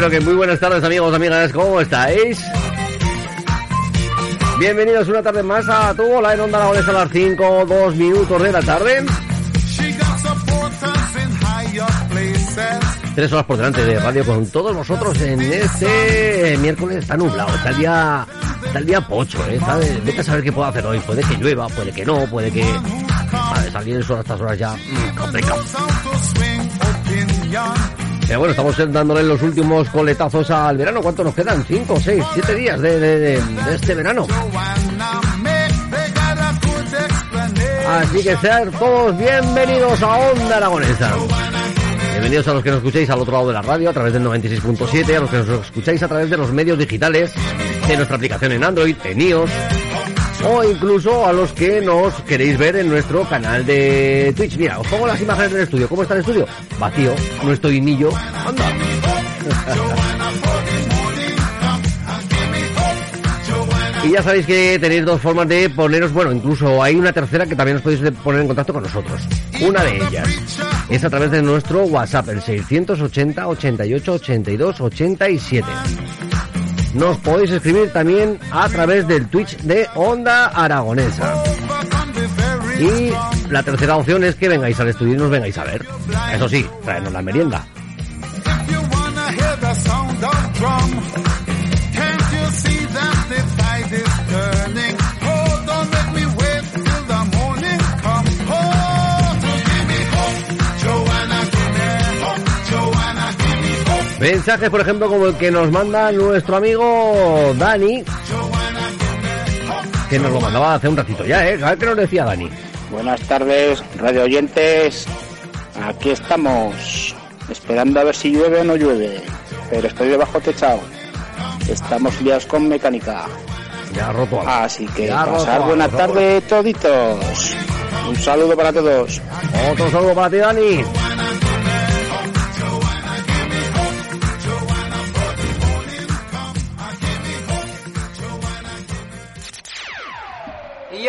Pero que muy buenas tardes amigos, amigas, ¿cómo estáis? Bienvenidos una tarde más a tu bola en Onda Aragonesa a las 5, 2 minutos de la tarde. Tres horas por delante de radio con todos vosotros en este miércoles está nublado, está el día, está el día pocho, ¿eh? Está vete a saber qué puedo hacer hoy, puede que llueva, puede que no, puede que... Vale, salir el sol a estas horas ya, complicado. Bueno, estamos dándole los últimos coletazos al verano. ¿Cuánto nos quedan? ¿Cinco, seis, siete días de, este verano? Así que sean todos bienvenidos a Onda Aragonesa. Bienvenidos a los que nos escucháis al otro lado de la radio, a través del 96.7, a los que nos escucháis a través de los medios digitales, de nuestra aplicación en Android, en iOS, o incluso a los que nos queréis ver en nuestro canal de Twitch. Mira, os pongo las imágenes del estudio. ¿Cómo está el estudio? Vacío, no estoy ni yo. Anda. Y ya sabéis que tenéis dos formas de poneros, bueno, incluso hay una tercera que también os podéis poner en contacto con nosotros. Una de ellas es a través de nuestro WhatsApp, el 680 88 82 87. Nos podéis escribir también a través del Twitch de Onda Aragonesa. Y la tercera opción es que vengáis al estudio y nos vengáis a ver. Eso sí, traernos la merienda. Mensajes, por ejemplo, como el que nos manda nuestro amigo Dani, que nos lo mandaba hace un ratito ya, ¿eh? A ver qué nos decía Dani. Buenas tardes, radio oyentes. Aquí estamos, esperando a ver si llueve o no llueve, pero estoy debajo techado. Estamos liados con mecánica. Ya roto. Así que pasar buena tarde toditos. Un saludo para todos. Otro saludo para ti, Dani.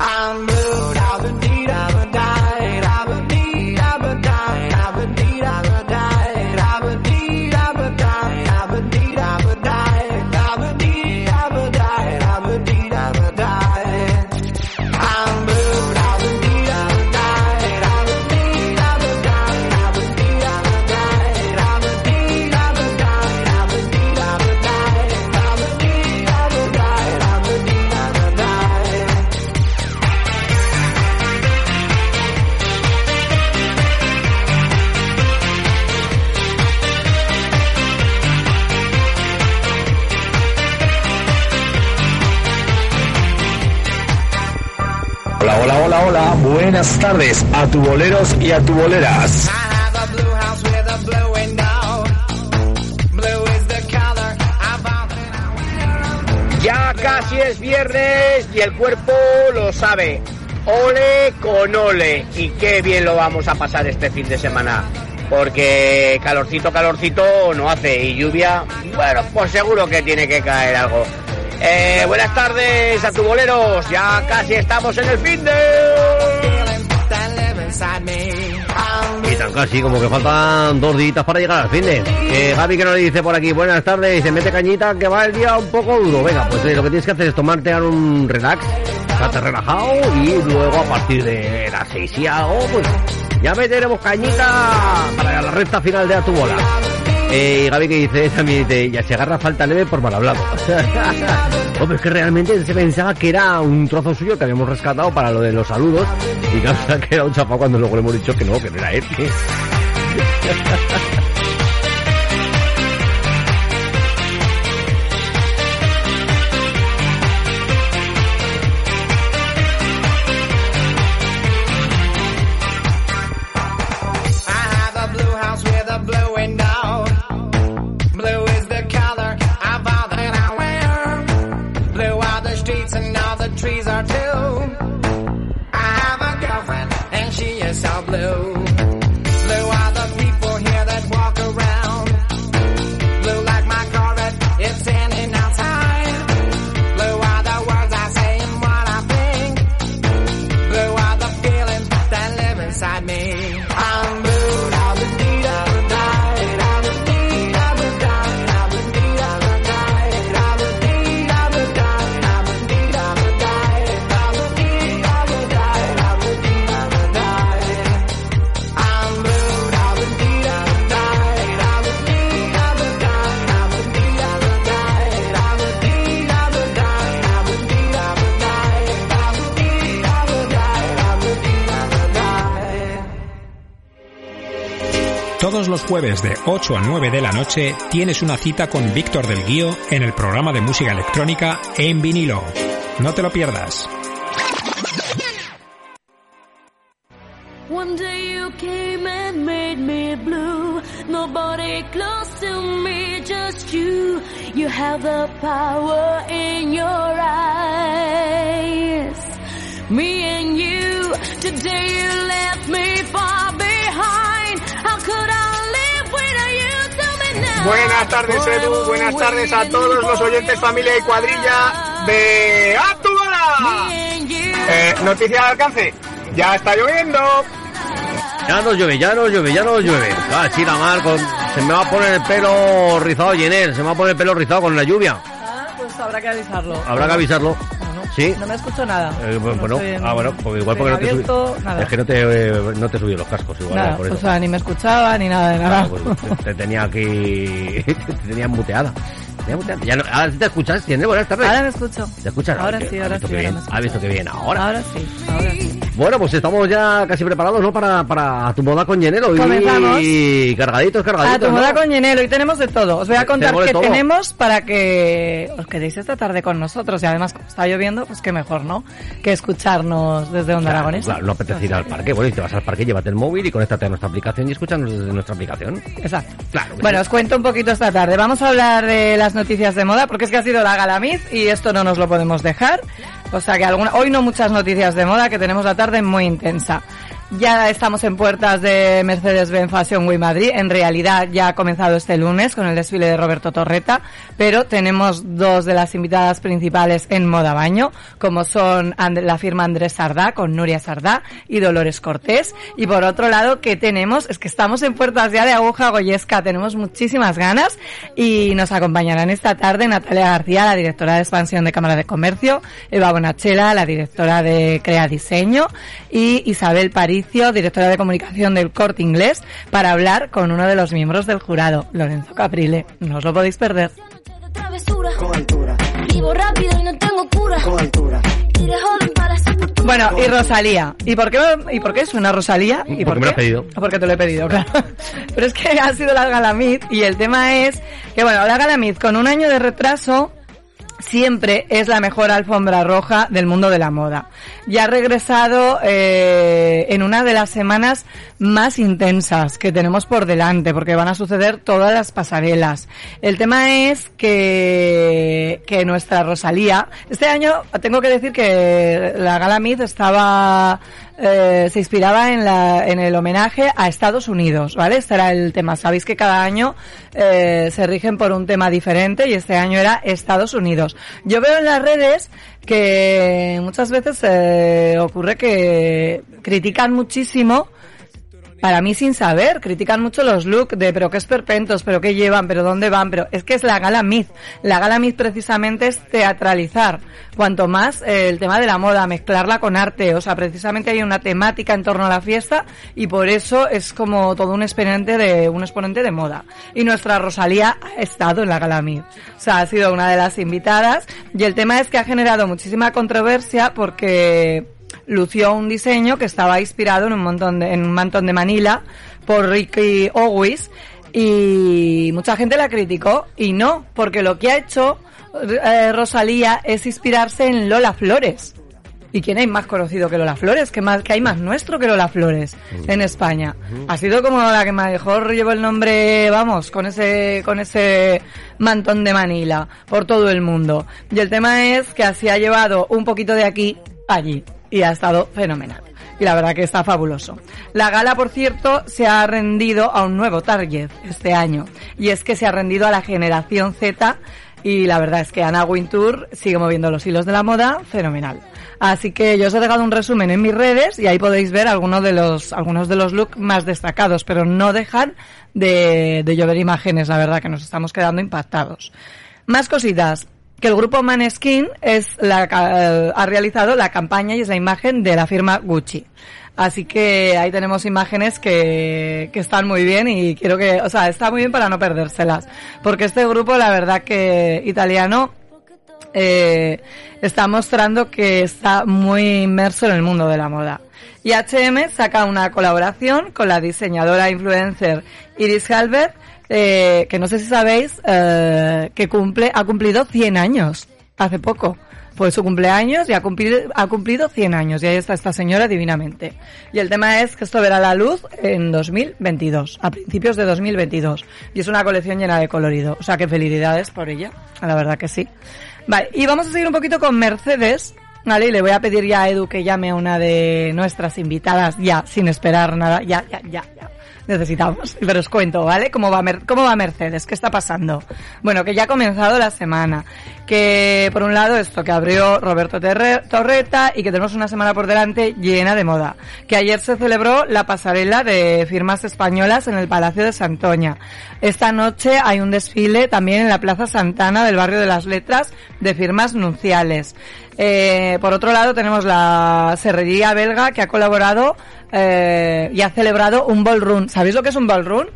I'm blue, Buenas tardes a tu boleros y a tu boleras. Ya casi es viernes y el cuerpo lo sabe. Ole con ole. Y qué bien lo vamos a pasar este fin de semana. Porque calorcito, calorcito no hace. Y lluvia, bueno, pues seguro que tiene que caer algo. Eh, buenas tardes a tu boleros. Ya casi estamos en el fin de... Y tan casi, como que faltan dos días para llegar al fin de. Gaby que nos dice por aquí, buenas tardes, y se mete cañita que va el día un poco duro. Venga, pues eh, lo que tienes que hacer es tomarte ahora un relax, estate relajado y luego a partir de las seis y algo, pues ya meteremos cañita para la recta final de a tu bola. Eh, y Gaby que dice también dice, ya se agarra falta leve por mal hablado. Hombre, es que realmente se pensaba que era un trozo suyo que habíamos rescatado para lo de los saludos y claro, que era un chapa cuando luego le hemos dicho que no, que no era él. meu jueves de 8 a 9 de la noche tienes una cita con Víctor del Guío en el programa de música electrónica en vinilo. No te lo pierdas. One day you came and made me blue. Nobody close to me, just you. You have the power Buenas tardes, Edu. Buenas tardes a todos los oyentes, familia y cuadrilla de Actuala. Eh, noticia de alcance. Ya está lloviendo. Ya no llueve, ya no llueve, ya no llueve. Ah, sí, la mar, con... se me va a poner el pelo rizado, Jenner, se me va a poner el pelo rizado con la lluvia. Ah, pues habrá que avisarlo. Habrá que avisarlo. Sí. No me escucho nada. Eh, bueno, No en- ah, bueno, porque igual porque no te estoy subí. abierto, nada. Es que no te, eh, no te subí los cascos, igual, Nada, por eso. o sea, ni me escuchaba ni nada de nada. Claro, pues, te, te tenía aquí, te tenía muteada. Te tenía muteada. Ya no, ahora sí te escuchas, ¿tienes? Buenas tardes. Ahora me escucho. ¿Te escuchas? Ahora sí, ¿has ahora sí. qué ahora bien? me escucho. ¿Has visto bien? Ahora. Ahora sí, ahora sí. Bueno, pues estamos ya casi preparados, ¿no? Para, para tu moda con Llenero. Comenzamos. Y cargaditos, cargaditos. A tu moda ¿no? con Llenelo. Y tenemos de todo. Os voy a contar qué todo. tenemos para que os quedéis esta tarde con nosotros. Y además, como está lloviendo, pues qué mejor, ¿no? Que escucharnos desde Onda Claro, Aragonesa. claro, no apetece ir al parque. Bueno, y te vas al parque, llévate el móvil y conéctate a nuestra aplicación y escúchanos desde nuestra aplicación. Exacto. Claro. Bueno, sí. os cuento un poquito esta tarde. Vamos a hablar de las noticias de moda, porque es que ha sido la Galamiz y esto no nos lo podemos dejar. O sea que alguna, hoy no muchas noticias de moda, que tenemos la tarde muy intensa. Ya estamos en puertas de Mercedes-Benz Fashion Week Madrid. En realidad ya ha comenzado este lunes con el desfile de Roberto Torreta, pero tenemos dos de las invitadas principales en moda baño, como son la firma Andrés Sardá con Nuria Sardá y Dolores Cortés. Y por otro lado, que tenemos? Es que estamos en puertas ya de Aguja Goyesca, tenemos muchísimas ganas y nos acompañarán esta tarde Natalia García, la directora de expansión de Cámara de Comercio, Eva Bonachela, la directora de Crea Diseño y Isabel Directora de comunicación del Corte Inglés, para hablar con uno de los miembros del jurado, Lorenzo Caprile. No os lo podéis perder. Bueno, y Rosalía. ¿Y por qué, y por qué suena Rosalía? ¿Y Porque por me lo qué? has pedido. Porque te lo he pedido, claro. Pero es que ha sido la Galamid y el tema es que, bueno, la Galamid con un año de retraso siempre es la mejor alfombra roja del mundo de la moda. Ya ha regresado eh, en una de las semanas más intensas que tenemos por delante, porque van a suceder todas las pasarelas. El tema es que, que nuestra Rosalía, este año tengo que decir que la Gala Mid estaba eh, se inspiraba en, la, en el homenaje a Estados Unidos, ¿vale? Este era el tema. Sabéis que cada año eh, se rigen por un tema diferente y este año era Estados Unidos. Yo veo en las redes que muchas veces eh, ocurre que critican muchísimo para mí sin saber, critican mucho los looks de pero qué esperpentos, pero qué llevan, pero dónde van, pero es que es la gala Myth. La gala Myth precisamente es teatralizar, cuanto más eh, el tema de la moda, mezclarla con arte, o sea, precisamente hay una temática en torno a la fiesta y por eso es como todo un exponente de un exponente de moda. Y nuestra Rosalía ha estado en la gala Myth. O sea, ha sido una de las invitadas y el tema es que ha generado muchísima controversia porque lució un diseño que estaba inspirado en un montón de, en un mantón de Manila por Ricky Owis y mucha gente la criticó y no, porque lo que ha hecho eh, Rosalía es inspirarse en Lola Flores. ¿Y quién hay más conocido que Lola Flores? ¿Qué más, que hay más nuestro que Lola Flores en España? Ha sido como la que mejor llevó el nombre, vamos, con ese, con ese mantón de Manila por todo el mundo. Y el tema es que así ha llevado un poquito de aquí allí y ha estado fenomenal. Y la verdad que está fabuloso. La gala, por cierto, se ha rendido a un nuevo target este año. Y es que se ha rendido a la generación Z y la verdad es que Ana Wintour sigue moviendo los hilos de la moda fenomenal. Así que yo os he dejado un resumen en mis redes y ahí podéis ver algunos de los, algunos de los looks más destacados, pero no dejan de, de llover imágenes, la verdad que nos estamos quedando impactados. Más cositas que el grupo Maneskin es la, ca- ha realizado la campaña y es la imagen de la firma Gucci. Así que ahí tenemos imágenes que, que están muy bien y quiero que, o sea, está muy bien para no perdérselas. Porque este grupo, la verdad que italiano, eh, está mostrando que está muy inmerso en el mundo de la moda. Y H&M saca una colaboración con la diseñadora influencer Iris Halbert, eh, que no sé si sabéis, eh, que cumple, ha cumplido 100 años hace poco. Fue su cumpleaños y ha cumplido, ha cumplido 100 años. Y ahí está esta señora divinamente. Y el tema es que esto verá la luz en 2022, a principios de 2022. Y es una colección llena de colorido. O sea que felicidades por ella. La verdad que sí. Vale, y vamos a seguir un poquito con Mercedes. Vale, y le voy a pedir ya a Edu que llame a una de nuestras invitadas ya, sin esperar nada. Ya, ya, ya, ya. Necesitamos. Pero os cuento, ¿vale? ¿Cómo va, ¿Cómo va Mercedes? ¿Qué está pasando? Bueno, que ya ha comenzado la semana. Que, por un lado, esto que abrió Roberto Torreta y que tenemos una semana por delante llena de moda. Que ayer se celebró la pasarela de firmas españolas en el Palacio de Santoña. Esta noche hay un desfile también en la Plaza Santana del barrio de las Letras de firmas nunciales. Eh, por otro lado tenemos la serrería belga que ha colaborado eh, y ha celebrado un ballroom. ¿Sabéis lo que es un ballroom?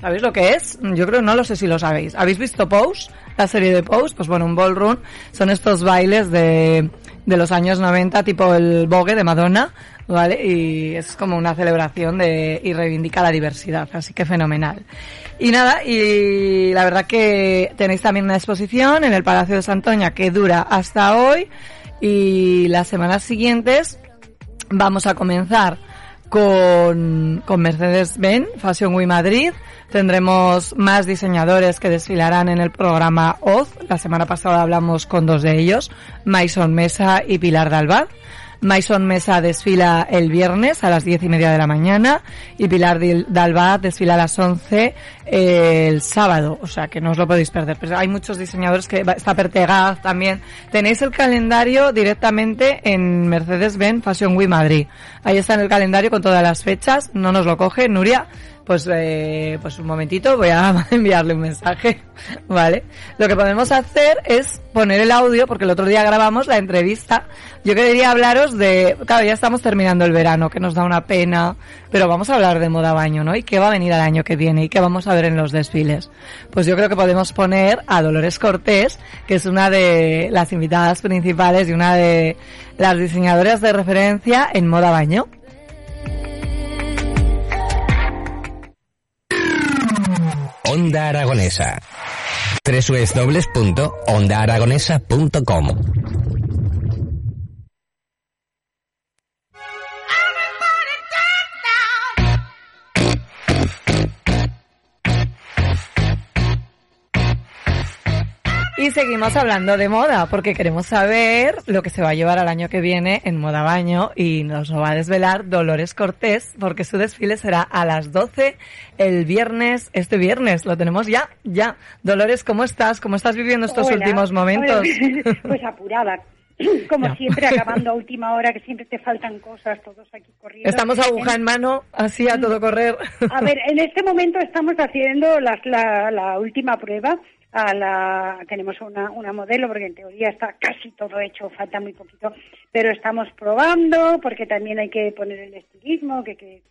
¿Sabéis lo que es? Yo creo, no lo sé si lo sabéis. ¿Habéis visto Pose? La serie de Pose. Pues bueno, un ballroom son estos bailes de, de los años 90, tipo el Vogue de Madonna, ¿vale? Y es como una celebración de, y reivindica la diversidad. Así que fenomenal. Y nada, y la verdad que tenéis también una exposición en el Palacio de Santoña que dura hasta hoy y las semanas siguientes vamos a comenzar con, Mercedes-Benz, Fashion Week Madrid. Tendremos más diseñadores que desfilarán en el programa Oz. La semana pasada hablamos con dos de ellos, Maison Mesa y Pilar Dalbaz. Maison Mesa desfila el viernes a las diez y media de la mañana y Pilar Dalbat desfila a las 11 el sábado, o sea que no os lo podéis perder. Pero hay muchos diseñadores que está Pertegaz también. Tenéis el calendario directamente en Mercedes-Benz Fashion Week Madrid. Ahí está en el calendario con todas las fechas. No nos lo coge Nuria. Pues, eh, pues un momentito, voy a enviarle un mensaje, ¿vale? Lo que podemos hacer es poner el audio, porque el otro día grabamos la entrevista. Yo quería hablaros de, claro, ya estamos terminando el verano, que nos da una pena, pero vamos a hablar de moda baño, ¿no? Y qué va a venir el año que viene y qué vamos a ver en los desfiles. Pues yo creo que podemos poner a Dolores Cortés, que es una de las invitadas principales y una de las diseñadoras de referencia en moda baño. Onda Aragonesa. www.ondaaragonesa.com Y seguimos hablando de moda, porque queremos saber lo que se va a llevar al año que viene en Moda Baño y nos lo va a desvelar Dolores Cortés, porque su desfile será a las 12 el viernes, este viernes, lo tenemos ya, ya. Dolores, ¿cómo estás? ¿Cómo estás viviendo estos Hola. últimos momentos? Hola. Pues apurada. Como siempre, acabando a última hora, que siempre te faltan cosas, todos aquí corriendo. Estamos aguja en mano, así a todo correr. A ver, en este momento estamos haciendo las- la, la última prueba. A la, tenemos una, una modelo, porque en teoría está casi todo hecho, falta muy poquito, pero estamos probando, porque también hay que poner el estilismo, que, que,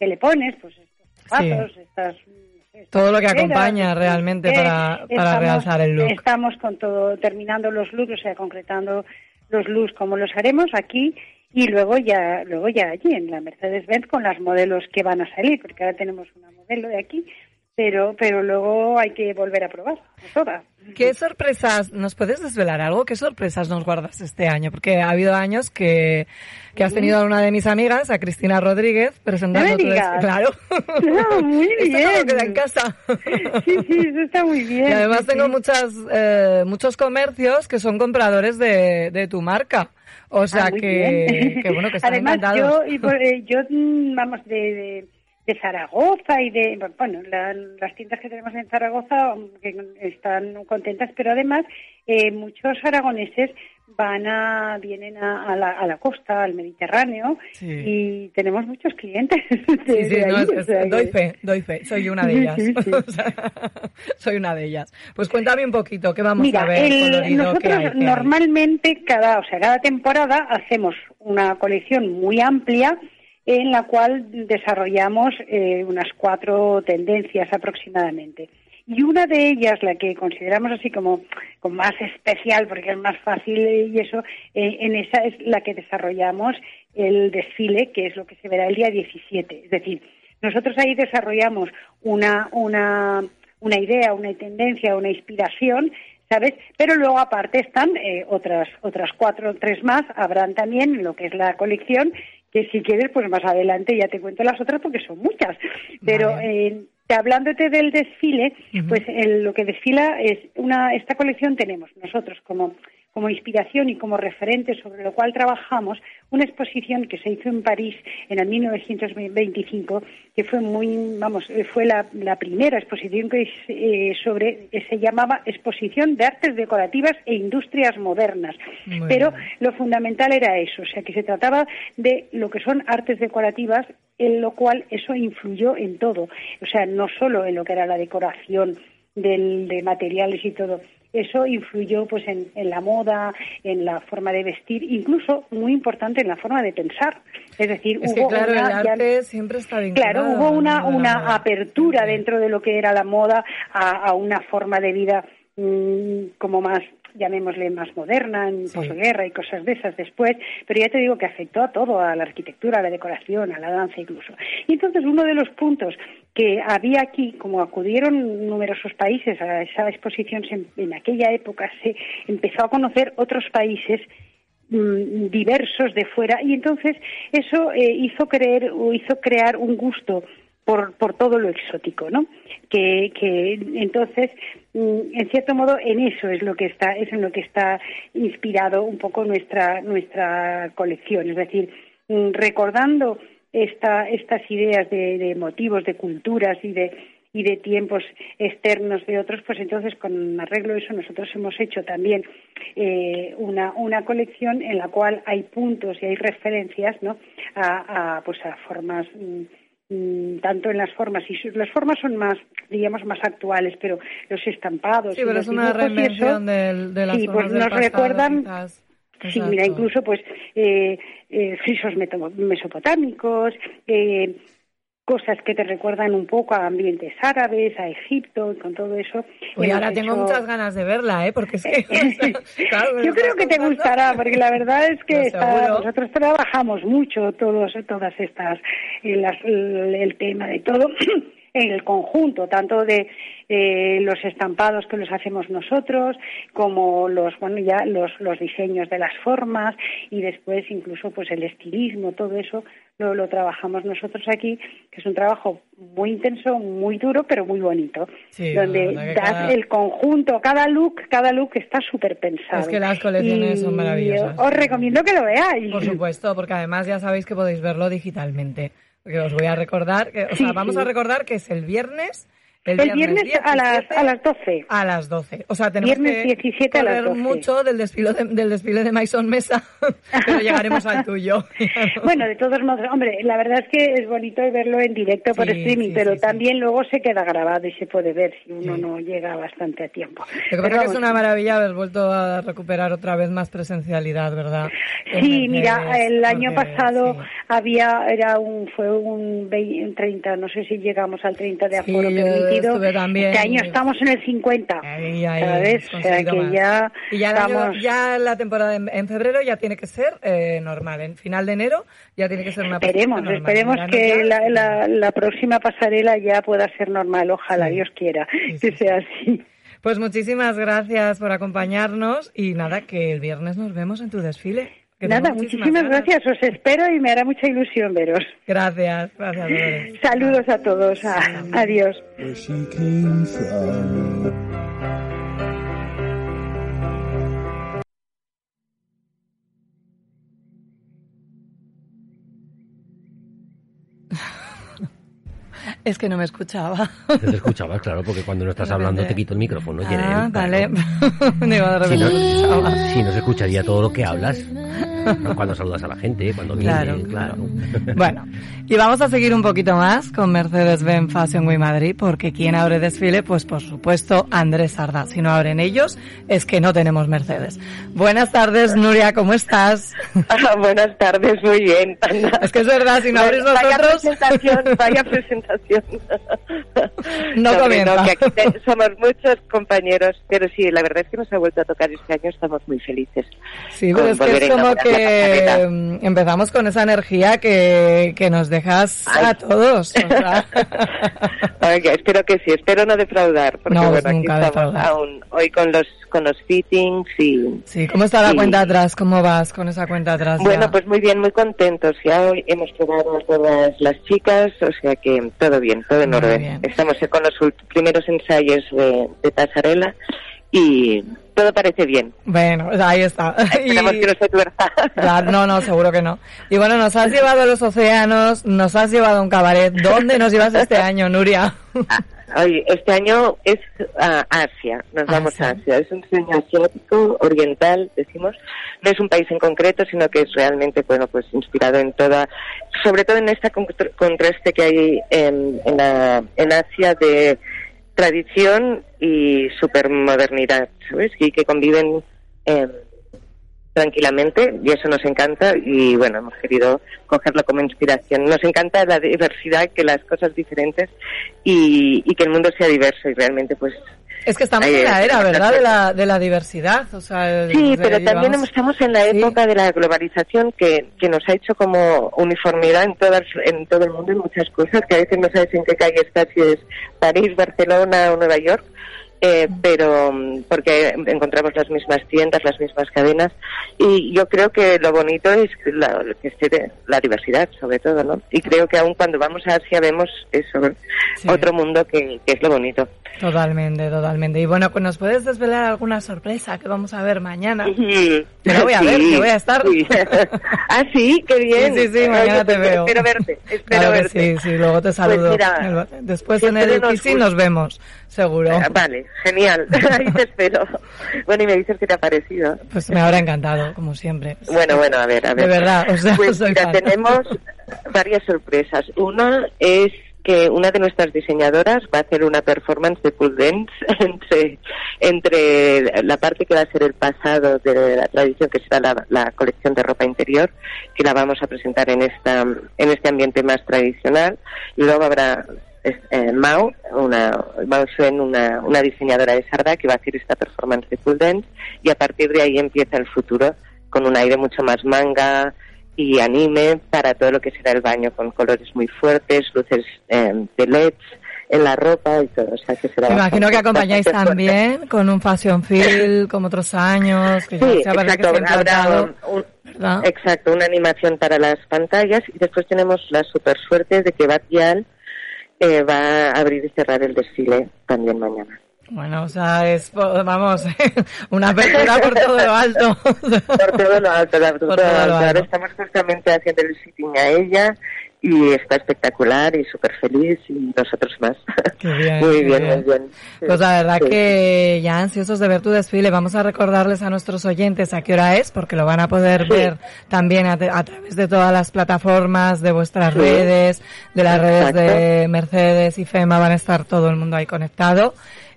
que le pones, pues estos zapatos, estas Todo lo que acompaña realmente para, para estamos- realzar el look. Estamos con todo, terminando los looks, o sea, concretando los looks como los haremos aquí y luego ya, luego ya allí en la Mercedes-Benz con las modelos que van a salir, porque ahora tenemos una modelo de aquí, pero, pero luego hay que volver a probar todas. ¿Qué sorpresas, nos puedes desvelar algo? ¿Qué sorpresas nos guardas este año? Porque ha habido años que, que has tenido a una de mis amigas, a Cristina Rodríguez, presentando No me tu. Claro. Ah, muy Esto bien. todo queda en casa. Sí, sí, eso está muy bien. Y además sí, tengo sí. muchas, eh, muchos comercios que son compradores de, de tu marca. O sea Ah, que, que bueno, que están Además, encantados. yo, y por- eh, yo vamos, de, de, de Zaragoza y de, bueno, la- las tiendas que tenemos en Zaragoza que están contentas, pero además eh, muchos aragoneses van a, vienen a, a la, a la costa, al Mediterráneo, Sí. y tenemos muchos clientes. de- Sí, sí, de no, ahí, es- o es- sea que- doy fe, doy fe, soy una de ellas. sí, sí. O sea, soy una de ellas. Pues cuéntame un poquito, ¿qué vamos Mira, a ver? el- colorido, ¿qué nosotros hay, qué hay? normalmente cada, o sea, cada temporada hacemos una colección muy amplia en la cual desarrollamos eh, unas cuatro tendencias aproximadamente. Y una de ellas, la que consideramos así como, como más especial, porque es más fácil y eso, eh, en esa es la que desarrollamos el desfile, que es lo que se verá el día 17. Es decir, nosotros ahí desarrollamos una, una, una idea, una tendencia, una inspiración, ¿sabes? Pero luego aparte están eh, otras otras cuatro o tres más, habrán también lo que es la colección, que si quieres, pues más adelante ya te cuento las otras porque son muchas. Pero eh, hablándote del desfile, pues el- lo que desfila es una esta colección tenemos nosotros como como inspiración y como referente sobre lo cual trabajamos una exposición que se hizo en París en el 1925 que fue muy vamos eh, fue la, la primera exposición que eh, sobre que se llamaba exposición de artes decorativas e industrias modernas Muy pero lo fundamental era eso o sea que se trataba de lo que son artes decorativas en lo cual eso influyó en todo o sea no solo en lo que era la decoración del, de materiales y todo. Eso influyó pues en, en la moda, en la forma de vestir, incluso muy importante en la forma de pensar. Es decir, Es hubo que claro, una, el ya- siempre está. Claro, hubo una, una apertura dentro de lo que era la moda a, a una forma de vida mm, como más, llamémosle, más moderna, en posguerra y cosas de esas después, pero ya te digo que afectó a todo, a la arquitectura, a la decoración, a la danza incluso. Y entonces uno de los puntos que había aquí, como acudieron numerosos países a esa exposición, se- en aquella época se empezó a conocer otros países mm, diversos de fuera y entonces eso eh, hizo creer o hizo crear un gusto por, por todo lo exótico, ¿no? Que, que entonces, mm, en cierto modo, en eso es lo que está, es en lo que está inspirado un poco nuestra nuestra colección, es decir, mm, recordando esta, estas ideas de, motivos, de culturas y de y de tiempos externos de otros, pues entonces con arreglo a eso nosotros hemos hecho también eh, una, una colección en la cual hay puntos y hay referencias ¿no? a, pues a formas mm, tanto en las formas y las formas son más digamos más actuales pero los estampados Sí, y pero los es una reinvención del- de las sí, pues del nos pasado, recuerdan quizás. Sí, mira, incluso pues eh, eh, frisos mesopotámicos, eh, cosas que te recuerdan un poco a ambientes árabes, a Egipto, y con todo eso. Hemos ahora tengo muchas ganas de verla, ¿eh? Porque es que... claro, Yo creo que te gustará, porque la verdad es que No, está- nosotros trabajamos mucho todos, todas estas, eh, las- el, tema de todo el conjunto, tanto de eh, los estampados que los hacemos nosotros, como los, bueno, ya los, los diseños de las formas y después incluso pues el estilismo, todo eso lo, lo trabajamos nosotros aquí, que es un trabajo muy intenso, muy duro, pero muy bonito, Sí, donde das cada- el conjunto, cada look, cada look está súper pensado. Es que las colecciones Y son maravillosas. Os recomiendo que lo veáis. Por supuesto, porque además ya sabéis que podéis verlo digitalmente. Porque os voy a recordar, que, o sea, vamos a recordar que es el viernes. El, El viernes a las, 17, a las 12. a las 12. O sea, tenemos Viernes que 17 a las correr 12. mucho del desfile de, del desfile de Maison Mesa, pero llegaremos al tuyo. Bueno, de todos modos, hombre, la verdad es que es bonito verlo en directo por Sí, streaming, sí, pero sí, también luego se queda grabado y se puede ver si uno no llega bastante a tiempo. Lo que Pero pasa es una maravilla haber vuvuelto a recuperar otra vez más presencialidad, ¿verdad? Sí, En mira, Mercedes, el año porque, pasado había, era un, fue un, 20 un 30, no sé si llegamos al 30 de aforo yo también. Este año estamos en el 50, Ahí, ahí, ¿sabes? hemos O sea conseguido que más. ya Y ya, año- estamos... ya la temporada en, en febrero ya tiene que ser eh, normal. En final de enero ya tiene que ser una Esperemos, normal. esperemos que ya- la, la, la próxima pasarela ya pueda ser normal, ojalá Sí. Dios quiera Sí, sí, que sea así. Pues muchísimas gracias por acompañarnos y nada, que el viernes nos vemos en tu desfile. Que Nada, muchísimas ganas. gracias, os espero y me hará mucha ilusión veros. Gracias, gracias. Saludos a todos, a- adiós. Es que no me escuchaba. Te escuchabas, claro, porque cuando no estás De hablando repente. te quito el micrófono. Ah, Irene, vale. claro. Si no, si no se escucharía todo lo que hablas. ¿no? Cuando saludas a la gente, cuando Claro, vienes, claro. Bueno, y vamos a seguir un poquito más con Mercedes-Benz Fashion Week Madrid, porque quien abre desfile, pues por supuesto Andrés Sarda. Si no abren ellos, es que no tenemos Mercedes. Buenas tardes, Nuria, ¿cómo estás? buenas tardes, muy bien. Es que es verdad, si no abrís Vaya vosotros... presentación, vaya presentación. No comienza. que aquí te- somos muchos compañeros, pero sí, la verdad es que nos ha vuelto a tocar este año, estamos muy felices. Sí, pero es que es como que mm, empezamos con esa energía que, que nos dejas a todos. o sea. Ay, espero que sí, espero no defraudar, porque No, bueno, aquí nunca estamos defraudar. aún hoy con los con los fittings y Sí, ¿cómo está la Sí. cuenta atrás? ¿Cómo vas con esa cuenta atrás? ya? Bueno, pues muy bien, muy contentos. Ya hoy hemos a todas las chicas, o sea que todo bien, todo en Muy orden. bien. Estamos con los primeros ensayos de, de pasarela y todo parece bien. Bueno, ahí está. Esperamos Y- que no se tuerza. Claro, no, no, seguro que no. Y bueno, nos has llevado a los océanos, nos has llevado a un cabaret. ¿Dónde nos llevas este año, Nuria? Oye, este año es a Asia, nos vamos a Asia. Es un sueño asiático, oriental, decimos. No es un país en concreto, sino que es realmente, bueno, pues inspirado en toda, sobre todo en este contr- contraste que hay en, en, la- en Asia de tradición y supermodernidad, ¿sabes? Y que conviven eh, tranquilamente y eso nos encanta y bueno, hemos querido cogerlo como inspiración. Nos encanta la diversidad, que las cosas diferentes y, y que el mundo sea diverso y realmente pues... Es que estamos en la era, ¿verdad? De la, de la diversidad. O sea, Sí, pero también estamos en la época de la globalización que, que nos ha hecho como uniformidad en todas en todo el mundo en muchas cosas, que a veces no sabes en qué calle estás, si es París, Barcelona o Nueva York. Eh, pero mm, porque encontramos las mismas tiendas, las mismas cadenas y yo creo que lo bonito es la, que esté la diversidad sobre todo, ¿no? Y creo que aún cuando vamos a Asia vemos eso, otro mundo que, que es lo bonito. Totalmente, totalmente. Y bueno, pues nos puedes desvelar alguna sorpresa que vamos a ver mañana. Yo la voy a ver, que voy a estar. Sí. ah, sí, qué bien. Sí, sí, sí, mañana te veo. Espero verte, espero Claro verte. sí, sí, luego te saludo. mira, Después en el nos gusta- nos vemos, seguro. Ah, Vale, genial. Ahí te espero. Bueno, y me dices qué te ha parecido. Pues me habrá encantado, como siempre. Bueno, bueno, a ver, a ver. De verdad, o sea, Pues soy mira, tenemos varias sorpresas. Una es que una de nuestras diseñadoras va a hacer una performance de pool dance entre, entre la parte que va a ser el pasado de la tradición, que será la, la colección de ropa interior, que la vamos a presentar en esta en este ambiente más tradicional, y luego habrá es- eh, Mao, una, Mao Xuen, una, una diseñadora de Sarda, que va a hacer esta performance de pool dance, y a partir de ahí empieza el futuro con un aire mucho más manga y anime para todo lo que será el baño con colores muy fuertes, luces eh, de LEDs en la ropa y todo. O sea, que será Me imagino que acompañáis también con un fashion feel como otros años, que ya Sí, que exacto. ha Habrá un- exacto, una animación para las pantallas y después tenemos la super suerte de que Batial eh, va a abrir y cerrar el desfile también mañana. Bueno, o sea, es, vamos, una apertura por todo lo alto. Por todo lo alto, la- por todo lo alto. Ahora estamos justamente haciendo el sitting a ella y está espectacular y súper feliz y nosotros más. Qué bien, muy bien, bien. muy bien. Pues la verdad sí. que ya ansiosos de ver tu desfile, vamos a recordarles a nuestros oyentes a qué hora es, porque lo van a poder Sí. ver también a, a través de todas las plataformas, de vuestras Sí. redes, de las redes de Mercedes y FEMA, van a estar todo el mundo ahí conectado.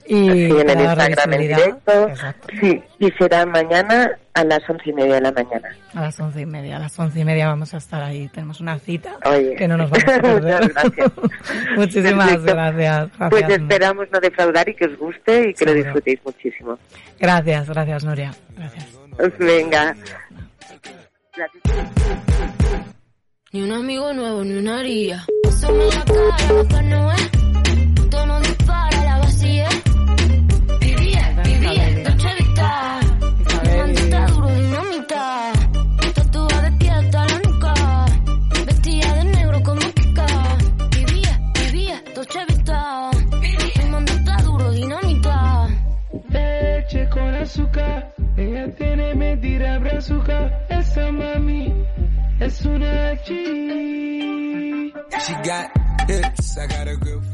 Y en el Instagram en directo. Exacto. Sí, y será mañana a las once y media de la mañana. A las once y media, a las once y media vamos a estar ahí. Tenemos una cita Oye. que no nos vamos a perder. Muchas gracias. Muchísimas Perfecto. gracias. Pues Gracias, esperamos no defraudar y que os guste y que lo disfrutéis muchísimo. gracias, gracias, Nuria. Gracias. Venga. Ni un amigo nuevo, ni una haría. Asoma la cara, no es. Tono dispara, la dinamita. Tatuada de pie hasta la nuca. Vestida de negro como Kika. Vivía, vivía, Dolce Vita. Mi mando está duro, dinamita. Leche con azúcar, ella tiene medida brazuca. Esa mami es una G.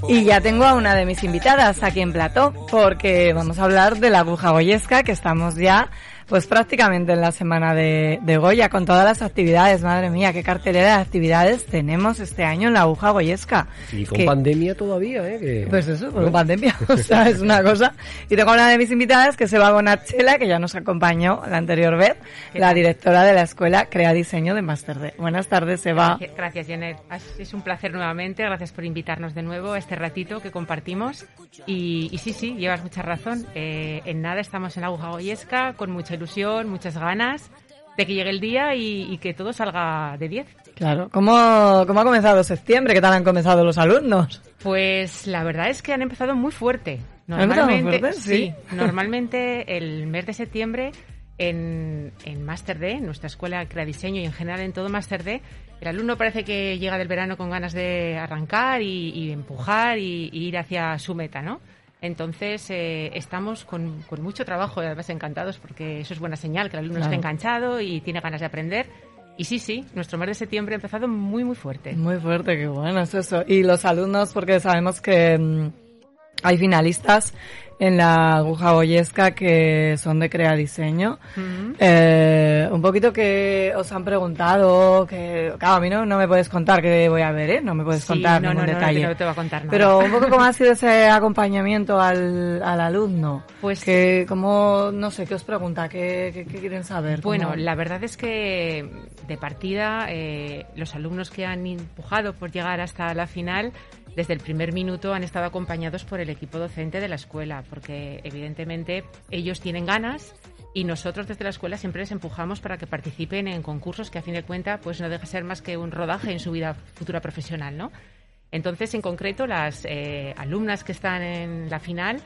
Y ya tengo a una de mis invitadas aquí en plató, porque vamos a hablar de la aguja goyesca, que estamos ya, pues prácticamente en la semana de, de Goya, con todas las actividades. Madre mía, qué cartelera de actividades tenemos este año en la aguja goyesca. Y con Que- pandemia todavía, ¿eh? Que- Pues eso, con pandemia, o sea, es una cosa. Y tengo una de mis invitadas que se va a Bonachela, que ya nos acompañó la anterior vez, la directora de la escuela Crea Diseño de Master D. Buenas tardes, Eva. Gracias, gracias, Janet. Es- Es un placer nuevamente. Gracias por invitarnos de nuevo a este ratito que compartimos. Y, y sí, sí, llevas mucha razón. Eh, en nada estamos en la aguja goyesca con mucha ilusión, muchas ganas de que llegue el día y, y que todo salga de 10. Claro, ¿Cómo, ¿cómo ha comenzado septiembre? ¿Qué tal han comenzado los alumnos? Pues la verdad es que han empezado muy fuerte. ¿Han empezado muy Normalmente, fuerte? Sí. normalmente el mes de septiembre en, en Master D, en nuestra escuela Crea Diseño y en general en todo Master D, el alumno parece que llega del verano con ganas de arrancar y, y empujar y, y ir hacia su meta, ¿no? Entonces eh, estamos con, con mucho trabajo y además encantados porque eso es buena señal, que el alumno Claro. está enganchado y tiene ganas de aprender. Y sí, sí, nuestro mes de septiembre ha empezado muy, muy fuerte. Muy fuerte, qué bueno es eso. Y los alumnos, porque sabemos que mm, hay finalistas en la aguja goyesca que son de Crea Diseño. Ujú. Eh, un poquito que os han preguntado, que claro, a mí no, no me puedes contar qué voy a ver, ¿eh? No me puedes Sí, contar no, ningún no, no, detalle. no te voy a contar nada. Pero un poco cómo ha sido ese acompañamiento al, al alumno. Pues- que como, no sé, ¿qué os pregunta? ¿Qué, qué- qué quieren saber? Bueno, ¿Cómo- la verdad es que de partida eh, los alumnos que han empujado por llegar hasta la final, desde el primer minuto han estado acompañados por el equipo docente de la escuela, porque evidentemente ellos tienen ganas y nosotros desde la escuela siempre les empujamos para que participen en concursos que a fin de cuentas pues no deja de ser más que un rodaje en su vida futura profesional, ¿no? Entonces, en concreto, las eh, alumnas que están en la final,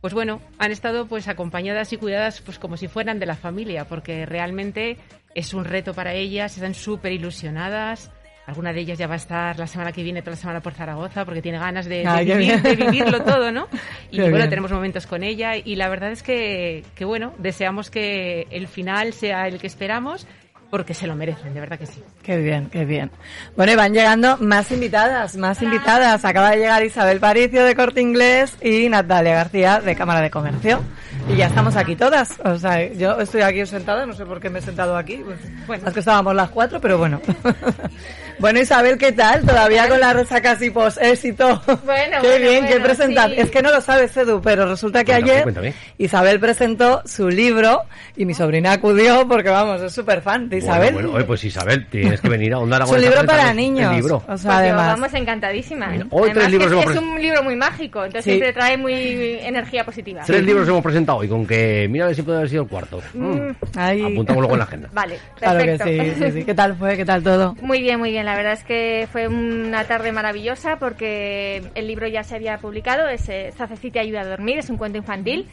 pues bueno, han estado pues acompañadas y cuidadas pues como si fueran de la familia, porque realmente es un reto para ellas, están súper ilusionadas. Alguna de ellas ya va a estar la semana que viene, toda la semana por Zaragoza, porque tiene ganas de, qué vivir- de vivirlo todo, ¿no? Y Qué bueno, bien. tenemos momentos con ella y la verdad es que, que bueno, deseamos que el final sea el que esperamos, porque se lo merecen, de verdad que sí. Qué bien, qué bien. Bueno, y van llegando más invitadas, más invitadas. Acaba de llegar Isabel Paricio de Corte Inglés y Natalia García de Cámara de Comercio. Y ya estamos aquí todas. O sea, yo estoy aquí sentada, no sé por qué me he sentado aquí. Pues, bueno, es que estábamos las cuatro, pero bueno. bueno, Isabel, ¿qué tal? Todavía con la resaca así post-éxito. Bueno, qué bueno, bien, qué sí. Es que no lo sabes, Edu, pero resulta que ayer cuéntame. Isabel presentó su libro y mi sobrina acudió porque, vamos, es súper fan de Isabel. Bueno, bueno, oye, pues Isabel, tienes que venir a Onda Es Aragonesa un libro para niños. El libro. O sea, Pues yo, además. vamos encantadísima. Mira, hoy tres libros que hemos es, es un libro muy mágico, entonces Sí. siempre trae muy energía positiva. Tres libros hemos presentado y con que mira a ver si puede haber sido el cuarto. Mm. Ahí. Apuntamos luego en la agenda. Vale, Claro que perfecto. sí, sí, sí. ¿Qué tal fue? ¿Qué tal todo? Muy bien, muy bien. La verdad es que fue una tarde maravillosa porque el libro ya se había publicado. Es eh, Zacecita ayuda a dormir. Es un cuento infantil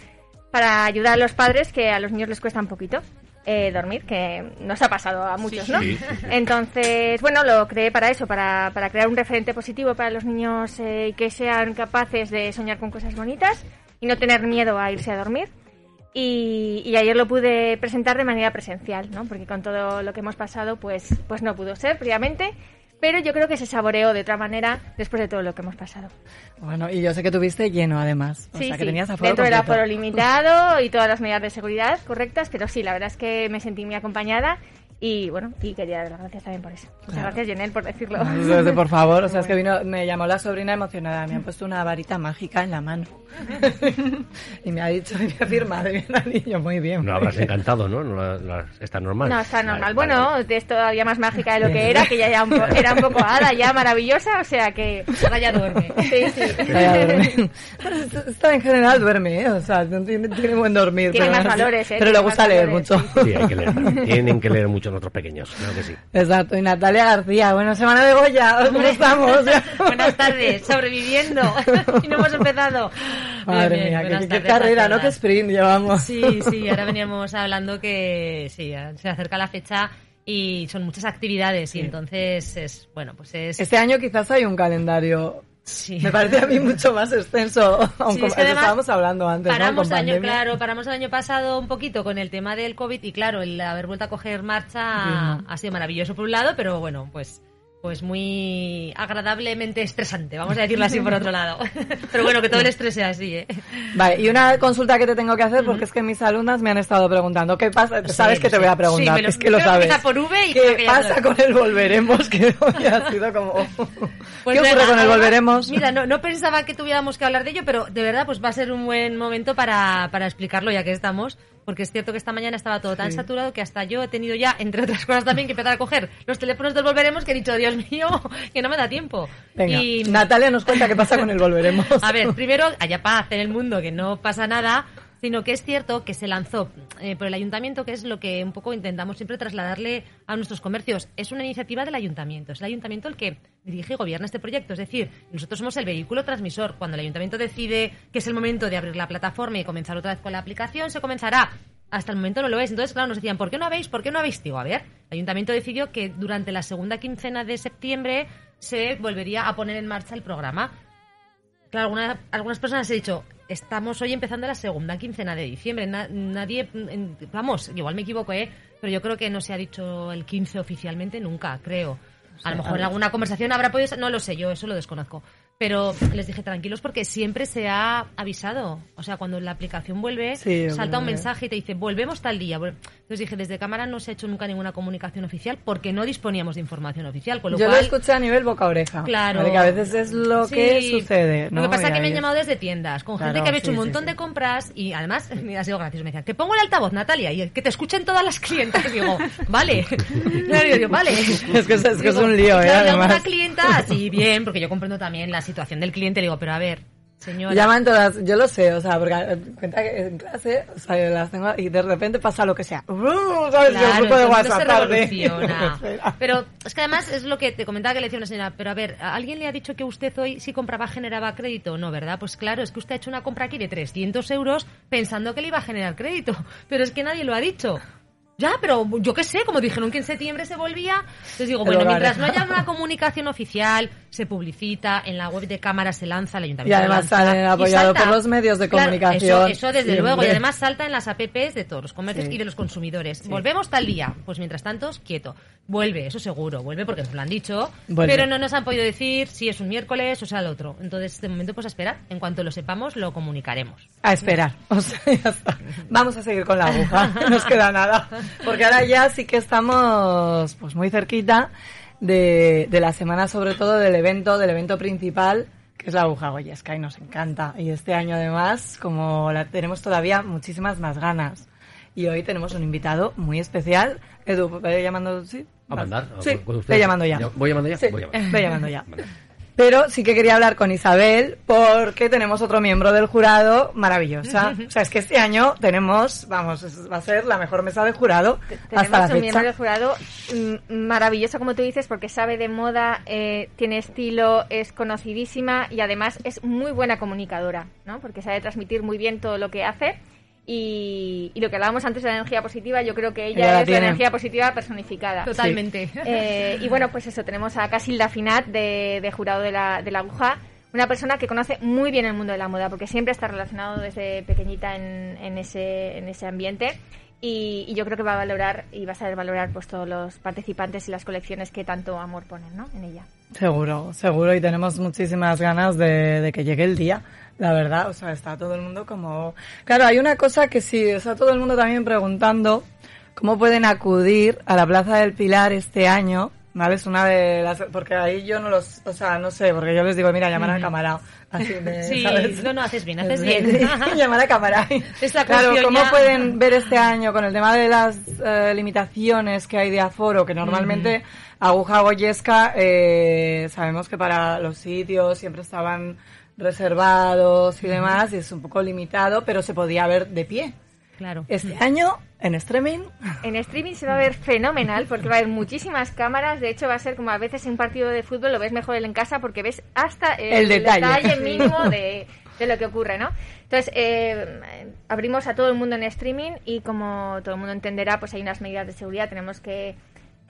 para ayudar a los padres que a los niños les cuesta un poquito eh, dormir, que nos ha pasado a muchos, ¿no? sí, sí, sí. Entonces, bueno, lo creé para eso, para, para crear un referente positivo para los niños eh, y que sean capaces de soñar con cosas bonitas y no tener miedo a irse a dormir. Y, y ayer lo pude presentar de manera presencial, ¿no? Porque con todo lo que hemos pasado, pues, pues no pudo ser previamente. Pero yo creo que se saboreó de otra manera después de todo lo que hemos pasado. Bueno, y yo sé que tuviste lleno además. O sí, sea, que sí. tenías aforo Dentro del aforo limitado y todas las medidas de seguridad correctas, pero sí, la verdad es que me sentí muy acompañada y bueno, y quería dar las gracias también por eso. Muchas Claro. gracias, Jenel, por decirlo. Por favor, o sea, es que vino, me llamó la sobrina emocionada, me han puesto una varita mágica en la mano. y me ha dicho, y me ha firmado, y me ha dicho, muy bien. No habrás encantado, ¿no? no la- la- está normal. No, está normal. Vale, bueno, vale. es todavía más mágica de lo que era, que ya, ya un po- era un poco hada, ya maravillosa, o sea que... Ahora ya duerme. Sí, sí. Duerme. Esta- esta en general duerme, ¿eh? o sea, tiene, tiene buen dormir. Tiene pero más valores, ¿eh? Pero le gusta leer valores, mucho. Sí, hay que leer. Tienen que leer mucho nuestros pequeños, claro que sí. Exacto, y Natalia García, bueno, semana de Goya, ¿cómo estamos? Buenas tardes, sobreviviendo. y no hemos empezado. Madre Bien, bien, mía, qué, tardes carrera, ¿no? Qué sprint llevamos. Sí, sí, ahora veníamos hablando que sí, se acerca la fecha y son muchas actividades y entonces es, bueno, pues es... Este año quizás hay un calendario. Sí. Me parece a mí mucho más extenso, aunque Sí, es que estábamos hablando antes, ¿no? Paramos Con el año, claro, paramos el año pasado un poquito con el tema del COVID y claro, el haber vuelto a coger marcha ha sido maravilloso por un lado, pero bueno, pues pues muy agradablemente estresante, vamos a decirlo así por otro lado. pero bueno, que todo el estrés sea así, ¿eh? Vale, y una consulta que te tengo que hacer, porque es que mis alumnas me han estado preguntando, ¿qué pasa? sabes que te voy a preguntar, Sí, me lo- es que lo sabes. por V y ¿Qué que pasa con el volveremos? Que hoy ha sido como... Pues ¿Qué ocurre con el volveremos? Mira, no, no pensaba que tuviéramos que hablar de ello, pero de verdad pues va a ser un buen momento para, para explicarlo ya que estamos, porque es cierto que esta mañana estaba todo tan Sí. saturado que hasta yo he tenido ya, entre otras cosas también, que empezar a coger los teléfonos del volveremos que he dicho, Dios mío, que no me da tiempo. Venga, Y- Natalia nos cuenta qué pasa con el volveremos. a ver, primero, haya paz en el mundo, que no pasa nada, sino que es cierto que se lanzó eh, por el ayuntamiento, que es lo que un poco intentamos siempre trasladarle a nuestros comercios. Es una iniciativa del ayuntamiento, es el ayuntamiento el que dirige y gobierna este proyecto. Es decir, nosotros somos el vehículo transmisor. Cuando el ayuntamiento decide que es el momento de abrir la plataforma y comenzar otra vez con la aplicación, se comenzará. Hasta el momento no lo es. Entonces, claro, nos decían, ¿por qué no habéis? ¿Por qué no habéis? Digo, a ver, el ayuntamiento decidió que durante la segunda quincena de septiembre se volvería a poner en marcha el programa. Claro, alguna- algunas personas he dicho, estamos hoy empezando la segunda quincena de diciembre. Na- nadie, vamos, igual me equivoco, ¿eh? Pero yo creo que no se ha dicho el 15 oficialmente nunca, creo. A lo mejor en alguna conversación habrá podido ser, no lo sé, yo eso lo desconozco. Pero les dije tranquilos porque siempre se ha avisado. O sea, cuando la aplicación vuelve, Sí, salta un mensaje y te dice, volvemos tal día. Entonces dije, desde cámara no se ha hecho nunca ninguna comunicación oficial porque no disponíamos de información oficial. Con lo Yo lo cual, escuché a nivel boca-oreja. Claro. Vale, que a veces es lo que sucede. Lo que pasa es que me han llamado desde tiendas, con gente Claro, que había hecho sí, un montón de compras y además, mira, ha sido gracioso. Me decían, que pongo el altavoz, Natalia, y que te escuchen todas las clientas. Y digo, vale. Claro, yo digo, vale. Es que es, un lío, ¿eh? Claro, Además. alguna clienta, sí, bien, porque yo comprendo también la situación del cliente. Le digo, pero a ver, Señora. Llaman todas, yo lo sé, o sea, porque eh, cuenta que en clase, o sea, las tengo y de repente pasa lo que sea. Uh, ¿Sabes? El Claro, grupo de WhatsApp tarde. Pero es que además es lo que te comentaba que le decía una señora, pero a ver, ¿a ¿alguien le ha dicho que usted hoy si compraba generaba crédito? No, ¿verdad? Pues claro, es que usted ha hecho una compra aquí de 300 euros pensando que le iba a generar crédito, pero es que nadie lo ha dicho. Ya, pero yo qué sé, como dijeron que en septiembre se volvía, entonces digo, bueno, mientras no haya una comunicación oficial, se publicita, en la web de cámara se lanza, el Y ayuntamiento además lo lanza, salen y apoyado salta. por los medios de Claro, comunicación. eso, eso desde siempre. luego, y además salta en las APPs de todos los comercios Sí. y de los consumidores. Sí. Volvemos tal día, pues mientras tanto, quieto. Vuelve, eso seguro, vuelve porque nos lo han dicho, Vuelve. pero no nos han podido decir si es un miércoles o sea el otro. Entonces, de momento, pues a esperar. En cuanto lo sepamos, lo comunicaremos. A esperar. O sea, ya está. Vamos a seguir con la aguja. No nos queda nada. Porque ahora ya sí que estamos pues muy cerquita de, de la semana, sobre todo del evento, del evento principal, que es la aguja Goyesca y nos encanta. Y este año además, como la tenemos todavía muchísimas más ganas. Y hoy tenemos un invitado muy especial. Edu, ¿ve llamando? ¿Sí? A mandar. Sí, ve llamando ya. ¿Voy llamando ya? Sí, Voy llamando. ve llamando ya. Pero sí que quería hablar con Isabel porque tenemos otro miembro del jurado maravillosa. O sea, es que este año tenemos, vamos, va a ser la mejor mesa de jurado hasta la Tenemos un miembro del jurado mm, maravilloso, como tú dices, porque sabe de moda, eh, tiene estilo, es conocidísima y además es muy buena comunicadora, ¿no? Porque sabe transmitir muy bien todo lo que hace. Y, y lo que hablábamos antes de la energía positiva, yo creo que ella, Ella la es tiene. la energía positiva personificada. Totalmente. Sí. Eh, y bueno, pues eso, tenemos a Casilda Finat, de, de jurado de la, de la aguja, una persona que conoce muy bien el mundo de la moda, porque siempre está relacionado desde pequeñita en, en, ese, en ese ambiente. Y, y yo creo que va a valorar y va a saber valorar pues todos los participantes y las colecciones que tanto amor ponen ¿no? en ella. Seguro, seguro, y tenemos muchísimas ganas de, de que llegue el día, la verdad, o sea, está todo el mundo como... Claro, hay una cosa que sí, está todo el mundo también preguntando cómo pueden acudir a la Plaza del Pilar este año, ¿vale? Es una de las... Porque ahí yo no los... O sea, no sé, porque yo les digo, mira, llamar a cámara, así de, Sí, ¿sabes? no, no, haces bien, haces bien. llamar a cámara. Esta Claro, ¿cómo ya- pueden ver este año con el tema de las eh, limitaciones que hay de aforo? Que normalmente Aguja Goyesca, eh, sabemos que para los sitios siempre estaban reservados y demás, y es un poco limitado, pero se podía ver de pie. Claro. Este año, en streaming, En streaming se va a ver fenomenal porque va a haber muchísimas cámaras. De hecho, va a ser como a veces en un partido de fútbol lo ves mejor en casa porque ves hasta El detalle. mínimo de, de lo que ocurre, ¿no? Entonces, eh, abrimos a todo el mundo en streaming y como todo el mundo entenderá, pues hay unas medidas de seguridad. Tenemos que,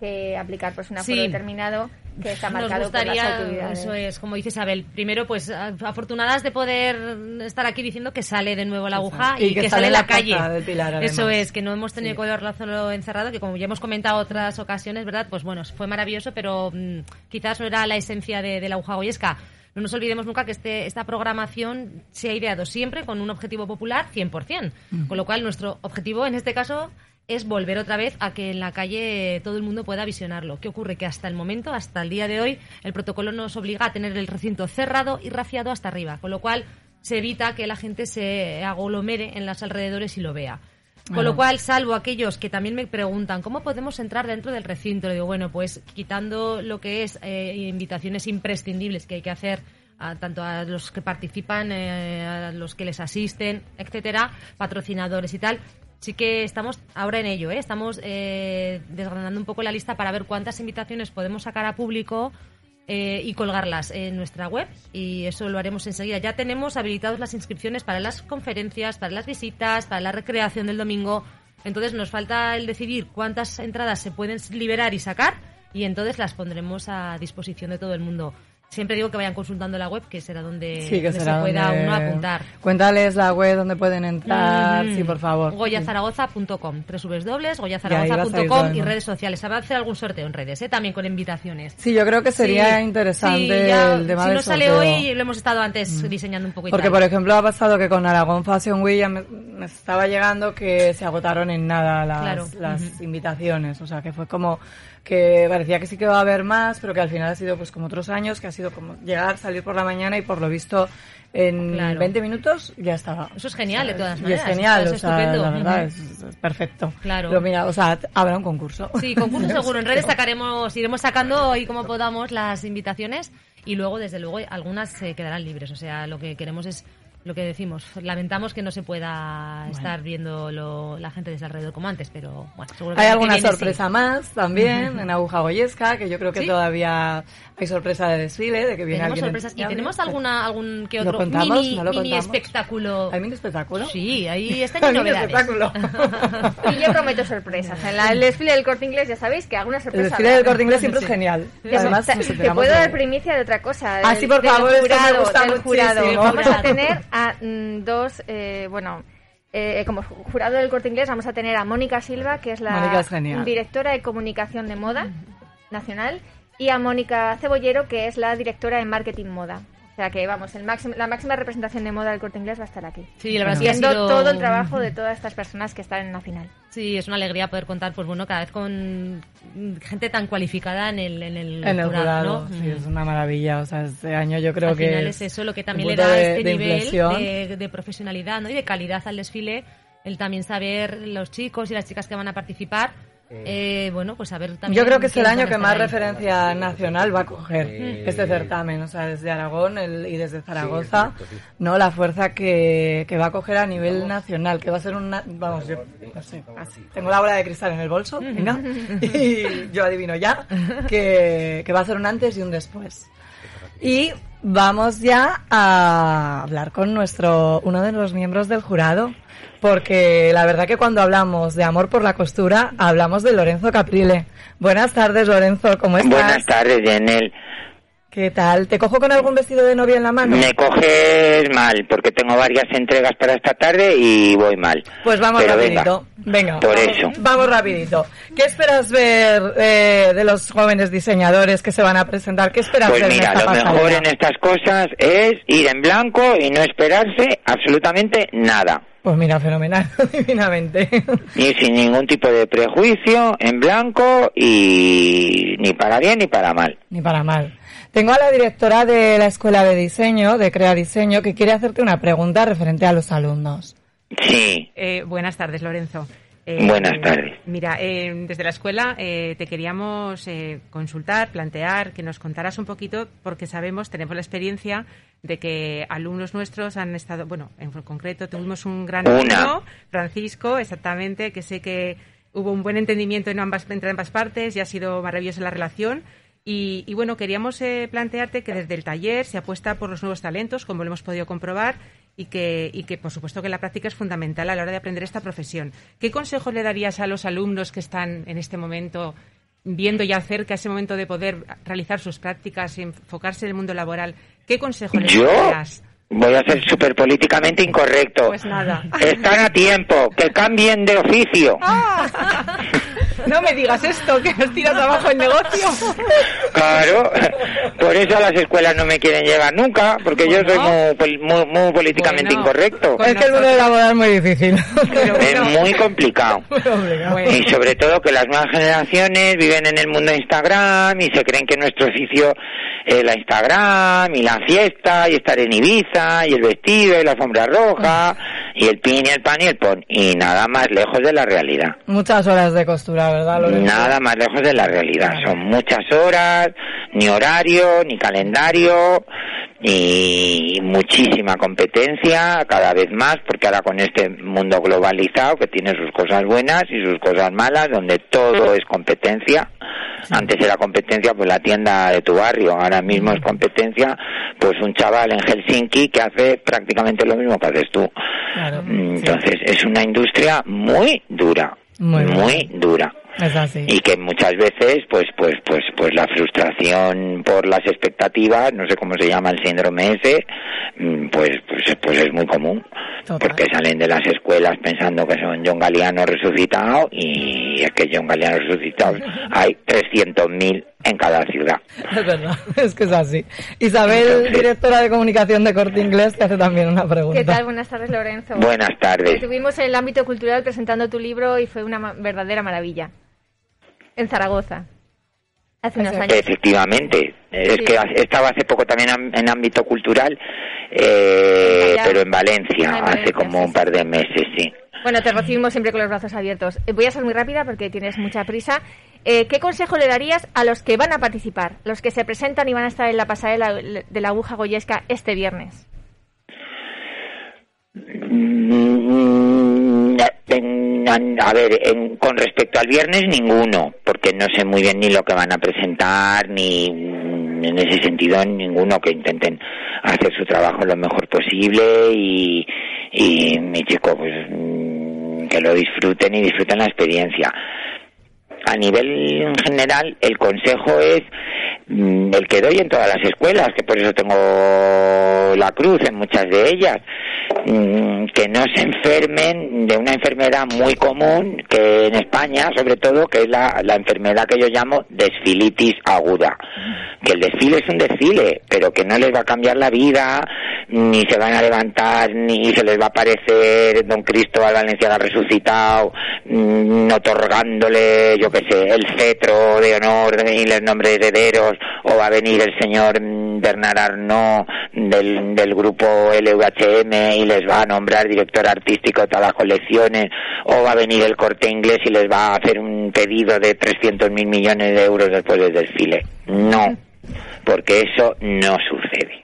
que aplicar pues un aforo Sí. determinado que está Nos marcado por las gustaría, autoridades. eso es, como dice Isabel, primero pues afortunadas de poder estar aquí diciendo que sale de nuevo la aguja Y y, que que, sale sale en la calle. Pilar, eso es, que no hemos tenido que haberlo encerrado, que como ya hemos comentado otras ocasiones, ¿verdad? Pues bueno, fue maravilloso, pero mm, quizás no era la esencia de, de la aguja goyesca. No nos olvidemos nunca que este, esta programación se ha ideado siempre con un objetivo popular 100%. Mm. Con lo cual, nuestro objetivo en este caso es volver otra vez a que en la calle todo el mundo pueda visionarlo. ¿Qué ocurre? Que hasta el momento, hasta el día de hoy, el protocolo nos obliga a tener el recinto cerrado y raciado hasta arriba, con lo cual se evita que la gente se agolomere en los alrededores y lo vea. Con Bueno. lo cual, salvo aquellos que también me preguntan cómo podemos entrar dentro del recinto, le digo, bueno, pues quitando lo que es eh, invitaciones imprescindibles que hay que hacer a, tanto a los que participan, eh, a los que les asisten, etcétera, patrocinadores y tal. Sí que estamos ahora en ello, ¿eh? estamos eh, desgranando un poco la lista para ver cuántas invitaciones podemos sacar a público eh, y colgarlas en nuestra web y eso lo haremos enseguida. Ya tenemos habilitadas las inscripciones para las conferencias, para las visitas, para la recreación del domingo. Entonces nos falta el decidir cuántas entradas se pueden liberar y sacar y entonces las pondremos a disposición de todo el mundo. Siempre digo que vayan consultando la web, que será donde, sí que donde será se pueda donde- uno apuntar. Cuéntales la web donde pueden entrar, Mm. sí, por favor. goyazaragoza.com, Y todo www.goyazaragoza.com el y mundo. redes sociales. Se va a hacer algún sorteo en redes, ¿eh? también con invitaciones. Sí, yo creo que sería Sí, interesante sí, ya, el tema Si no sale hoy, lo hemos estado antes diseñando un poco y Porque, por ejemplo, ha pasado que con Aragón Fashion Week ya me, me estaba llegando que se agotaron en nada las, Claro. las invitaciones. O sea, que fue como que parecía que sí que va a haber más, pero que al final ha sido pues como otros años, que ha sido como llegar, salir por la mañana y por lo visto en Claro. 20 minutos ya estaba. Eso es genial, de todas Y maneras. es genial, o es sea, estupendo. la verdad, es perfecto. Claro. Pero mira, o sea, habrá un concurso. Sí, concurso seguro. En redes sacaremos, iremos sacando hoy como podamos las invitaciones y luego, desde luego, algunas se quedarán libres. O sea, lo que queremos es lo que decimos, lamentamos que no se pueda estar viendo lo- la gente desde alrededor como antes, pero bueno, seguro que Hay el año que alguna viene sorpresa sí. más también en Aguja Goyesca, que yo creo que ¿Sí? todavía hay sorpresa de desfile, de que viene Tenemos alguien. sorpresas y en- tenemos alguna algún que ¿Lo otro contamos? mini, ¿No lo mini contamos? espectáculo. ¿Hay mini espectáculo? Sí, ahí está en novedades. espectáculo. Y yo prometo sorpresas. En la- el desfile del corte inglés ya sabéis que alguna El sorpresa. desfile habrá. del corte inglés siempre es genial. Además, te, te puedo de- dar primicia de otra cosa. Ah, del- sí, por favor, esto me jurado, gusta jurado. muchísimo. Vamos a tener a mm, dos, eh, bueno, eh, como ju- jurado del corte inglés vamos a tener a Mónica Silva, que es la es directora de comunicación de moda nacional, y a Mónica Cebollero, que es la directora de marketing moda. O sea que, vamos, el máximo, la máxima representación de moda del corte inglés va a estar aquí. Sí, la verdad es que sido- todo el trabajo de todas estas personas que están en la final. Sí, es una alegría poder contar, pues bueno, cada vez con gente tan cualificada en el, en el, En el jurado, jurado, ¿no? sí, es una maravilla. O sea, este año yo creo Al que. final es eso lo que también le da de- este de nivel de, de profesionalidad ¿no? y de calidad al desfile, el también saber los chicos y las chicas que van a participar, eh, bueno, pues saber también... Yo creo que es el año a que más ahí. referencia nacional va a coger este certamen, o sea, desde Aragón el- y desde Zaragoza, no la fuerza que, que va a coger a nivel nacional, que va a ser una, vamos, yo no sé, así, tengo la bola de cristal en el bolso, venga, y yo adivino ya que, que va a ser un antes y un después. Y vamos ya a hablar con nuestro uno de los miembros del jurado, porque la verdad que cuando hablamos de amor por la costura, hablamos de Lorenzo Caprile. Buenas tardes, Lorenzo, ¿cómo estás? Buenas tardes, Yanel. ¿Qué tal? ¿Te cojo con algún vestido de novia en la mano? Me coges mal, porque tengo varias entregas para esta tarde y voy mal. Pues vamos Pero rapidito. Venga, Por vamos, eso. vamos rapidito. ¿Qué esperas ver eh, de los jóvenes diseñadores que se van a presentar? ¿Qué esperas Pues ver en mira, esta lo pasarela? mejor en estas cosas es ir en blanco y no esperarse absolutamente nada. Pues mira, fenomenal, divinamente. Y sin ningún tipo de prejuicio, en blanco y ni para bien ni para mal. Ni para mal. Tengo a la directora de la Escuela de Diseño, de Crea Diseño, que quiere hacerte una pregunta referente a los alumnos. Sí. Eh, buenas tardes, Lorenzo. Eh, Buenas tardes. Mira, eh, desde la escuela eh, te queríamos eh, consultar, plantear, que nos contaras un poquito, porque sabemos, tenemos la experiencia de que alumnos nuestros han estado, bueno, en concreto tuvimos un gran Una. alumno, Francisco, exactamente, que sé que hubo un buen entendimiento en ambas, entre ambas partes y ha sido maravillosa la relación. Y, y bueno, queríamos eh, plantearte que desde el taller se apuesta por los nuevos talentos, como lo hemos podido comprobar, y que, y que por supuesto que la práctica es fundamental a la hora de aprender esta profesión. ¿Qué consejos le darías a los alumnos que están en este momento viendo ya cerca ese momento de poder realizar sus prácticas y enfocarse en el mundo laboral? ¿Qué consejos les darías? Voy a ser súper políticamente incorrecto. Pues nada. Están a tiempo, que cambien de oficio. No me digas esto, que nos tiras abajo el negocio. Claro, por eso a las escuelas no me quieren llevar nunca, porque yo soy muy, muy, muy políticamente incorrecto. Es que el mundo laboral es muy difícil. Es muy complicado. Y sobre todo que las nuevas generaciones viven en el mundo de Instagram y se creen que nuestro oficio es la Instagram y la fiesta y estar en Ibiza y el vestido y la alfombra roja y el pin y el pan y el pon. Y nada más lejos de la realidad. Muchas horas de costura, ¿verdad, Lorenzo? Nada más lejos de la realidad. Son muchas horas, ni horario, ni calendario, y muchísima competencia cada vez más, porque ahora con este mundo globalizado que tiene sus cosas buenas y sus cosas malas, donde todo es competencia. Antes era competencia pues la tienda de tu barrio, ahora mismo es competencia pues un chaval en Helsinki que hace prácticamente lo mismo que haces tú. Mm, Entonces es una industria muy dura, Muy muy dura. Es así. y que muchas veces pues pues pues pues la frustración por las expectativas no sé cómo se llama el síndrome ese mm, pues pues pues es muy común. Porque salen de las escuelas pensando que son John Galeano resucitado y es que John Galeano resucitado hay 300.000 en cada ciudad Es verdad, es que es así. Isabel, directora de comunicación de Corte Inglés, te hace también una pregunta. ¿Qué tal? Buenas tardes, Lorenzo. Buenas tardes. Estuvimos en el ámbito cultural presentando tu libro y fue una verdadera maravilla. En Zaragoza. Hace unos años. Efectivamente, es que estaba hace poco también am- en ámbito cultural, eh, pero en Valencia, Ah, hace como un par de meses, sí. Bueno, te recibimos siempre con los brazos abiertos. Eh, Voy a ser muy rápida porque tienes mucha prisa. eh, ¿qué consejo le darías a los que van a participar, los que se presentan y van a estar en la pasarela de la aguja goyesca este viernes? Mm, a ver, en- con respecto al viernes ninguno, porque no sé muy bien ni lo que van a presentar, ni mm, en ese sentido ninguno que intenten hacer su trabajo lo mejor posible y, y mi chico, pues mm, que lo disfruten y disfruten la experiencia. A nivel en general, el consejo es mm, el que doy en todas las escuelas, que por eso tengo la cruz en muchas de ellas, mm, que no se enfermen de una enfermedad muy común que en España, sobre todo, que es la, la enfermedad que yo llamo desfilitis aguda. Que el desfile es un desfile, pero que no les va a cambiar la vida, ni se van a levantar, ni se les va a aparecer Don Cristóbal Valenciaga resucitado, mm, otorgándole, yo sé, el cetro de honor y los nombres herederos, o va a venir el señor mm, Bernard Arnault del, del grupo LVHM y les va a nombrar director artístico de todas las colecciones, o va a venir el corte inglés y les va a hacer un pedido de 300 mil millones de euros después del desfile. No, porque eso no sucede.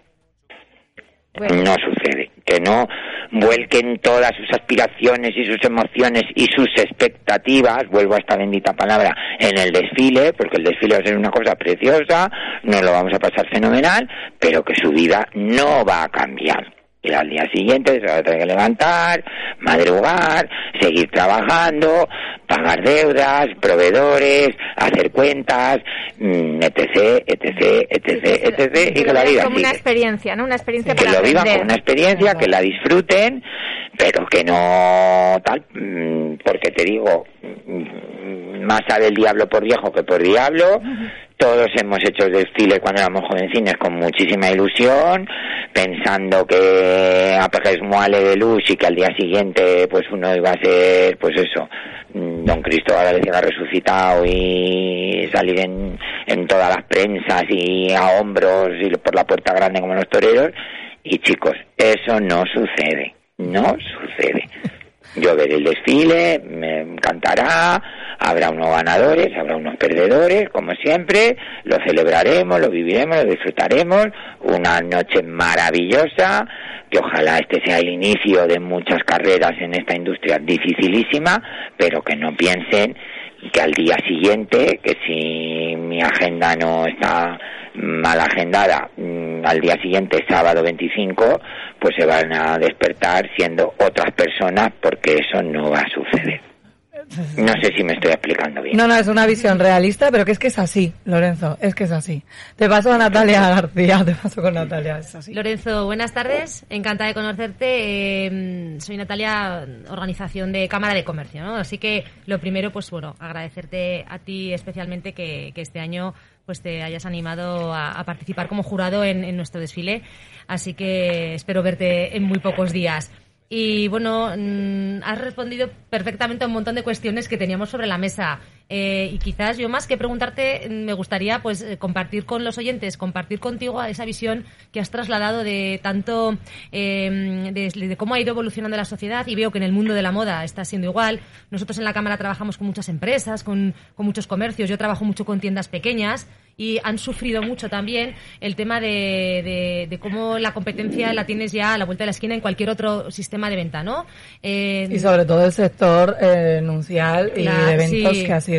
No sucede. Que no vuelquen todas sus aspiraciones y sus emociones y sus expectativas, vuelvo a esta bendita palabra, en el desfile, porque el desfile va a ser una cosa preciosa, nos lo vamos a pasar fenomenal, pero que su vida no va a cambiar. Y al día siguiente se va a tener que levantar, madrugar, seguir trabajando, pagar deudas, proveedores, hacer cuentas, mm, etc, etc, etc, etc, y que la vida como una experiencia, ¿no? Una experiencia que lo vivan como una experiencia, que la disfruten, pero que no tal, mm, porque te digo, mm, más sabe el diablo por viejo que por diablo. Todos hemos hecho desfiles cuando éramos jovencines con muchísima ilusión, pensando que apejes muale de luz y que al día siguiente pues uno iba a ser, pues eso, mm, Don Cristóbal Valenciaga resucitado y salir en, en todas las prensas y a hombros y por la puerta grande como los toreros. Y chicos, eso no sucede, no sucede. Yo veré el desfile, me encantará, habrá unos ganadores, habrá unos perdedores, como siempre, lo celebraremos, lo viviremos, lo disfrutaremos, una noche maravillosa, que ojalá este sea el inicio de muchas carreras en esta industria dificilísima, pero que no piensen que al día siguiente, que si mi agenda no está mal agendada, mm, al día siguiente, sábado 25, pues se van a despertar siendo otras personas porque eso no va a suceder. No sé si me estoy explicando bien. No, no, es una visión realista, pero que es que es así, Lorenzo, es que es así. Te paso a Natalia García, te paso con Natalia, es así. Lorenzo, buenas tardes. Encantada de conocerte. Eh, soy Natalia, organización de Cámara de Comercio, ¿no? Así que lo primero, pues bueno, agradecerte a ti especialmente que, que este año pues te hayas animado a, a participar como jurado en, en nuestro desfile. Así que espero verte en muy pocos días. Y bueno, mm, has respondido perfectamente a un montón de cuestiones que teníamos sobre la mesa. Eh, y quizás yo más que preguntarte, mm, me gustaría pues eh, compartir con los oyentes, compartir contigo esa visión que has trasladado de tanto eh, de, de cómo ha ido evolucionando la sociedad y veo que en el mundo de la moda está siendo igual. Nosotros en la Cámara trabajamos con muchas empresas, con, con muchos comercios, yo trabajo mucho con tiendas pequeñas y han sufrido mucho también el tema de, de- de cómo la competencia la tienes ya a la vuelta de la esquina en cualquier otro sistema de venta, ¿no? Eh, Y sobre todo el sector eh, nuncial y de eventos sí. que ha sido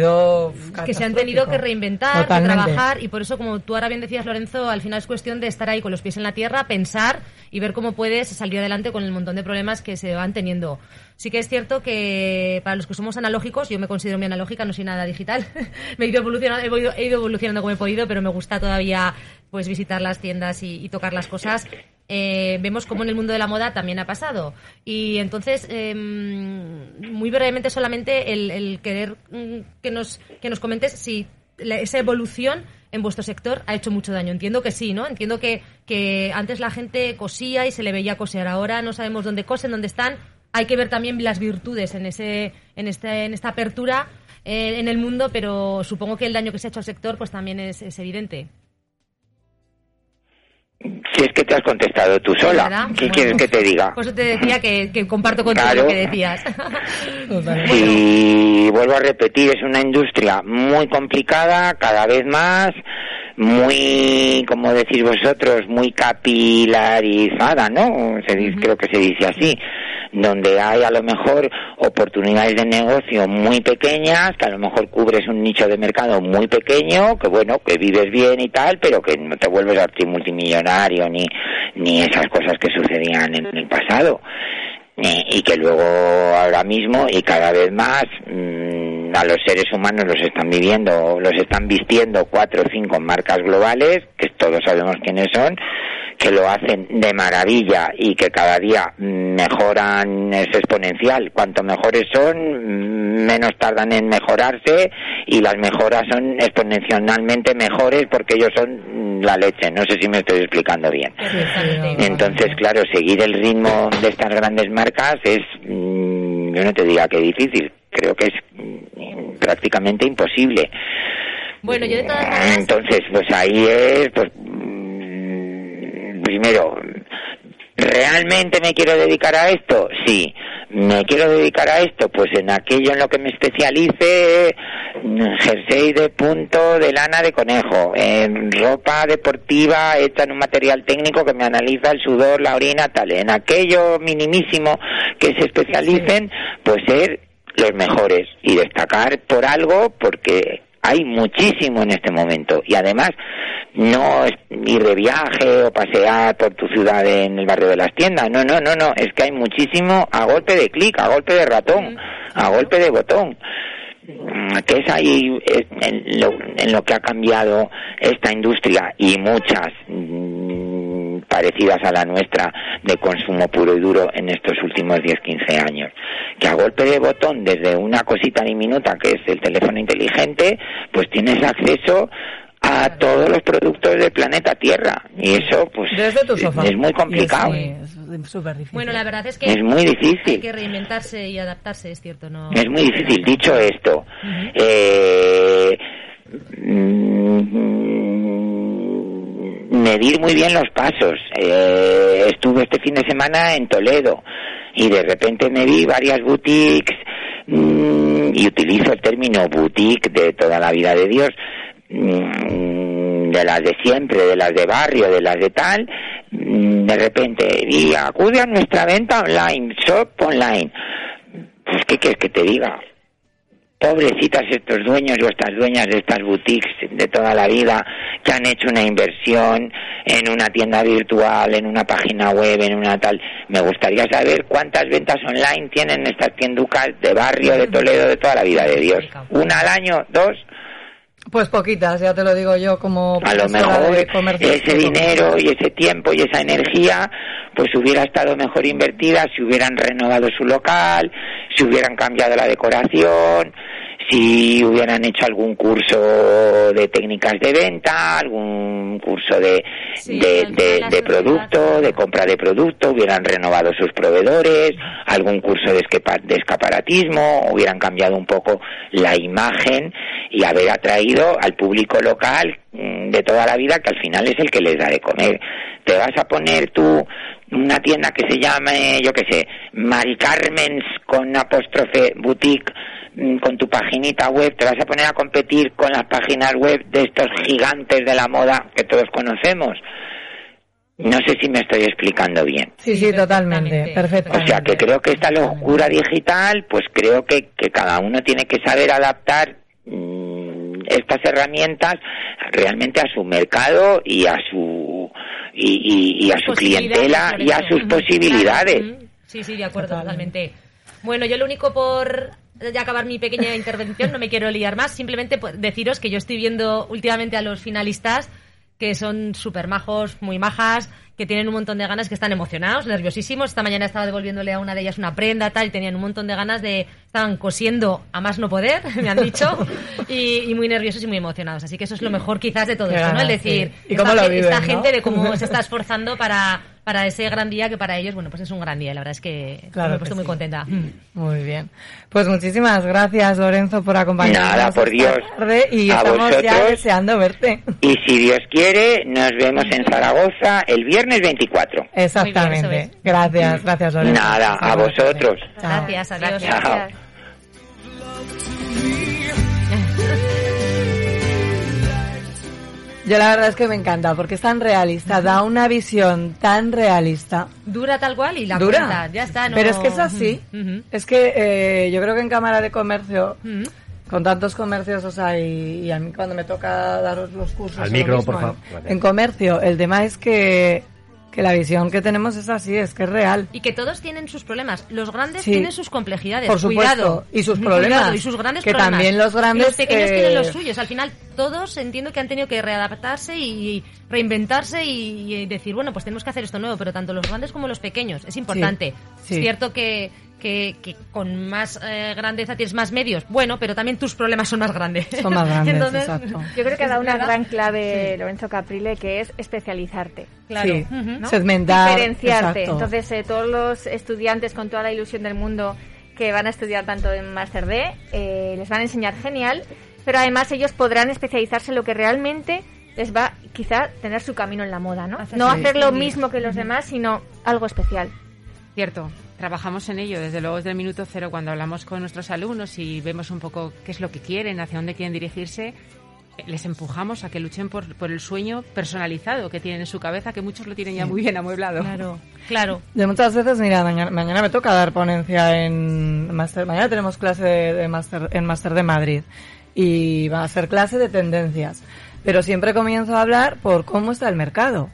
que se han tenido que reinventar, Totalmente. que trabajar y por eso como tú ahora bien decías Lorenzo, al final es cuestión de estar ahí con los pies en la tierra, pensar y ver cómo puedes salir adelante con el montón de problemas que se van teniendo. Sí que es cierto que para los que somos analógicos, yo me considero muy analógica, no soy nada digital, me he ido evolucionando, he ido, he ido evolucionando como he podido, pero me gusta todavía pues visitar las tiendas y, y tocar las cosas. Eh, vemos cómo en el mundo de la moda también ha pasado. Y entonces, em, muy brevemente solamente el, el querer mm, que nos, que nos comentes si esa evolución en vuestro sector ha hecho mucho daño. Entiendo que sí, ¿no? Entiendo que, que antes la gente cosía y se le veía coser. Ahora no sabemos dónde cosen, dónde están. Hay que ver también las virtudes en, ese, en, este, en esta apertura eh, en el mundo, pero supongo que el daño que se ha hecho al sector pues también es, es evidente. Si es que te has contestado tú sola. ¿Verdad? ¿Qué Bueno. quieres que te diga? Por eso te decía que, que comparto contigo Claro. lo que decías. Y vuelvo a repetir, es una industria muy complicada, cada vez más, muy, como decís vosotros, muy capilarizada, ¿no? Se dice- Creo que se dice así, donde hay a lo mejor oportunidades de negocio muy pequeñas, que a lo mejor cubres un nicho de mercado muy pequeño, que bueno, que vives bien y tal, pero que no te vuelves a multimillonario ni, ni esas cosas que sucedían en el pasado. Y, que luego ahora mismo y cada vez más mm, a los seres humanos los están viviendo, los están vistiendo cuatro o cinco marcas globales, que todos sabemos quiénes son, que lo hacen de maravilla y que cada día mejoran, es exponencial. Cuanto mejores son, menos tardan en mejorarse y las mejoras son exponencialmente mejores porque ellos son la leche. No sé si me estoy explicando bien. Entonces, claro, seguir el ritmo de estas grandes marcas es, mm, yo no te diga que difícil, creo que es mm, prácticamente imposible. Bueno, yo de todas maneras... Entonces, pues ahí es, pues, mm, primero, ¿realmente me quiero dedicar a esto? Sí. ¿Me quiero dedicar a esto? Pues en aquello en lo que me especialice, mm, jersey de punto de lana de conejo, en ropa deportiva hecha en un material técnico que me analiza el sudor, la orina, tal. En aquello minimísimo que se especialicen, pues ser los mejores. Y destacar por algo porque hay muchísimo en este momento. Y además no es ir de viaje o pasear por tu ciudad en el barrio de las tiendas, no, no, no, no, es que hay muchísimo a golpe de clic, a golpe de ratón, a golpe de botón. Mm, que es ahí eh, en lo, en lo que ha cambiado esta industria y muchas mm, parecidas a la nuestra de consumo puro y duro en estos últimos 10-15 años. Que a golpe de botón, desde una cosita diminuta que es el teléfono inteligente, pues tienes acceso a todos los productos del planeta Tierra. Y eso, pues, Desde tu sofá. es muy complicado. Es- difícil. Bueno, la verdad es que Es muy difícil. hay que reinventarse y adaptarse, es cierto, no. Es muy difícil. Dicho esto, eh, mm, medir muy bien los pasos. Eh, estuve este fin de semana en Toledo y de repente me vi varias boutiques mm, y utilizo el término boutique de toda la vida de Dios mm, de las de siempre, de las de barrio, de las de tal, mm, de repente, y acude a nuestra venta online, shop online. Pues, ¿qué quieres que te diga? Pobrecitas estos dueños o estas dueñas de estas boutiques de toda la vida que han hecho una inversión en una tienda virtual, en una página web, en una tal. Me gustaría saber cuántas ventas online tienen estas tienducas de barrio, de Toledo, de toda la vida de Dios. ¿Una al año? ¿Dos? Pues poquitas, ya te lo digo yo como a lo mejor de comercio. ese dinero y ese tiempo y esa energía pues hubiera estado mejor invertida si hubieran renovado su local, si hubieran cambiado la decoración, si hubieran hecho algún curso de técnicas de venta, algún curso de, de, de- de producto, de compra de producto, hubieran renovado sus proveedores, algún curso de, escaparatismo, hubieran cambiado un poco la imagen y haber atraído al público local mm, de toda la vida que al final es el que les da de comer. Te vas a poner tú una tienda que se llame, yo qué sé, Mari Carmen's con apóstrofe boutique con tu paginita web, te vas a poner a competir con las páginas web de estos gigantes de la moda que todos conocemos. No sé si me estoy explicando bien. Sí, sí, totalmente, perfecto. O sea que creo que esta locura digital, pues creo que, que cada uno tiene que saber adaptar mm, estas herramientas realmente a su mercado y a su y, y- y a su clientela y a sus posibilidades. Sí, sí, de acuerdo, totalmente. Bueno, yo lo único por ya acabar mi pequeña intervención, no me quiero liar más, simplemente pues, deciros que yo estoy viendo últimamente a los finalistas que son súper majos, muy majas, que tienen un montón de ganas, que están emocionados, nerviosísimos. Esta mañana estaba devolviéndole a una de ellas una prenda, tal, y tenían un montón de ganas de... Estaban cosiendo a más no poder, me han dicho, y, y muy nerviosos y muy emocionados. Así que eso es lo mejor quizás de todo esto, ¿no? El decir, sí. ¿Y cómo esta, lo gen- viven, esta no? gente de cómo se está esforzando para, para ese gran día que para ellos, bueno, pues es un gran día. y La verdad es que Claro me he puesto muy sí. contenta. Muy bien. Pues muchísimas gracias, Lorenzo, por acompañarnos. Nada, por Dios. tarde y A estamos ya vosotros. deseando verte. Y si Dios quiere, nos vemos en Zaragoza el viernes 24. Exactamente. Gracias, gracias, Lorenzo. Nada, a vosotros. Gracias, adiós. Chao. Yo la verdad es que me encanta porque es tan realista, da una visión tan realista. Dura tal cual y la Dura. cuenta, ya está. no- Pero es que es así. Es que eh, yo creo que en Cámara de Comercio, con tantos comercios, o sea, y, y a mí cuando me toca daros los cursos... Al micro, mismo, por favor. En, en comercio, el tema es que, que la visión que tenemos es así, es que es real. Y que todos tienen sus problemas. Los grandes Sí. tienen sus complejidades. Por supuesto. Cuidado. Y sus Cuidado, problemas. y sus grandes Que problemas. también los grandes, Los pequeños eh, tienen los suyos. Al final, todos entiendo que han tenido que readaptarse y reinventarse y, y decir, bueno, pues tenemos que hacer esto nuevo. Pero tanto los grandes como los pequeños. Es importante. sí. Es cierto que, que, que con más eh, grandeza tienes más medios. Bueno, pero también tus problemas son más grandes. Son más grandes, Entonces, exacto. Yo creo que ha dado una gran clave Lorenzo Caprile que es especializarte. Claro. Sí. Segmentar, Diferenciarte. exacto. Entonces, eh, todos los estudiantes con toda la ilusión del mundo que van a estudiar tanto en Master D, eh, les van a enseñar genial, pero además ellos podrán especializarse en lo que realmente les va quizá tener su camino en la moda, ¿no? Hacer No hacer lo mismo que los demás, sino algo especial. Cierto, trabajamos en ello desde luego desde el minuto cero cuando hablamos con nuestros alumnos y vemos un poco qué es lo que quieren, hacia dónde quieren dirigirse. eh, Les empujamos a que luchen por, por el sueño personalizado que tienen en su cabeza, que muchos lo tienen ya muy bien amueblado. Claro, claro. De muchas veces, mira, mañana, mañana me toca dar ponencia en máster. Mañana tenemos clase de, de máster en máster de Madrid y va a ser clase de tendencias. Pero siempre comienzo a hablar por cómo está el mercado,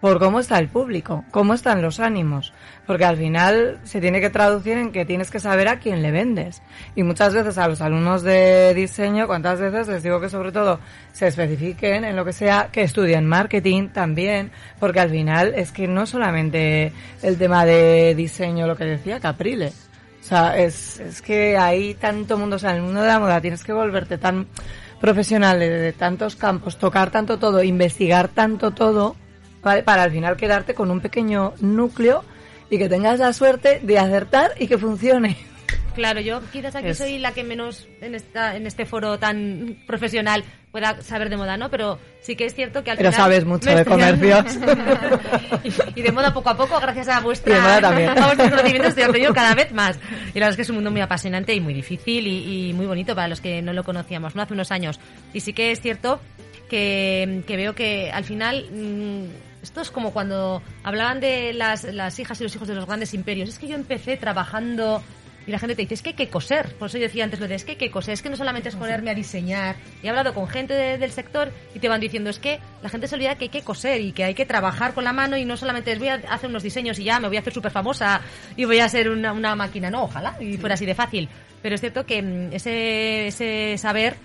por cómo está el público, cómo están los ánimos, porque al final se tiene que traducir en que tienes que saber a quién le vendes. Y muchas veces a los alumnos de diseño, cuántas veces les digo que sobre todo se especifiquen en lo que sea, que estudien marketing también, porque al final es que no solamente el tema de diseño, lo que decía Caprile. O sea, es, que hay tanto mundo, o sea, en el mundo de la moda tienes que volverte tan profesional de, de tantos campos, tocar tanto todo, investigar tanto todo, ¿vale? Para al final quedarte con un pequeño núcleo y que tengas la suerte de acertar y que funcione. Claro, yo quizás aquí Es- soy la que menos en esta en este foro tan profesional pueda saber de moda, ¿no? Pero sí que es cierto que al Pero final... sabes mucho de comercios. y, y de moda poco a poco, gracias a vuestra de moda también. a vuestros conocimientos estoy aprendiendo cada vez más. Y la verdad es que es un mundo muy apasionante y muy difícil y, y muy bonito para los que no lo conocíamos, ¿no? Hace unos años. Y sí que es cierto que, que veo que al final... mm, esto es como cuando hablaban de las, las hijas y los hijos de los grandes imperios. Es que yo empecé trabajando y la gente te dice, es que hay que coser. Por eso yo decía antes lo de, es que hay que coser. Es que no solamente es ponerme a diseñar. Y he hablado con gente de- del sector y te van diciendo, es que la gente se olvida que hay que coser y que hay que trabajar con la mano y no solamente es voy a hacer unos diseños y ya me voy a hacer súper famosa y voy a ser una, una máquina. No, ojalá y fuera así de fácil. Pero es cierto que mm, ese, ese saber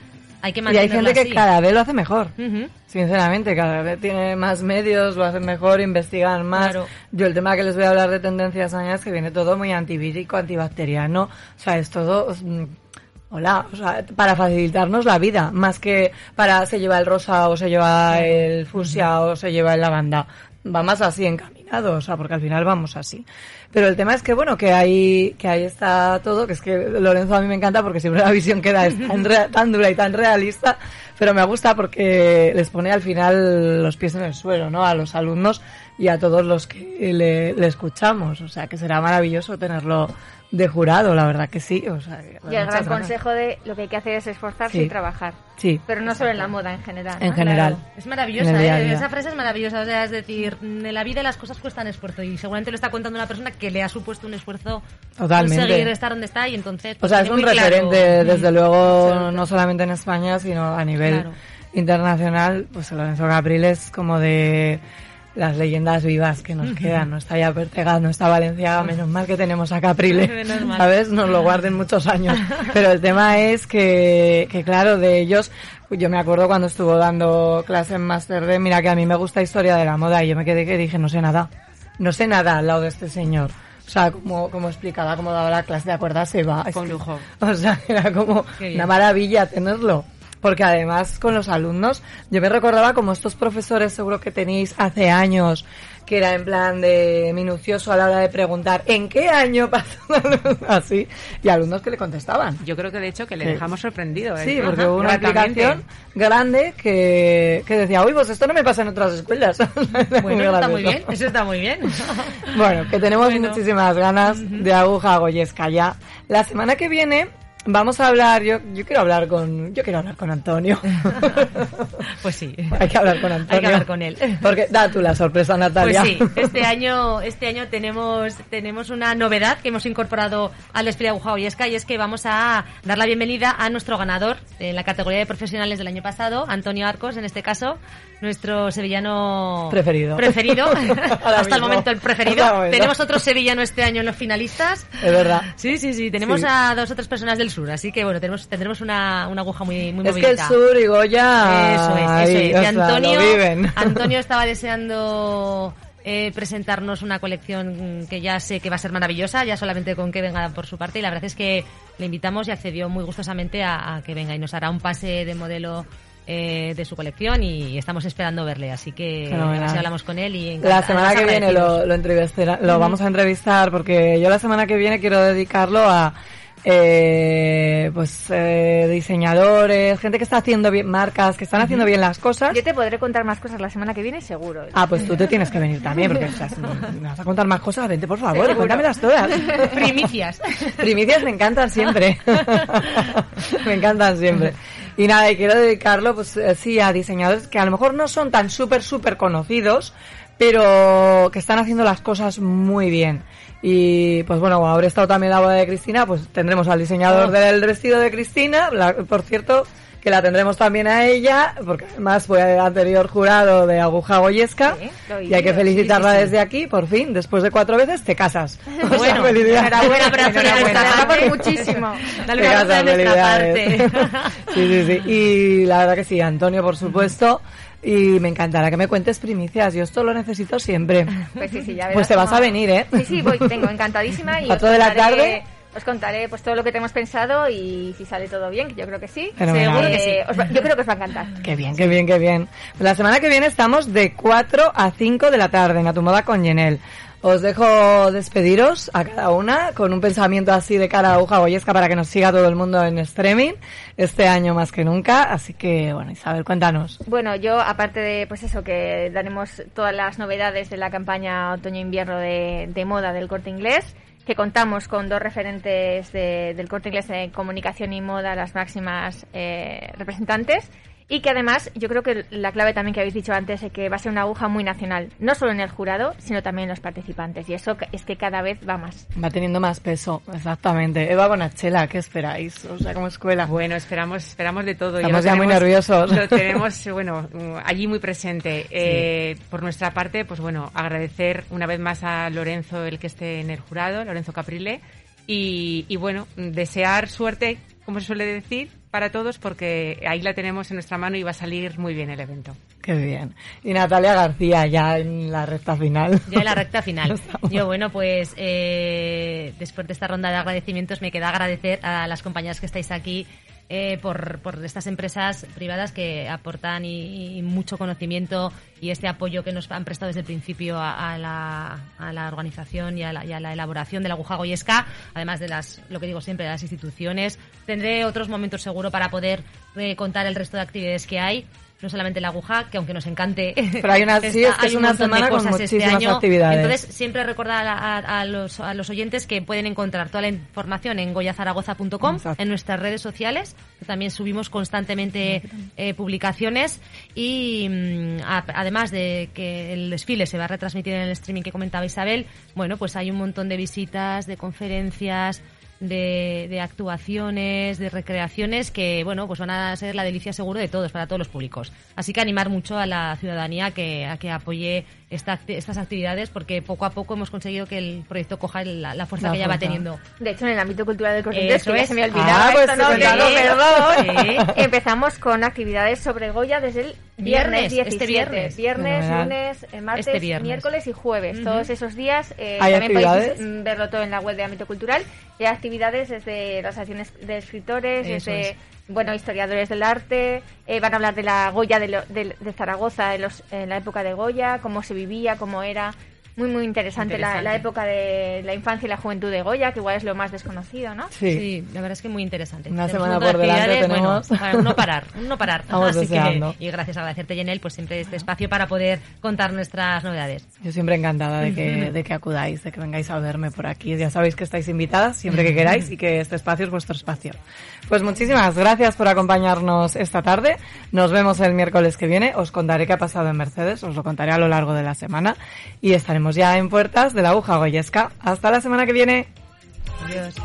hay que Y hay gente que cada vez lo hace mejor. Ujú. Sinceramente, cada vez tiene más medios, lo hacen mejor, investigan más. Claro. Yo el tema que les voy a hablar de tendencias años es que viene todo muy antivírico, antibacteriano. O sea, es todo... mm, Hola, o sea, para facilitarnos la vida, más que para se lleva el rosa o se lleva el fucsia o se lleva el lavanda. Va más así encaminado, o sea, porque al final vamos así. Pero el tema es que, bueno, que ahí, que ahí está todo, que es que Lorenzo a mí me encanta porque siempre la visión que da es tan, tan dura y tan realista, pero me gusta porque les pone al final los pies en el suelo, ¿no? A los alumnos y a todos los que le, le escuchamos. O sea, que será maravilloso tenerlo de jurado, la verdad que sí. O sea, Y el gran ganas. consejo de lo que hay que hacer es esforzarse Sí. y trabajar. Sí. Pero no solo en la moda, en general. En ¿no? general. Claro. Es maravillosa, ¿eh? día. esa frase es maravillosa. O sea, es decir, en la vida las cosas cuestan esfuerzo y seguramente lo está contando una persona que le ha supuesto un esfuerzo Totalmente. conseguir estar donde está y entonces... O pues, sea, es un claro- referente, desde luego, no solamente en España, sino a nivel Claro. internacional. Pues Lorenzo Gabriel es como de las leyendas vivas que nos quedan. No está ya Pertegaz, no está Valenciaga, menos mal que tenemos a Caprile. ¿Sabes? Nos lo guarden muchos años. Pero el tema es que, que claro, de ellos, yo me acuerdo cuando estuvo dando clase en Master D, mira que a mí me gusta historia de la moda y yo me quedé que dije, no sé nada. No sé nada al lado de este señor. O sea, como, como explicaba, como daba la clase, ¿de acuerdas? Se va. Con lujo. O sea, era como una maravilla tenerlo. Porque además con los alumnos, yo me recordaba como estos profesores seguro que tenéis hace años, que era en plan de minucioso a la hora de preguntar ¿en qué año pasó? así, y alumnos que le contestaban. Yo creo que de hecho que le dejamos sorprendido. ¿eh? Sí, porque hubo una aplicación grande que, que decía, uy, pues esto no me pasa en otras escuelas. Bueno, eso está muy bien, eso está muy bien. Bueno, que tenemos muchísimas ganas de aguja goyesca ya. La semana que viene vamos a hablar, yo, yo quiero hablar con, yo quiero hablar con Antonio. Pues sí. Hay que hablar con Antonio. Hay que hablar con él. Porque da tú la sorpresa, Natalia. Pues sí, este año, este año tenemos, tenemos una novedad que hemos incorporado al desfile de Aguja y es que vamos a dar la bienvenida a nuestro ganador en la categoría de profesionales del año pasado, Antonio Arcos, en este caso, nuestro sevillano Preferido. preferido. Hasta el mismo. momento el preferido. Tenemos otro sevillano este año en los finalistas. Es verdad. Sí, sí, sí. Tenemos Sí. a dos o tres personas del sur, así que bueno, tenemos, tendremos una, una aguja muy, muy Es que el sur y Goya. Eso es, eso es. Y Antonio, viven. Antonio estaba deseando eh, presentarnos una colección que ya sé que va a ser maravillosa, ya solamente con que venga por su parte. Y la verdad es que le invitamos y accedió muy gustosamente a, a que venga y nos hará un pase de modelo. eh, de su colección y estamos esperando verle así que si hablamos con él y La encanta- semana que viene lo, lo, lo vamos a entrevistar porque yo la semana que viene quiero dedicarlo a eh, pues eh, diseñadores, gente que está haciendo bien marcas, que están haciendo bien las cosas. Yo te podré contar más cosas la semana que viene, seguro. Ah, pues tú te tienes que venir también, porque o sea, si me vas a contar más cosas, vente por favor, Seguro. cuéntamelas todas. Primicias. Primicias me encantan siempre. me encantan siempre. Y nada, y quiero dedicarlo, pues eh, sí, a diseñadores que a lo mejor no son tan súper, súper conocidos, pero que están haciendo las cosas muy bien. Y pues bueno, como habré estado también la boda de Cristina, pues tendremos al diseñador Oh. del vestido de Cristina, la- por cierto, que la tendremos también a ella, porque además fue el anterior jurado de Aguja Goyesca, y hay que felicitarla sí, sí, sí. desde aquí, por fin, después de cuatro veces te casas. O sea, Bueno, felicidades. enhorabuena, parte. muchísimo. Dale Te casas, nuestra felicidades. parte. Sí, sí, sí. Y la verdad que sí, Antonio, por supuesto. Y me encantará que me cuentes primicias. Yo esto lo necesito siempre. Pues sí, sí, ya verás Pues te vas cómo- a venir, ¿eh? Sí, sí, voy, tengo encantadísima y Cuatro de la tarde. Os contaré pues todo lo que tenemos pensado y si sale todo bien, que yo creo que sí. Seguro que sí. Os va- yo creo que os va a encantar. Qué bien, qué bien, qué bien. Pues la semana que viene estamos de 4 a 5 de la tarde en A Tu Moda con Yenel. Os dejo despediros a cada una con un pensamiento así de cara a aguja goyesca para que nos siga todo el mundo en streaming este año más que nunca. Así que, bueno, Isabel, cuéntanos. Bueno, yo aparte de pues eso que daremos todas las novedades de la campaña otoño-invierno de, de moda del Corte Inglés, que contamos con dos referentes de- del Corte Inglés en comunicación y moda, las máximas eh, representantes. Y que además, yo creo que la clave también que habéis dicho antes es que va a ser una aguja muy nacional, no solo en el jurado, sino también en los participantes. Y eso es que cada vez va más. Va teniendo más peso, exactamente. Eva Bonachela, ¿qué esperáis? O sea, como escuela. Bueno, esperamos, esperamos de todo. Estamos ya muy tenemos- nerviosos. Lo tenemos, bueno, allí muy presente. Eh, por nuestra parte, pues bueno, agradecer una vez más a Lorenzo el que esté en el jurado, Lorenzo Caprile, y, y bueno, desear suerte, como se suele decir, para todos, porque ahí la tenemos en nuestra mano y va a salir muy bien el evento. Qué bien. Y Natalia García, ya en la recta final. Ya en la recta final. Yo, bueno, pues eh, después de esta ronda de agradecimientos me queda agradecer a las compañías que estáis aquí eh, por, por estas empresas privadas que aportan y, mucho conocimiento y este apoyo que nos han prestado desde el principio a, a la, a la organización y a la, y a la elaboración de la aguja goyesca, además de las, lo que digo siempre, de las instituciones. Tendré otros momentos seguro para poder eh, contar el resto de actividades que hay. No solamente la aguja, que aunque nos encante. Pero hay una- sí, es que hay es un una de semana con este muchísimas año. actividades. Entonces, siempre recordar a, a- a los, a los oyentes que pueden encontrar toda la información en goyazaragoza.com, en nuestras redes sociales, que también subimos constantemente eh, publicaciones y mm, a- además de que el desfile se va a retransmitir en el streaming que comentaba Isabel, bueno, pues hay un montón de visitas, de conferencias, de, de actuaciones, de recreaciones que, bueno, pues van a ser la delicia seguro de todos, para todos los públicos. Así que animar mucho a la ciudadanía que, a que apoye esta estas actividades porque poco a poco hemos conseguido que el proyecto coja la, la fuerza La que ya va teniendo. De hecho, en el ámbito cultural del Corte Inglés, Eso que ya es. se me olvidaba Ah, pues. Empezamos con actividades sobre Goya desde el Viernes, Viernes, 17. este viernes. Viernes, lunes, eh, martes, Este viernes. miércoles y jueves. Todos esos días. eh, ¿Hay también actividades? podéis mm, verlo todo en la web de Ámbito Cultural. Y hay actividades desde las acciones de escritores, Eso desde es. bueno, historiadores del arte. eh, van a hablar de la Goya de, lo- de- de Zaragoza en, los- en la época de Goya, cómo se vivía, cómo era. Muy, muy interesante, La, Interesante. la época de la infancia y la juventud de Goya, que igual es lo más desconocido, ¿no? Sí. la verdad es que muy interesante. Una Tenemos semana por de delante tenemos. Bueno, para no parar, no parar. Vamos Así que- y gracias, agradecerte, Yenel, pues siempre este espacio para poder contar nuestras novedades. Yo siempre encantada de que, de que acudáis, de que vengáis a verme por aquí. Ya sabéis que estáis invitadas siempre que queráis y que este espacio es vuestro espacio. Pues muchísimas gracias por acompañarnos esta tarde. Nos vemos el miércoles que viene. Os contaré qué ha pasado en Mercedes, os lo contaré a lo largo de la semana y estaremos ya en puertas de la aguja goyesca. Hasta la semana que viene. Adiós.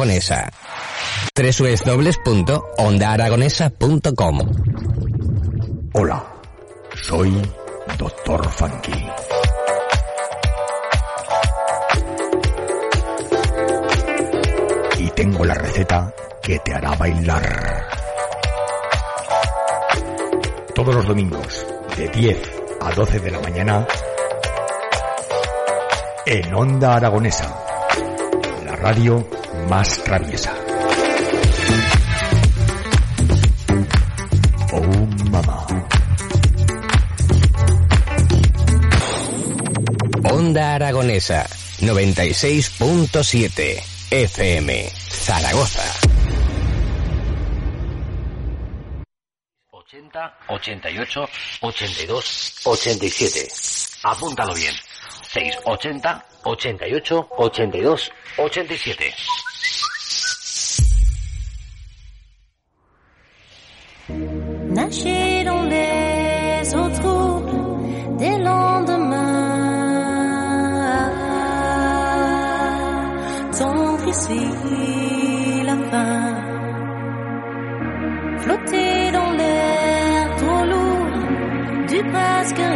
Aragonesa. www.ondaaragonesa.com Hola, soy Doctor Funky. Y tengo la receta que te hará bailar. Todos los domingos, de 10 a 12 de la mañana, en Onda Aragonesa, la radio más traviesa. Oh mamá. Onda Aragonesa 96.7 FM Zaragoza. 88 82 87. Apúntalo bien. 680 88 82 87. Nager dans les eaux troubles des lendemains. Tendre ici la fin. Flotter dans l'air trop lourd du Pascal.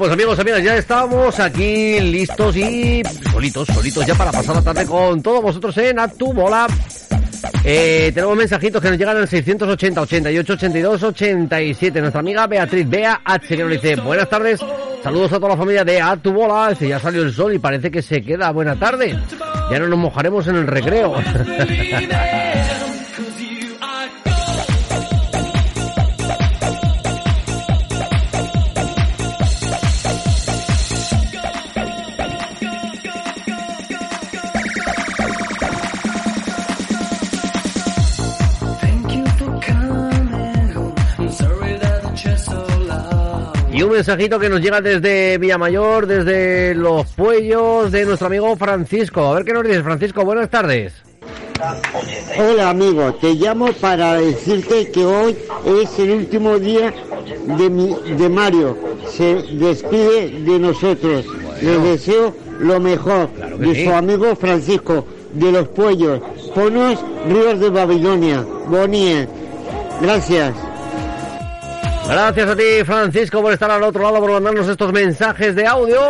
Pues amigos, amigas, ya estamos aquí listos y solitos, solitos ya para pasar la tarde con todos vosotros en A Tu Bola. Eh, tenemos mensajitos que nos llegan al 680, 88, 82, 87. Nuestra amiga Beatriz Bea H que nos dice, buenas tardes, saludos a toda la familia de A Tu Bola. Dice, ya salió el sol y parece que se queda. Buena tarde. Ya no nos mojaremos en el recreo. un mensajito que nos llega desde Villamayor, desde Los Puellos, de nuestro amigo Francisco. A ver qué nos dices, Francisco. Buenas tardes. Hola amigo, te llamo para decirte que hoy es el último día de, mi, de Mario. Se despide de nosotros. Le deseo lo mejor. que de sí. su amigo Francisco, de los Puellos. Ponos Ríos de Babilonia. Bonía. Gracias. Gracias a ti, Francisco, por estar al otro lado, por mandarnos estos mensajes de audio.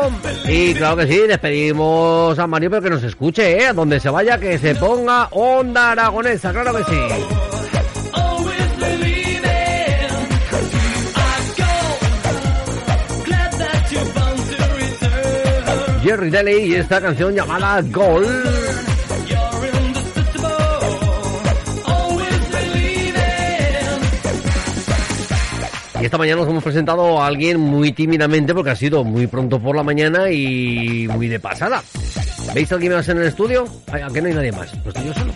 Y claro que sí, despedimos a Mario, pero que nos escuche, ¿eh? A donde se vaya, que se ponga onda aragonesa, claro que sí. Jerry Daly y esta canción llamada Gol. Y esta mañana nos hemos presentado a alguien muy tímidamente porque ha sido muy pronto por la mañana y muy de pasada. ¿Veis a alguien más en el estudio? Ay, Aquí no hay nadie más. ¿No estoy yo solo?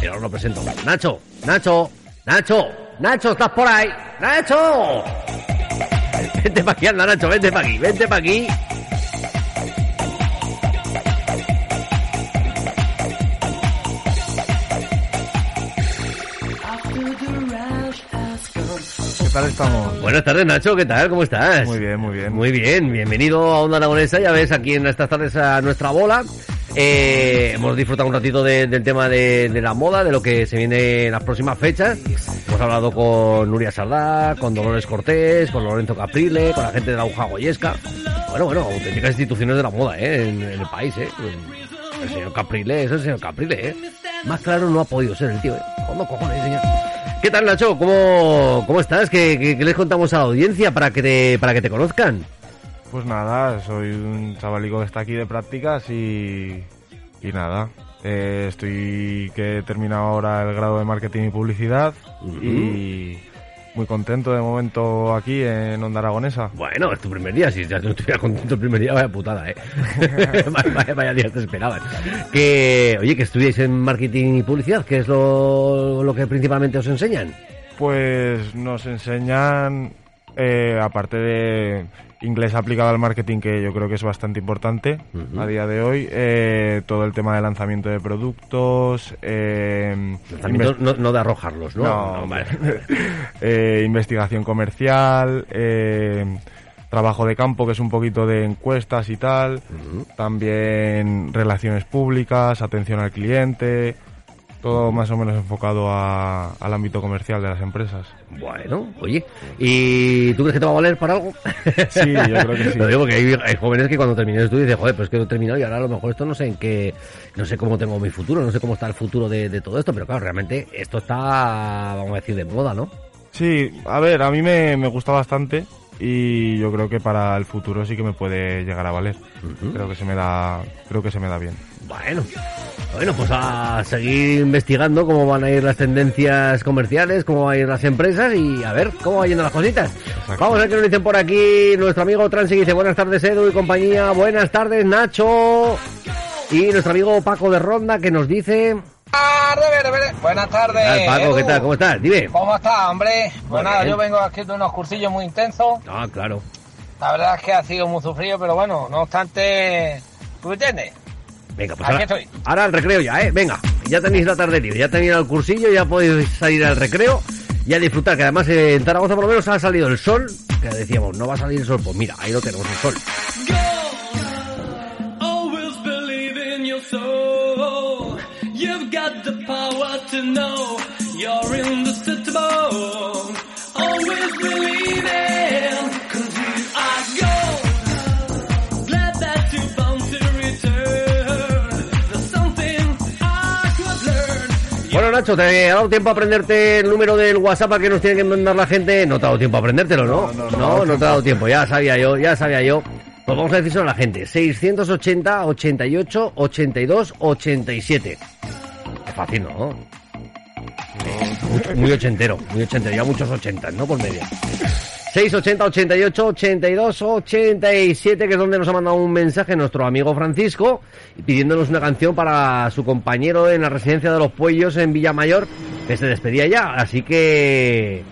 Pero os lo presento. Nacho, Nacho, Nacho, Nacho, ¿estás por ahí? ¡Nacho! Vente para aquí, anda, Nacho, vente para aquí, vente para aquí. ¿Qué tal estamos? Buenas tardes, Nacho, ¿qué tal? ¿Cómo estás? Muy bien, muy bien. Muy bien, bienvenido a Onda Aragonesa, ya ves aquí en estas tardes a nuestra bola. Eh, hemos disfrutado un ratito de- del tema de, de la moda, de lo que se viene en las próximas fechas. Hemos hablado con Nuria Sardá, con Dolores Cortés, con Lorenzo Caprile, con la gente de la Aguja Goyesca. Bueno, bueno, auténticas instituciones de la moda, ¿eh? En, en el país, ¿eh? El señor Caprile, es el señor Caprile, ¿eh? Más claro no ha podido ser el tío, ¿eh? ¿Cómo cojones, señor? ¿Qué tal, Nacho? ¿Cómo, cómo estás? ¿Qué, qué- qué les contamos a la audiencia para que te, para que te conozcan? Pues nada, soy un chavalico que está aquí de prácticas y, y nada. eh, estoy que he terminado ahora el grado de marketing y publicidad y, muy contento de momento aquí en Onda Aragonesa. Bueno, es tu primer día, si ya no estuviera contento el primer día, vaya putada, ¿eh? vaya, vaya- días te esperaban. Que, oye, que estudiáis en marketing y publicidad, que es lo, lo que principalmente os enseñan. Pues nos enseñan, eh, aparte de inglés aplicado al marketing, que yo creo que es bastante importante a día de hoy, eh, todo el tema de lanzamiento de productos, eh, Lanzamiento no, no de arrojarlos, ¿no? No, No, vale. eh, investigación comercial, eh, trabajo de campo, que es un poquito de encuestas y tal, también relaciones públicas, atención al cliente, todo más o menos enfocado a- al ámbito comercial de las empresas. Bueno, oye, ¿y tú crees que te va a valer para algo? Sí, yo creo que sí. Lo digo porque hay, hay jóvenes que cuando terminan el estudio dicen, joder, pues que no he terminado y ahora a lo mejor esto no sé en qué, no sé cómo tengo mi futuro, no sé cómo está el futuro de, de todo esto, pero claro, realmente esto está, vamos a decir, de moda, ¿no? Sí, a ver, a mí me, me gusta bastante y yo creo que para el futuro sí que me puede llegar a valer. Creo que se me da, creo que se me da bien. Bueno, bueno, pues a seguir investigando cómo van a ir las tendencias comerciales, cómo van a ir las empresas y a ver cómo va yendo las cositas. Vamos a ver qué nos dicen por aquí nuestro amigo Transi que dice buenas tardes Edu y compañía, buenas tardes Nacho y nuestro amigo Paco de Ronda que nos dice... Buenas tardes. ¿Qué tal, Paco? ¿Qué Edu. tal? ¿Cómo estás? Dime. ¿Cómo estás, hombre? Pues nada, bien. yo vengo aquí de unos cursillos muy intensos. Ah, claro. La verdad es que ha sido muy sufrido, pero bueno, no obstante, ¿tú me entiendes? Venga, pues Aquí ahora, estoy. ahora al recreo ya, ¿eh? Venga, ya tenéis la tarde libre, ya tenéis el cursillo, ya podéis salir al recreo y a disfrutar, que además eh, en Zaragoza por lo menos ha salido el sol, que decíamos, no va a salir el sol, pues mira, ahí lo tenemos, el sol. Always believe Bueno, Nacho, ¿te ha dado tiempo a aprenderte el número del WhatsApp que nos tiene que mandar la gente? No te ha dado tiempo a aprendértelo, ¿no? No, no, te ha dado tiempo, ya sabía yo, ya sabía yo. Pues vamos a decírselo a la gente, 680 88 82 87. Es fácil, ¿no? Muy, muy ochentero, muy ochentero, ya muchos ochentas, ¿no? Por medio. 680 88 82 87, que es donde nos ha mandado un mensaje nuestro amigo Francisco, pidiéndonos una canción para su compañero en la residencia de los Puellos en Villamayor, que se despedía ya. Así que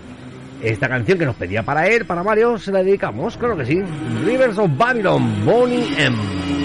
esta canción que nos pedía para él, para Mario, se la dedicamos, claro que sí. Rivers of Babylon, Bonnie M.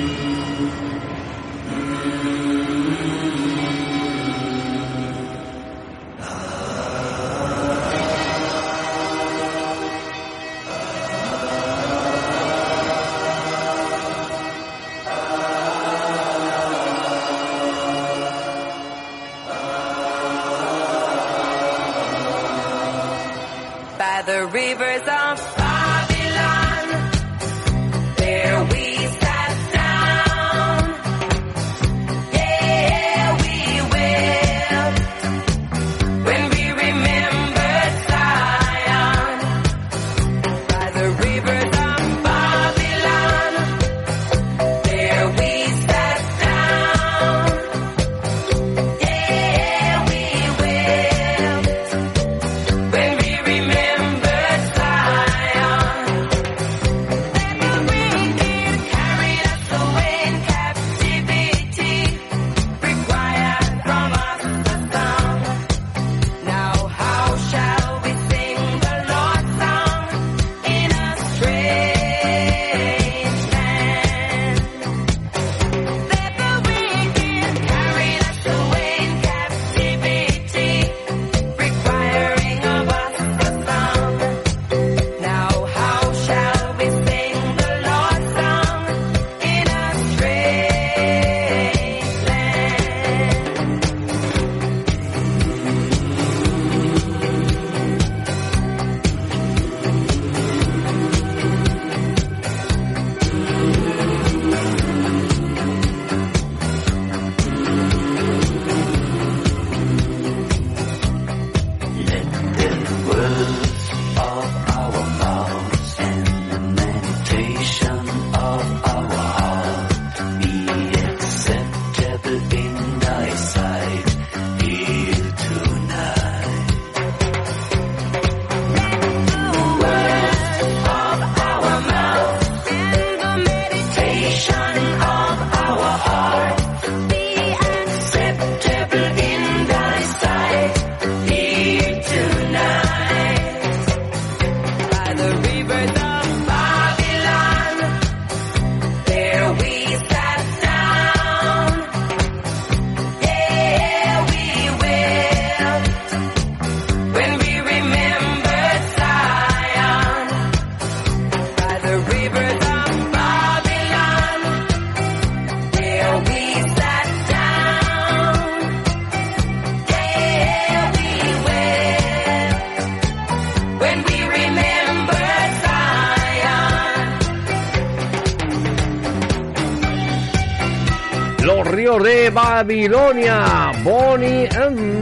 de Babilonia. Bonnie M.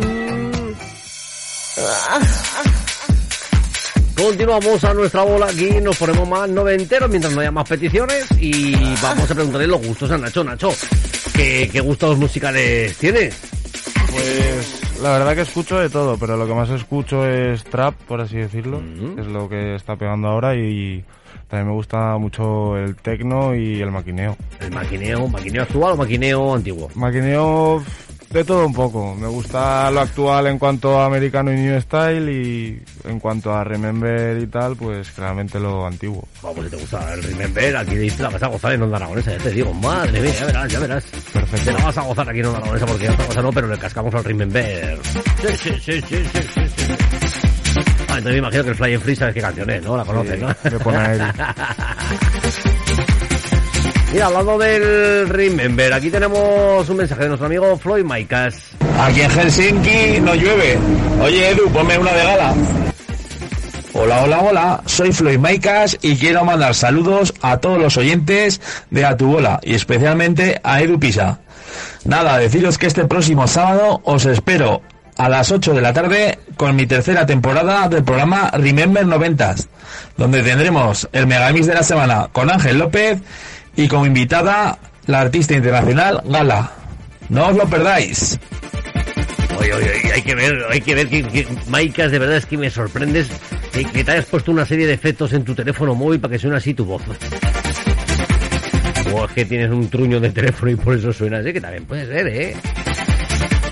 Continuamos a nuestra bola aquí, nos ponemos más noventeros mientras no haya más peticiones y vamos a preguntarle los gustos a Nacho. Nacho, ¿qué, qué gustos musicales tienes? Pues la verdad que escucho de todo, pero lo que más escucho es trap, por así decirlo, es lo que está pegando ahora y también me gusta mucho el tecno y el maquineo. ¿El maquineo? ¿Maquineo actual o maquineo antiguo? Maquineo de todo un poco. Me gusta lo actual en cuanto a americano y new style y en cuanto a remember y tal, pues claramente lo antiguo. Vamos, si te gusta el Remember, aquí te la vas a gozar en Onda Aragonesa, ya te digo, madre mía, ya verás, ya verás. Perfecto. Te la vas a gozar aquí en Onda Aragonesa porque otra cosa no, pero le cascamos al Remember. Sí, sí, sí, sí, sí, sí. sí. Ah, entonces me imagino que el Flying Free sabes qué canción es, ¿no? La conoces, ¿no? me pone a él. Mira, hablando del Remember, aquí tenemos un mensaje de nuestro amigo Floyd Maicas. Aquí en Helsinki no llueve. Oye, Edu, ponme una de gala. Hola, hola, hola. Soy Floyd Maicas y quiero mandar saludos a todos los oyentes de A Tu Bola y especialmente a Edu Pisa. Nada, deciros que este próximo sábado os espero a las 8 de la tarde con mi tercera temporada del programa Remember 90s, donde tendremos el megamix de la semana con Ángel López y como invitada la artista internacional Gala. No os lo perdáis. Hay que ver, hay que ver que, que Maicas, de verdad es que me sorprendes que, que te hayas puesto una serie de efectos en tu teléfono móvil para que suene así tu voz. O es que tienes un truño de teléfono y por eso suena así, que también puede ser, ¿eh?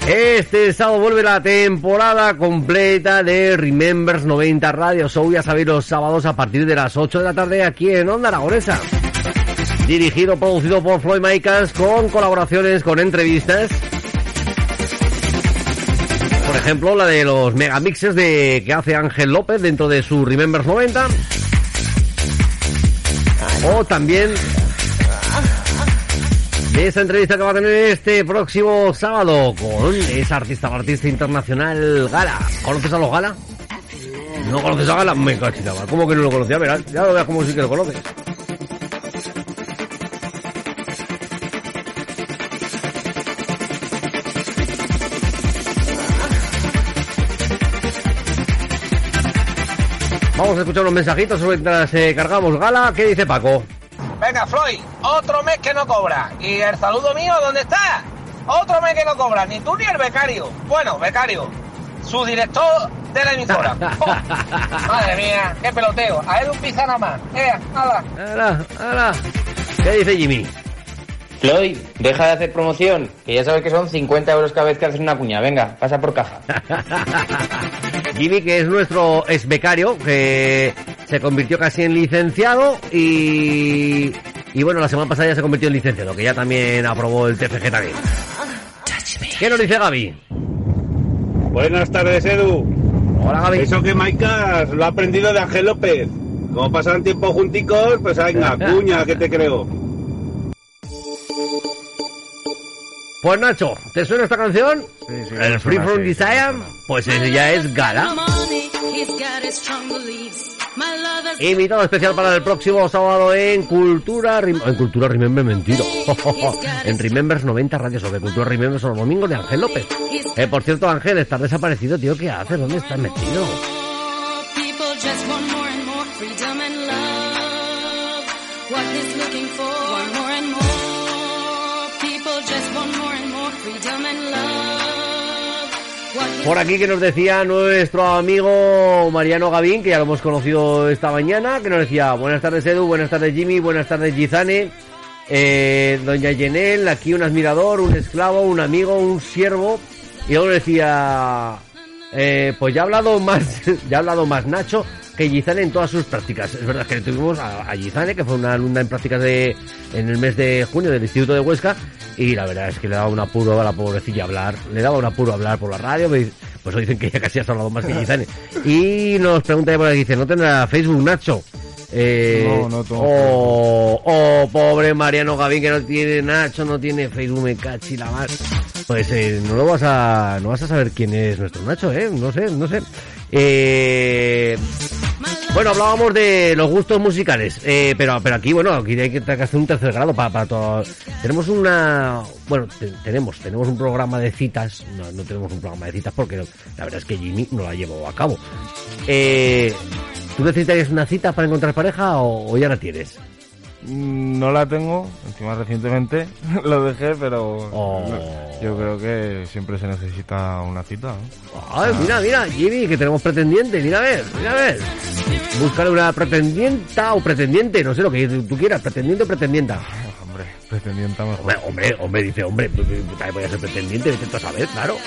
Este sábado vuelve la temporada completa de Remembers 90 Radio Show. Ya sabéis, los sábados a partir de las 8 de la tarde aquí en Onda Aragonesa. Dirigido, producido por Floyd Maicas con colaboraciones, con entrevistas. Por ejemplo, la de los megamixes de que hace Ángel López dentro de su Remembers 90. O también de esa entrevista que va a tener este próximo sábado con esa artista, artista internacional Gala. ¿Conoces a los Gala? ¿No conoces a Gala? Me cachitaba. ¿Cómo que no lo conocía? Verás, ya lo veas como sí que lo conoces. Vamos a escuchar unos mensajitos mientras eh, cargamos Gala. ¿Qué dice Paco? Venga, Floyd, otro mes que no cobra. ¿Y el saludo mío dónde está? Otro mes que no cobra, ni tú ni el becario. Bueno, becario, su director de la emisora. Oh, madre mía, qué peloteo. A Edu Pizza nada más. Eh, nada. ¡Hala, hala! ¿Qué dice Jimmy? Floyd, deja de hacer promoción, que ya sabes que son 50 euros cada vez que haces una cuña. Venga, pasa por caja. Jimmy, que es nuestro ex becario, que se convirtió casi en licenciado y, y bueno, la semana pasada ya se convirtió en licenciado, que ya también aprobó el TFG también. ¿Qué nos dice Gaby? Buenas tardes, Edu. Hola, Gaby. Eso que Maicas lo ha aprendido de Ángel López. Como pasan tiempo junticos, pues venga, cuña, que te creo. Pues Nacho, ¿te suena esta canción? el Free From Desire, pues ese ya es Gala. Invitado especial para el próximo sábado en Cultura Rim- en Cultura Remember Mentido. en Remembers 90 Radio sobre Cultura Remembers los domingos de Ángel López. Eh, por cierto, Ángel, estás desaparecido, tío. ¿Qué haces? ¿Dónde estás metido? Por aquí que nos decía nuestro amigo Mariano Gavín, que ya lo hemos conocido esta mañana, que nos decía, buenas tardes Edu, buenas tardes Jimmy, buenas tardes Gizane, eh, doña Yenel, aquí un admirador, un esclavo, un amigo, un siervo, y luego decía, eh, pues ya ha hablado más, ya ha hablado más Nacho que Gizane en todas sus prácticas. Es verdad que tuvimos a, a Gizane, que fue una alumna en prácticas de, en el mes de junio del Instituto de Huesca, y la verdad es que le daba un apuro a la pobrecilla hablar, le daba un apuro hablar por la radio, me dice- pues dicen que ya casi has hablado más que Gizane. Y nos pregunta por aquí, dice, ¿no tendrá Facebook Nacho? Eh, No, no tengo oh, oh, pobre Mariano Gavín que no tiene Nacho, no tiene Facebook, me cachi la más. Pues eh, no lo vas a, no vas a saber quién es nuestro Nacho, eh, no sé, no sé. Eh, Bueno, hablábamos de los gustos musicales, eh, pero, pero aquí, bueno, aquí hay que hacer un tercer grado para, para todo. Tenemos una, bueno, te- tenemos, tenemos un programa de citas, no, no tenemos un programa de citas porque la verdad es que Jimmy no la llevó a cabo. Eh, ¿Tú necesitarías una cita para encontrar pareja o ya la tienes? No la tengo, encima recientemente lo dejé, pero Oh. yo creo que siempre se necesita una cita. ¿no? Ay, mira, mira, Jimmy, que tenemos pretendiente, mira a ver, mira a ver. Búscale una pretendienta o pretendiente, no sé lo que tú quieras, pretendiente o pretendienta. Hombre, pretendienta mejor. Hombre, hombre, hombre, dice, hombre, pues, pues, también voy a ser pretendiente, a saber, claro.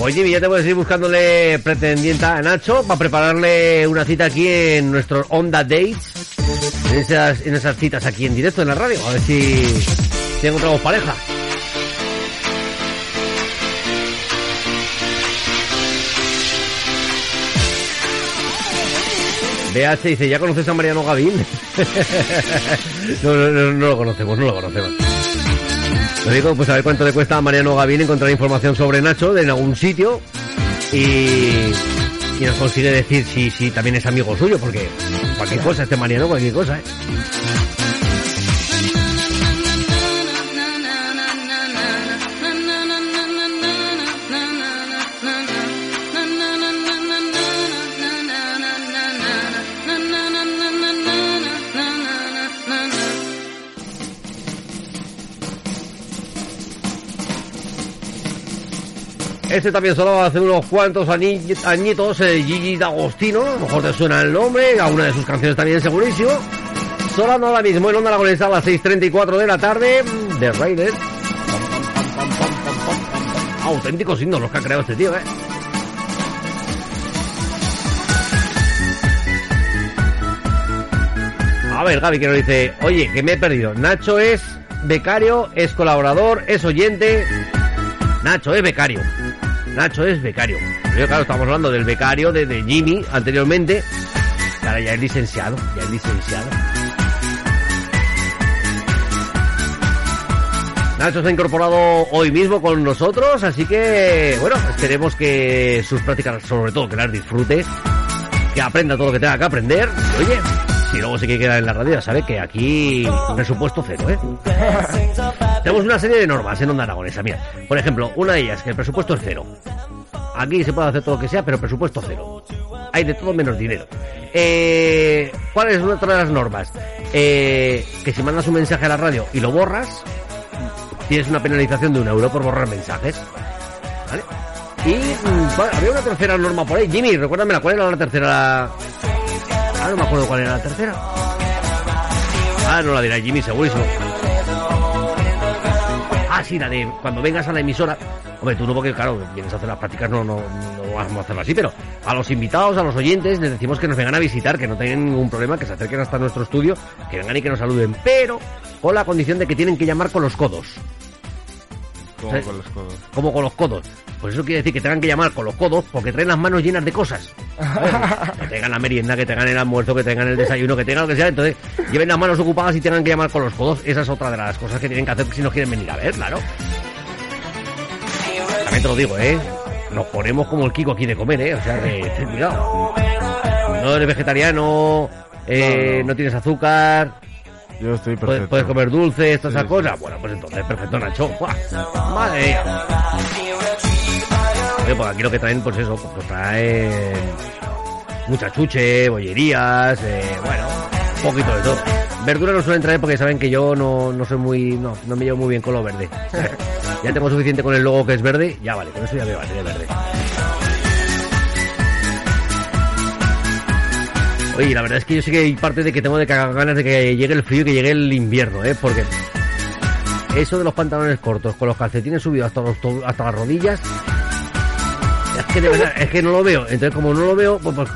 Pues Jimmy, ya te voy a seguir buscándole pretendienta a Nacho para prepararle una cita aquí en nuestros Onda Dates. En esas, citas aquí en directo en la radio. A ver si, si encontramos pareja. BH dice, ¿ya conoces a Mariano Gavín? no, no, no lo conocemos, no lo conocemos. Lo digo, pues a ver cuánto le cuesta a Mariano Gavín encontrar información sobre Nacho de en algún sitio y, y nos consigue decir si, si también es amigo suyo, porque cualquier cosa, este Mariano, cualquier cosa, ¿eh? Este también sonaba hace unos cuantos añitos, eh, Gigi D'Agostino, a lo mejor te suena el nombre, a una de sus canciones también segurísimo. Sonando ahora mismo en Onda Aragonesa a las 6.34 de la tarde, de Raiders. Auténticos himnos los que ha creado este tío, eh. A ver, Gaby que nos dice, oye, que me he perdido. Nacho es becario, es colaborador, es oyente. Nacho es becario. Nacho es becario. Claro, estamos hablando del becario de, de Jimmy anteriormente. Ahora ya es licenciado, ya es licenciado. Nacho se ha incorporado hoy mismo con nosotros, así que, bueno, esperemos que sus prácticas, sobre todo, que las disfrute, que aprenda todo lo que tenga que aprender. Oye, si luego se quiere quedar en la radio, ya sabe que aquí presupuesto cero, ¿eh? Tenemos una serie de normas en Onda Aragonesa, mira. Por ejemplo, una de ellas, que el presupuesto es cero. Aquí se puede hacer todo lo que sea, pero presupuesto cero. Hay de todo menos dinero. Eh, ¿Cuál es otra de las normas? Eh, que si mandas un mensaje a la radio y lo borras, tienes una penalización de un euro por borrar mensajes. ¿Vale? Y mm, había una tercera norma por ahí. Jimmy, recuérdamela, ¿cuál era la tercera? Ah, no me acuerdo cuál era la tercera. Ah, no la dirá Jimmy, segurísimo. Ah, sí, la de cuando vengas a la emisora. Hombre, tú no, porque claro, vienes a hacer las prácticas, no, no, no vamos a hacerlo así, pero a los invitados, a los oyentes, les decimos que nos vengan a visitar, que no tengan ningún problema, que se acerquen hasta nuestro estudio, que vengan y que nos saluden, pero con la condición de que tienen que llamar con los codos. Como con los codos. Como con los codos. Pues eso quiere decir que tengan que llamar con los codos porque traen las manos llenas de cosas. Que tengan la merienda, que tengan el almuerzo, que tengan el desayuno, que tengan lo que sea. Entonces, lleven las manos ocupadas y tengan que llamar con los codos. Esa es otra de las cosas que tienen que hacer si nos quieren venir a ver, claro. También te lo digo, ¿eh? Nos ponemos como el Kiko aquí de comer, ¿eh? O sea, que ten cuidado. No eres vegetariano, eh, no, tienes azúcar. Yo estoy perfecto. puedes comer dulces, todas esas sí. cosas. Bueno, pues entonces, perfecto, Nacho. ¡Buah! Madre mía. Oye, pues aquí lo que traen, pues eso, pues traen mucha chuche, bollerías, eh, bueno, un poquito de todo. Verduras no suelen traer porque saben que yo no, no soy muy, no, no me llevo muy bien con lo verde. ya tengo suficiente con el logo que es verde, ya vale, con eso ya me vale de verde. Oye, la verdad es que yo sí que hay parte de que tengo de cagar ganas de que llegue el frío y que llegue el invierno, ¿eh? Porque eso de los pantalones cortos con los calcetines subidos hasta, los hasta las rodillas, es que de verdad, es que no lo veo. Entonces, como no lo veo, pues, pues,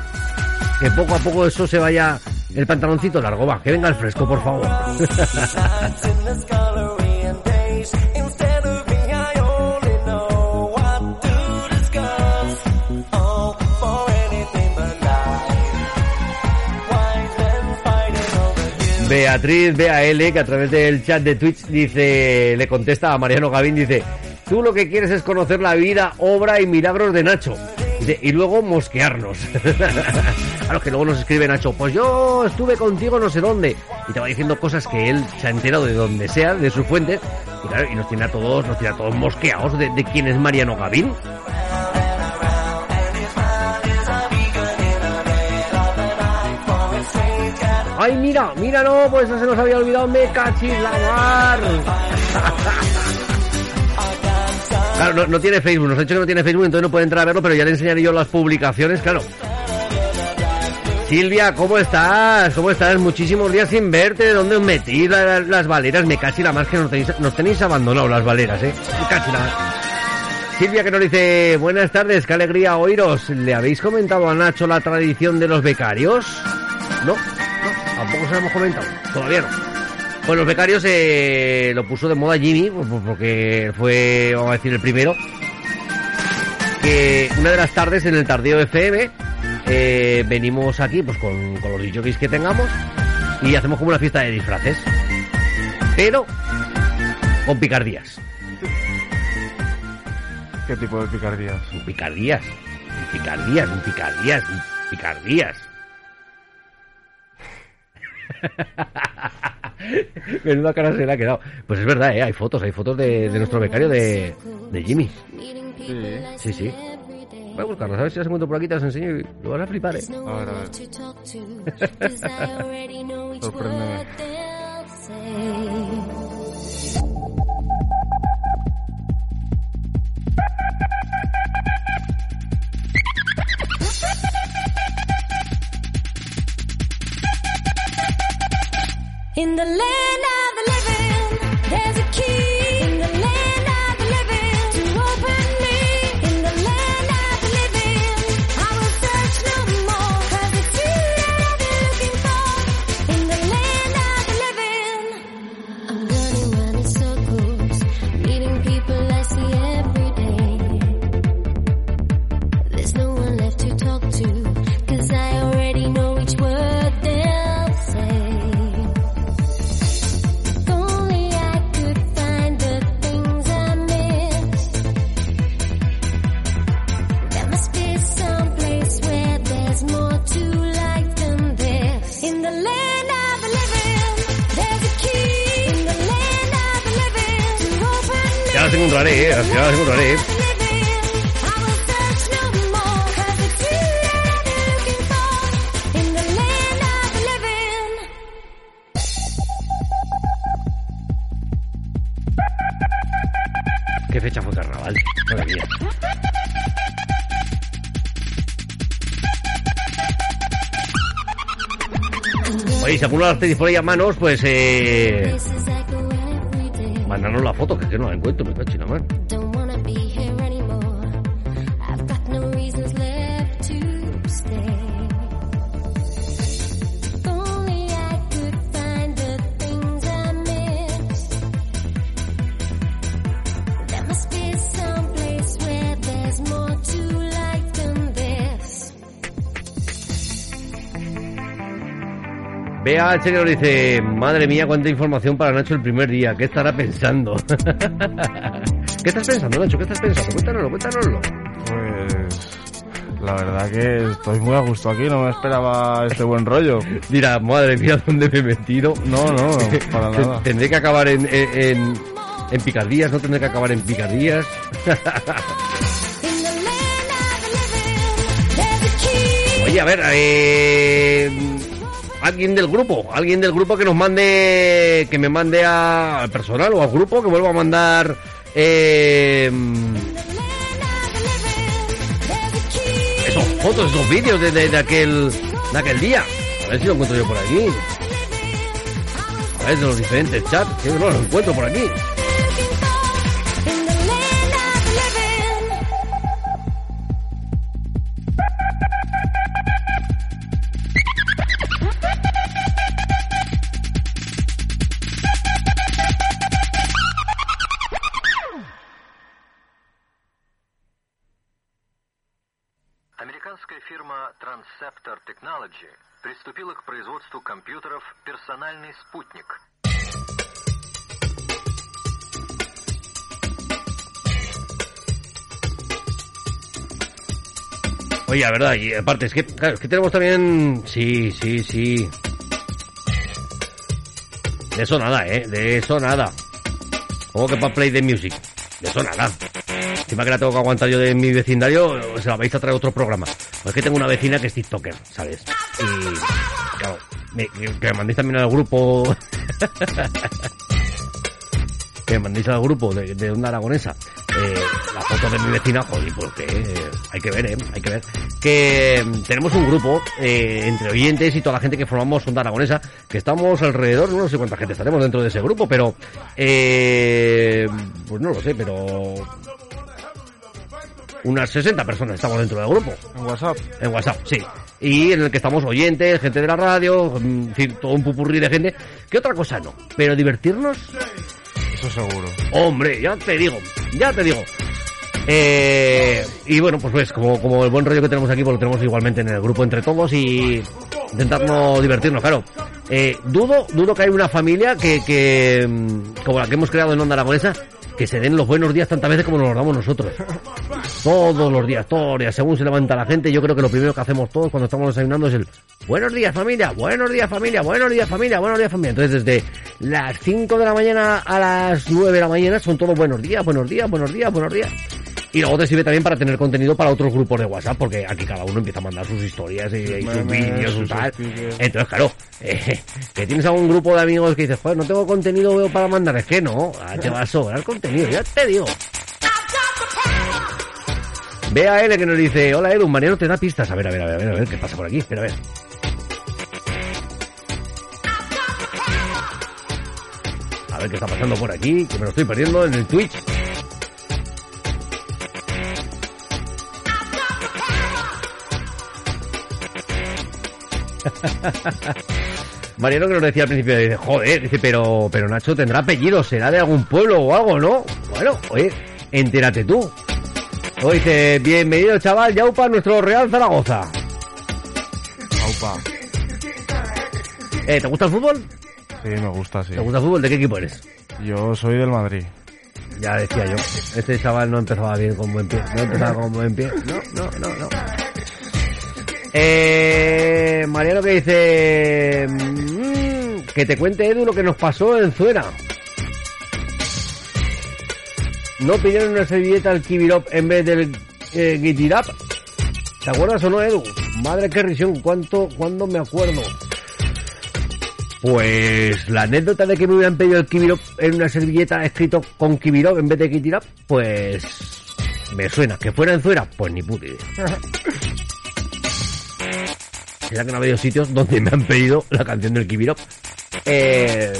que poco a poco eso se vaya el pantaloncito largo, va, que venga el fresco, por favor. Beatriz BAL, que a través del chat de Twitch dice, le contesta a Mariano Gavín, dice, tú lo que quieres es conocer la vida, obra y milagros de Nacho. Y luego mosquearnos. a los que luego nos escribe Nacho, pues yo estuve contigo no sé dónde. Y te va diciendo cosas que él se ha enterado de donde sea, de sus fuentes. Y claro, y nos tiene a todos, nos tiene a todos mosqueados de, de quién es Mariano Gavín. Ay, mira, mira, no, pues eso se nos había olvidado, me cachis la mar. Claro, no, tiene Facebook, nos ha dicho que no tiene Facebook, entonces no puede entrar a verlo, pero ya le enseñaré yo las publicaciones, claro. Silvia, ¿cómo estás? ¿Cómo estás? Muchísimos días sin verte. ¿Dónde os metí la- la- las valeras? Me casi la más que nos tenéis, nos tenéis abandonados las valeras, ¿eh? Me casi la... Silvia que nos dice, buenas tardes, qué alegría oíros. ¿Le habéis comentado a Nacho la tradición de los becarios? No, tampoco se lo hemos comentado, todavía no. Pues los becarios eh, lo puso de moda Jimmy, pues, pues, porque fue, vamos a decir, el primero. Que una de las tardes en el Tardeo FM eh, venimos aquí pues con, con los DJs que tengamos y hacemos como una fiesta de disfraces. Pero con picardías. ¿Qué tipo de picardías? Picardías. Picardías, picardías, picardías. Menuda cara se le ha quedado. Pues es verdad, ¿eh? hay fotos, hay fotos de, de nuestro becario de, de Jimmy. Sí, sí. Voy a buscarlas, a ver si las encuentro por aquí, te las enseño y lo vas a flipar, ¿eh? A ver, a ver. Sorpréndeme. In the land of the living, there's a key. ¿Qué fecha fue carnaval? Oye, si alguno las tenéis por ahí a manos, pues eh... Mándanos la foto, que, que no la encuentro, me cacho mano. Vea que nos dice, madre mía, cuánta información para Nacho el primer día, ¿qué estará pensando? ¿Qué estás pensando, Nacho? ¿Qué estás pensando? Cuéntanoslo, cuéntanoslo. Pues la verdad que estoy muy a gusto aquí, no me esperaba este buen rollo. Dirá, madre mía, ¿dónde me he metido? No, no, para nada. Tendré que acabar en, en, en- en picardías, no tendré que acabar en picardías. Oye, a ver, eh, alguien del grupo, alguien del grupo que nos mande, que me mande a- al personal o al grupo, que vuelva a mandar eh, esos fotos, esos vídeos de, de- aquel, de aquel día. A ver si lo encuentro yo por aquí. A ver, de los diferentes chats, que no los encuentro por aquí. Technology приступила к производству компьютеров «Персональный спутник». Oye, la verdad, y aparte, es que, claro, es que tenemos también... Sí, sí, sí. De eso nada, ¿eh? De eso nada. ¿Cómo que para Play the Music? De eso nada. Encima que la tengo que aguantar yo de mi vecindario, se la vais a traer otro programa. Pues es que tengo una vecina que es TikToker, ¿sabes? Y, claro, que, me mandéis también al grupo... que me mandéis al grupo de, de Onda Aragonesa eh, la foto de mi vecina, joder, porque hay que ver, eh, hay que ver. Que mm, tenemos un grupo eh, entre oyentes y toda la gente que formamos Onda Aragonesa, que estamos alrededor, no sé cuánta gente estaremos dentro de ese grupo, pero eh, pues no lo sé, pero unas 60 personas estamos dentro del grupo. ¿En WhatsApp? En WhatsApp, sí. Y en el que estamos oyentes, gente de la radio, en fin, todo un pupurrí de gente. ¿Qué otra cosa no? Pero divertirnos, Eso seguro. Hombre, ya te digo, ya te digo. Eh, y bueno, pues pues como, como el buen rollo que tenemos aquí, pues lo tenemos igualmente en el grupo entre todos y intentarnos divertirnos, claro. Eh, dudo, dudo que hay una familia que, que, mm, como la que hemos creado en Onda Aragonesa, que se den los buenos días tantas veces como nos los damos nosotros. Todos los días, todos según se levanta la gente, yo creo que lo primero que hacemos todos cuando estamos desayunando es el buenos días familia, buenos días familia, buenos días familia, buenos días familia. Entonces desde las 5 de la mañana a las 9 de la mañana son todos buenos días, buenos días, buenos días, buenos días. Y luego te sirve también para tener contenido para otros grupos de WhatsApp, porque aquí cada uno empieza a mandar sus historias y, y sus vídeos y sus tal. Entonces, claro, eh, que tienes algún grupo de amigos que dices, pues no tengo contenido para mandar, es que no, te va a sobrar contenido, ya te digo. Ve a L que nos dice, hola Edu, Mariano te da pistas. A ver, a ver, a ver, a ver, a ver, ¿qué pasa por aquí? Espera, a ver. A ver qué está pasando por aquí, que me lo estoy perdiendo en el Twitch. Mariano que nos decía al principio, dice, joder, dice, pero, pero Nacho tendrá apellido, será de algún pueblo o algo, ¿no? Bueno, oye, entérate tú. O dice, bienvenido chaval, Yaupa, a nuestro Real Zaragoza. Aupa. Eh, ¿Te gusta el fútbol? Sí, me gusta, sí. ¿Te gusta el fútbol? ¿De qué equipo eres? Yo soy del Madrid. Ya decía yo, este chaval no empezaba bien con buen pie, no empezaba con buen pie. No, no, no, no. Eh, Mariano que dice, mm, que te cuente Edu lo que nos pasó en Zuera. No pidieron una servilleta al Kibirop en vez del eh, Gitirap. ¿Te acuerdas o no, Edu? Madre qué risión, cuánto, cuándo me acuerdo. Pues la anécdota de que me hubieran pedido el Kibirop en una servilleta escrito con Kibirop en vez de Gitirap, pues me suena. ¿Que fuera en Zuera? Pues ni puta idea. Será que no ha habido sitios donde me han pedido la canción del Kibirop. Eh,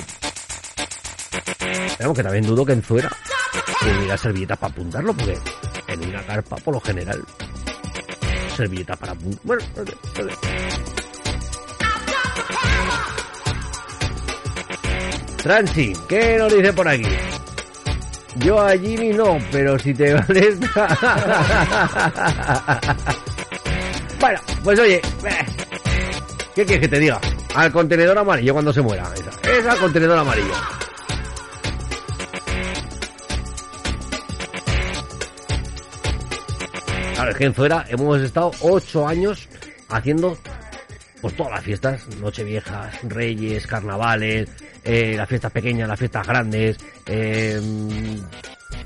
que también dudo que en Zuera hubiera servilletas para apuntarlo, porque en una carpa, por lo general, servilleta para apuntar. Bueno, no sé. Transi, ¿qué nos dice por aquí? Yo a Jimmy no, pero si te molesta... bueno, pues oye, eh, ¿qué quieres que te diga? Al contenedor amarillo cuando se muera. Esa, esa al contenedor amarillo. Claro, es que en Zuera hemos estado ocho años haciendo pues todas las fiestas, Nocheviejas, Reyes, Carnavales, eh, las fiestas pequeñas, las fiestas grandes, eh,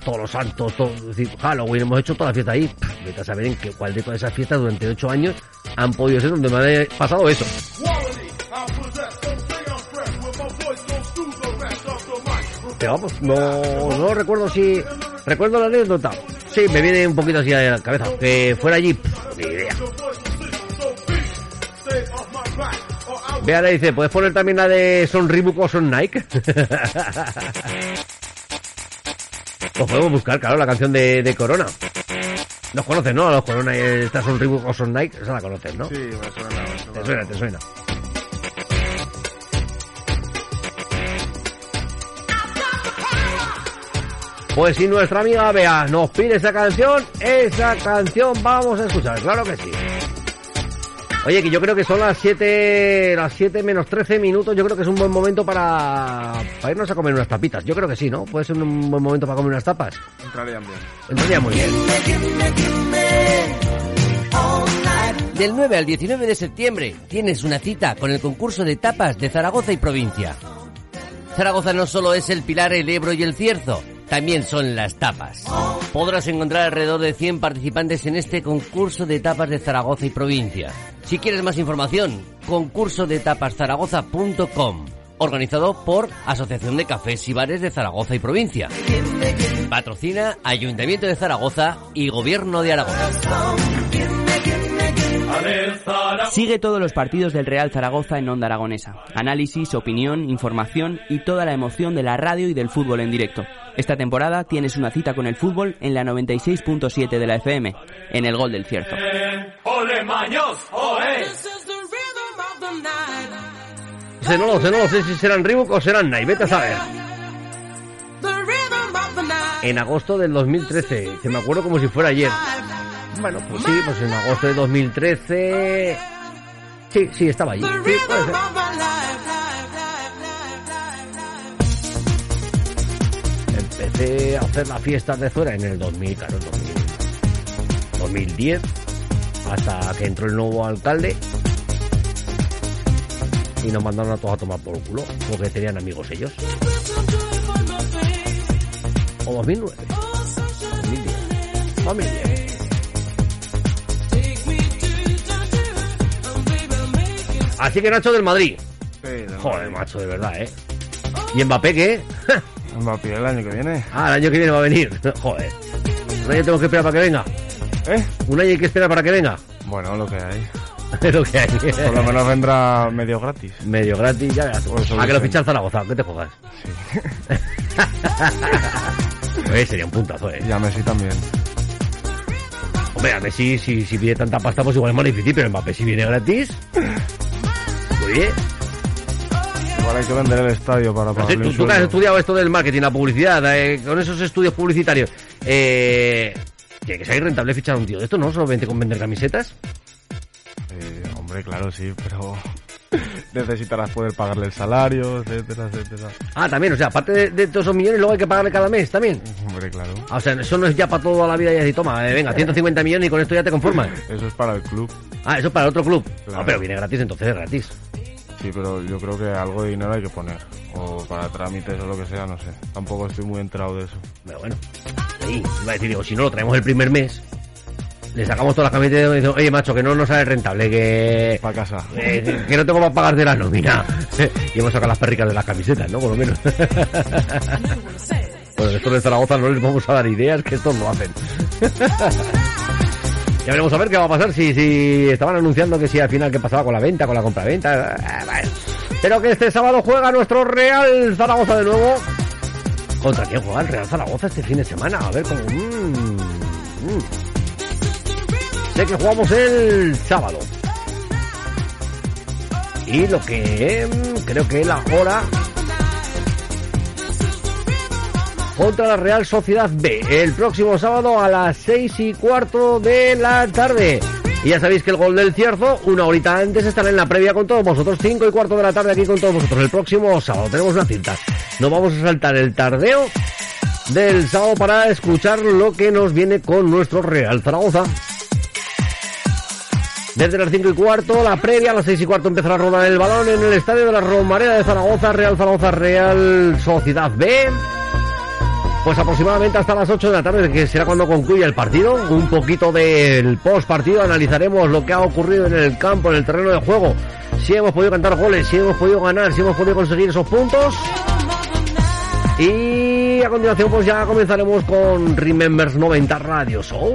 todos los santos, todo, es decir, Halloween, hemos hecho toda la fiesta ahí. Vete a saber en qué, cuál de todas esas fiestas durante ocho años han podido ser donde me ha pasado eso. Vamos, no, no recuerdo si... Recuerdo la anécdota. Sí, me viene un poquito así a la cabeza. Que fuera allí, ni idea. Vea, le dice, ¿puedes poner también la de Son Reebok o Son Nike? Pues podemos buscar, claro, la canción de, de Corona. Los conoces, ¿no? A los Corona y esta Son Reebok o Son Nike. Esa la conoces, ¿no? Sí, me suena, me suena. Te suena, te suena. Pues si nuestra amiga Bea nos pide esa canción, esa canción vamos a escuchar, claro que sí. Oye, que yo creo que son las 7, las 7 menos 13 minutos. Yo creo que es un buen momento para, para irnos a comer unas tapitas. Yo creo que sí, ¿no? Puede ser un buen momento para comer unas tapas. Entrarían bien. Entraría muy bien. Del 9 al 19 de septiembre tienes una cita con el concurso de tapas de Zaragoza y provincia. Zaragoza no solo es el Pilar, el Ebro y el Cierzo, también son las tapas. Podrás encontrar alrededor de 100 participantes en este concurso de tapas de Zaragoza y provincia. Si quieres más información, concurso de tapaszaragoza.com, organizado por Asociación de Cafés y Bares de Zaragoza y provincia. Patrocina Ayuntamiento de Zaragoza y Gobierno de Aragón. Sigue todos los partidos del Real Zaragoza en Onda Aragonesa. Análisis, opinión, información y toda la emoción de la radio y del fútbol en directo. Esta temporada tienes una cita con el fútbol en la 96.7 de la FM, en el Gol del Cierzo. ¡Ole Maños! ¡Ole! Se no lo sé, no lo sé si serán Reebok o serán Nike. Vete a saber. En agosto del 2013, que me acuerdo como si fuera ayer. Bueno, pues sí, pues en agosto de 2013... Sí, sí, estaba allí. Sí, puede ser. Empecé a hacer las fiestas de fuera en el 2000, claro, en 2000, 2010, hasta que entró el nuevo alcalde y nos mandaron a todos a tomar por culo, porque tenían amigos ellos. O 2009. 2010. 2010. Así que Nacho del Madrid. Joder, macho, de verdad, ¿eh? ¿Y Mbappé qué? Mbappé el año que viene. Ah, el año que viene va a venir. Joder. ¿Un año tengo que esperar para que venga? ¿Eh? ¿Un año hay que esperar para que venga? Bueno, lo que hay. lo que hay. Por lo menos vendrá medio gratis. Medio gratis, ya verás. Pues A que lo dicen. ficha el Zaragoza, ¿qué te juegas? Oye, sería un puntazo, ¿eh? Y a Messi también. Hombre, a Messi, si, si pide tanta pasta, pues igual es más difícil, pero Mbappé si viene gratis... Oye, Igual hay que vender el estadio para pagarle tú, tú que has estudiado esto del marketing, la publicidad, eh, con esos estudios publicitarios, eh, tiene que ser rentable fichar a un tío de esto, ¿no? Solamente con vender camisetas. Eh, hombre, claro, sí, pero necesitarás poder pagarle el salario, etcétera, etcétera. Ah, también, o sea, aparte de, de todos esos millones, luego hay que pagarle cada mes también. Hombre, claro. Ah, O sea, eso no es ya para toda la vida y así, toma, eh, venga, 150 millones y con esto ya te conformas. Eso es para el club. Ah, eso es para el otro club. Claro. Ah, pero viene gratis, entonces es gratis. Sí, pero yo creo que algo de dinero hay que poner. O para trámites o lo que sea, no sé. Tampoco estoy muy enterado de eso. Pero bueno, ahí, iba a decir, digo, si no lo traemos el primer mes, le sacamos todas las camisetas y decimos, oye, macho, que no nos sale rentable, que... Para casa. eh, que no tengo para pagar de la nómina. y hemos sacado las perricas de las camisetas, ¿no? Por lo menos. bueno, estos de Zaragoza no les vamos a dar ideas, que estos lo hacen. ya veremos a ver qué va a pasar si, si estaban anunciando que si al final qué pasaba con la venta, con la compraventa. Eh. Pero que este sábado juega nuestro Real Zaragoza de nuevo. ¿Contra quién juega el Real Zaragoza este fin de semana? A ver cómo... mm, mm. Sé que jugamos el sábado. Y lo que mm, creo que la hora contra la Real Sociedad B el próximo sábado a las seis y cuarto de la tarde. Y ya sabéis que el gol del Cierzo, una horita antes, estará en la previa con todos vosotros, cinco y cuarto de la tarde aquí con todos vosotros. El próximo sábado tenemos una cinta. Nos vamos a saltar el tardeo del sábado para escuchar lo que nos viene con nuestro Real Zaragoza. Desde las 5 y cuarto, la previa, a las 6 y cuarto empezará a rodar el balón en el estadio de la Romareda de Zaragoza, Real Zaragoza, Real Sociedad B. Pues aproximadamente hasta las 8 de la tarde, que será cuando concluya el partido. Un poquito del post partido, analizaremos lo que ha ocurrido en el campo, en el terreno de juego. Si hemos podido cantar goles, si hemos podido ganar, si hemos podido conseguir esos puntos. Y a continuación, pues ya comenzaremos con Remembers 90 Radio Show.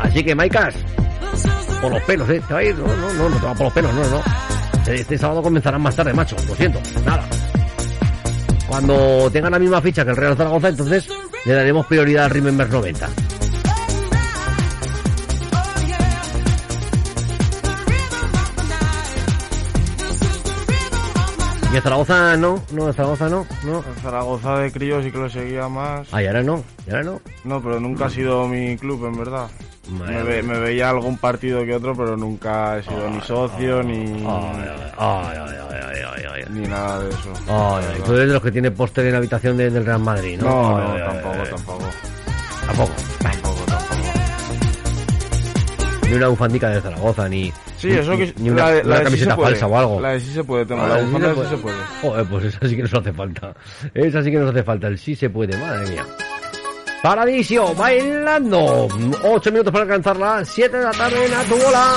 Así que, Maicas, por los pelos, ¿eh? Te va a ir, no, no, no, no te va por los pelos, no, no. Este sábado comenzarán más tarde, macho, lo siento, nada. Cuando tengan la misma ficha que el Real Zaragoza, entonces le daremos prioridad al Remember 90. Y el Zaragoza no, no, Zaragoza no, no. El Zaragoza de crío sí que lo seguía más. Ah, y ahora no, y ahora no. No, pero nunca ha sido mi club, en verdad. Me, ve- me veía algún partido que otro, pero nunca he sido ni socio ni, ni nada de eso. Ay, ay, tú eres de los que tiene póster en la habitación de- del Real Madrid, ¿no? No, Ay, no, ay, ay, tampoco, ay. tampoco. Tampoco. Tampoco, tampoco. Ni una bufandica de Zaragoza, ni, Sí, ni, eso que ni una, la de- una la de sí camiseta falsa o algo. La de sí se puede, tema, Ah, la sí bufanda sí se puede. Joder, pues esa sí que nos hace falta. Esa sí que nos hace falta, el sí se puede, madre mía. Paradisio, bailando. Ocho minutos para alcanzar las 7 de la tarde en Atubola.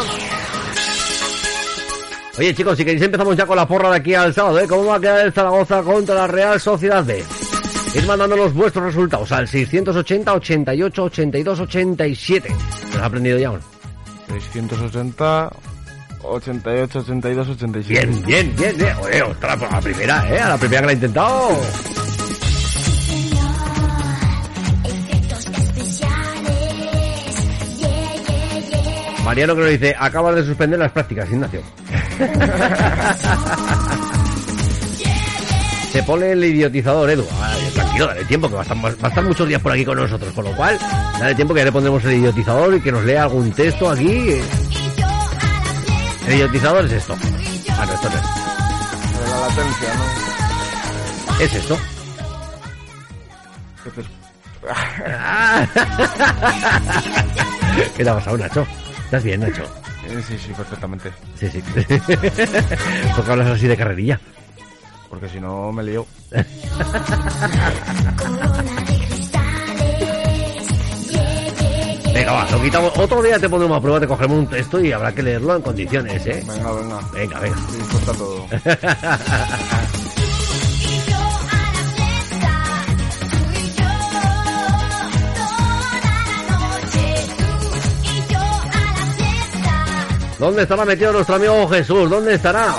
Oye chicos, si queréis empezamos ya con la porra de aquí al sábado, ¿eh? ¿Cómo va a quedar el Zaragoza contra la Real Sociedad B? Ir mandándonos vuestros resultados al 680 88 82 87. ¿Lo has aprendido ya o no? 680, 88, 82, 87. Bien, bien, bien, bien. Oye, ostras, a la primera, ¿eh? A la primera que la he intentado. Mariano que nos dice, acabas de suspender las prácticas, Ignacio. Se pone el idiotizador, Edu. Ay, tranquilo, dale tiempo, que va a, estar, va a estar muchos días por aquí con nosotros. Con lo cual, dale tiempo que ya le pondremos el idiotizador y que nos lea algún texto aquí. El idiotizador es esto. Ah, no, esto no es. La latencia, ¿no? Es esto. ¿Qué te- ¿Qué te ha pasado, Nacho? ¿Estás bien, Nacho? Sí, sí, perfectamente. Sí, sí. Porque hablas así de carrerilla. Porque si no me lío. Venga, va, lo quitamos. Otro día te pondremos a prueba, te cogemos un texto y habrá que leerlo en condiciones, ¿eh? Venga, venga. Venga, venga. Dispuesta a todo. ¿Dónde estará metido nuestro amigo Jesús? ¿Dónde estará?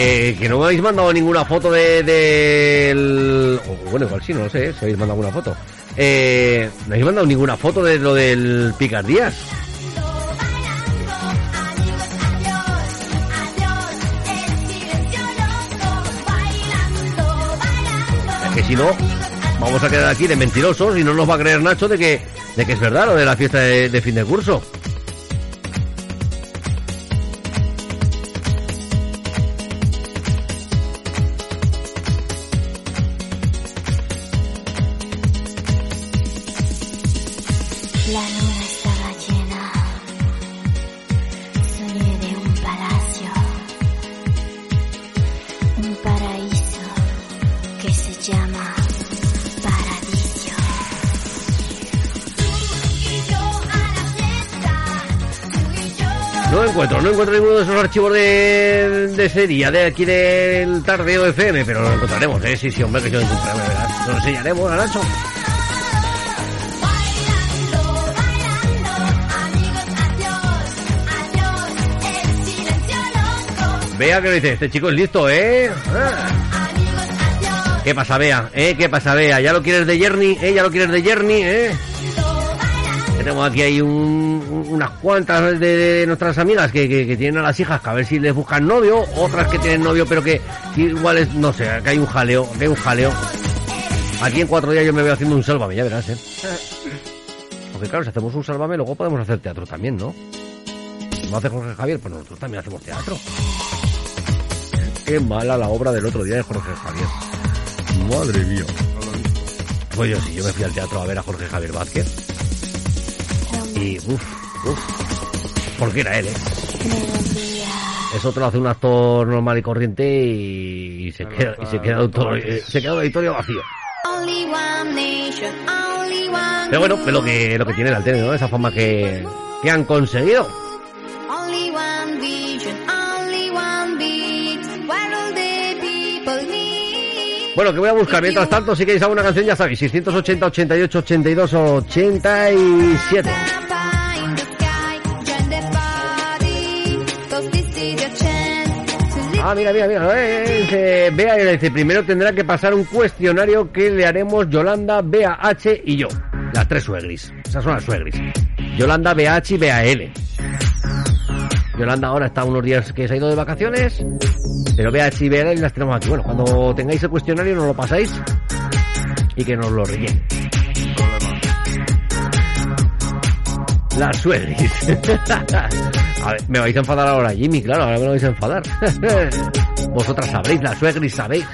Eh, que no me habéis mandado ninguna foto de, del... o bueno, igual sí, no lo sé, si habéis mandado alguna foto. Eh, no habéis mandado ninguna foto de lo del Picardías. Es que si no, vamos a quedar aquí de mentirosos y no nos va a creer Nacho de que, de que es verdad lo de la fiesta de, de fin de curso. Ninguno de de, ese día, de aquí del Tardeo FM, pero lo encontraremos, ¿eh? Sí, sí, hombre, que yo lo encontraré, ¿verdad? Lo enseñaremos Nacho. Vea que dice, este chico es listo, ¿eh? Ah. ¿Qué pasa, Bea? ¿Eh? ¿Qué pasa, Bea? ¿Ya lo quieres de Yerny? ¿Eh? ¿Ya lo quieres de Yerny? ¿Eh? Tenemos aquí hay un- un- unas cuantas de, nuestras amigas que tienen a las hijas que a ver si les buscan novio, otras que tienen novio pero que igual es, no sé, que hay un jaleo, que hay un jaleo. Aquí en cuatro días yo me veo haciendo un sálvame, ya verás, ¿eh? Porque claro, si hacemos un sálvame, luego podemos hacer teatro también, ¿no? ¿No hace Jorge Javier? Pues nosotros también hacemos teatro. Qué mala la obra del otro día de Jorge Javier. Madre mía. Pues yo sí, yo me fui al teatro a ver a Jorge Javier Vázquez. Y uff, uff. Porque era él, ¿eh? Es otro hace un actor normal y corriente y, y se queda, y se queda, autor- eh, se queda auditorio vacío. Pero bueno, es lo que, lo que tiene el alterne, ¿no? Esa fama que, que han conseguido. Bueno, que voy a buscar. Mientras tanto, si queréis alguna canción, ya sabéis. 680, 88, 82, 87. Ah, mira, mira, mira. eh, dice, Bea y le dice, primero tendrá que pasar un cuestionario que le haremos Yolanda, Bea H y yo. Las tres suegris. Esas son las suegris. Yolanda, Bea H y Bea L. Yolanda ahora está unos días que se ha ido de vacaciones Pero VH y VL las tenemos aquí. Bueno, cuando tengáis el cuestionario nos lo pasáis y que nos lo rellenen. Las suegris. A ver, me vais a enfadar ahora, Jimmy, claro, ahora me lo vais a enfadar. Vosotras sabréis, las suegris sabéis.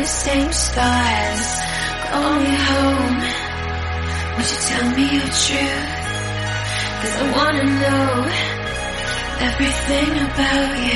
the same stars. Call me home. Would you tell me your truth? Cause I wanna know everything about you.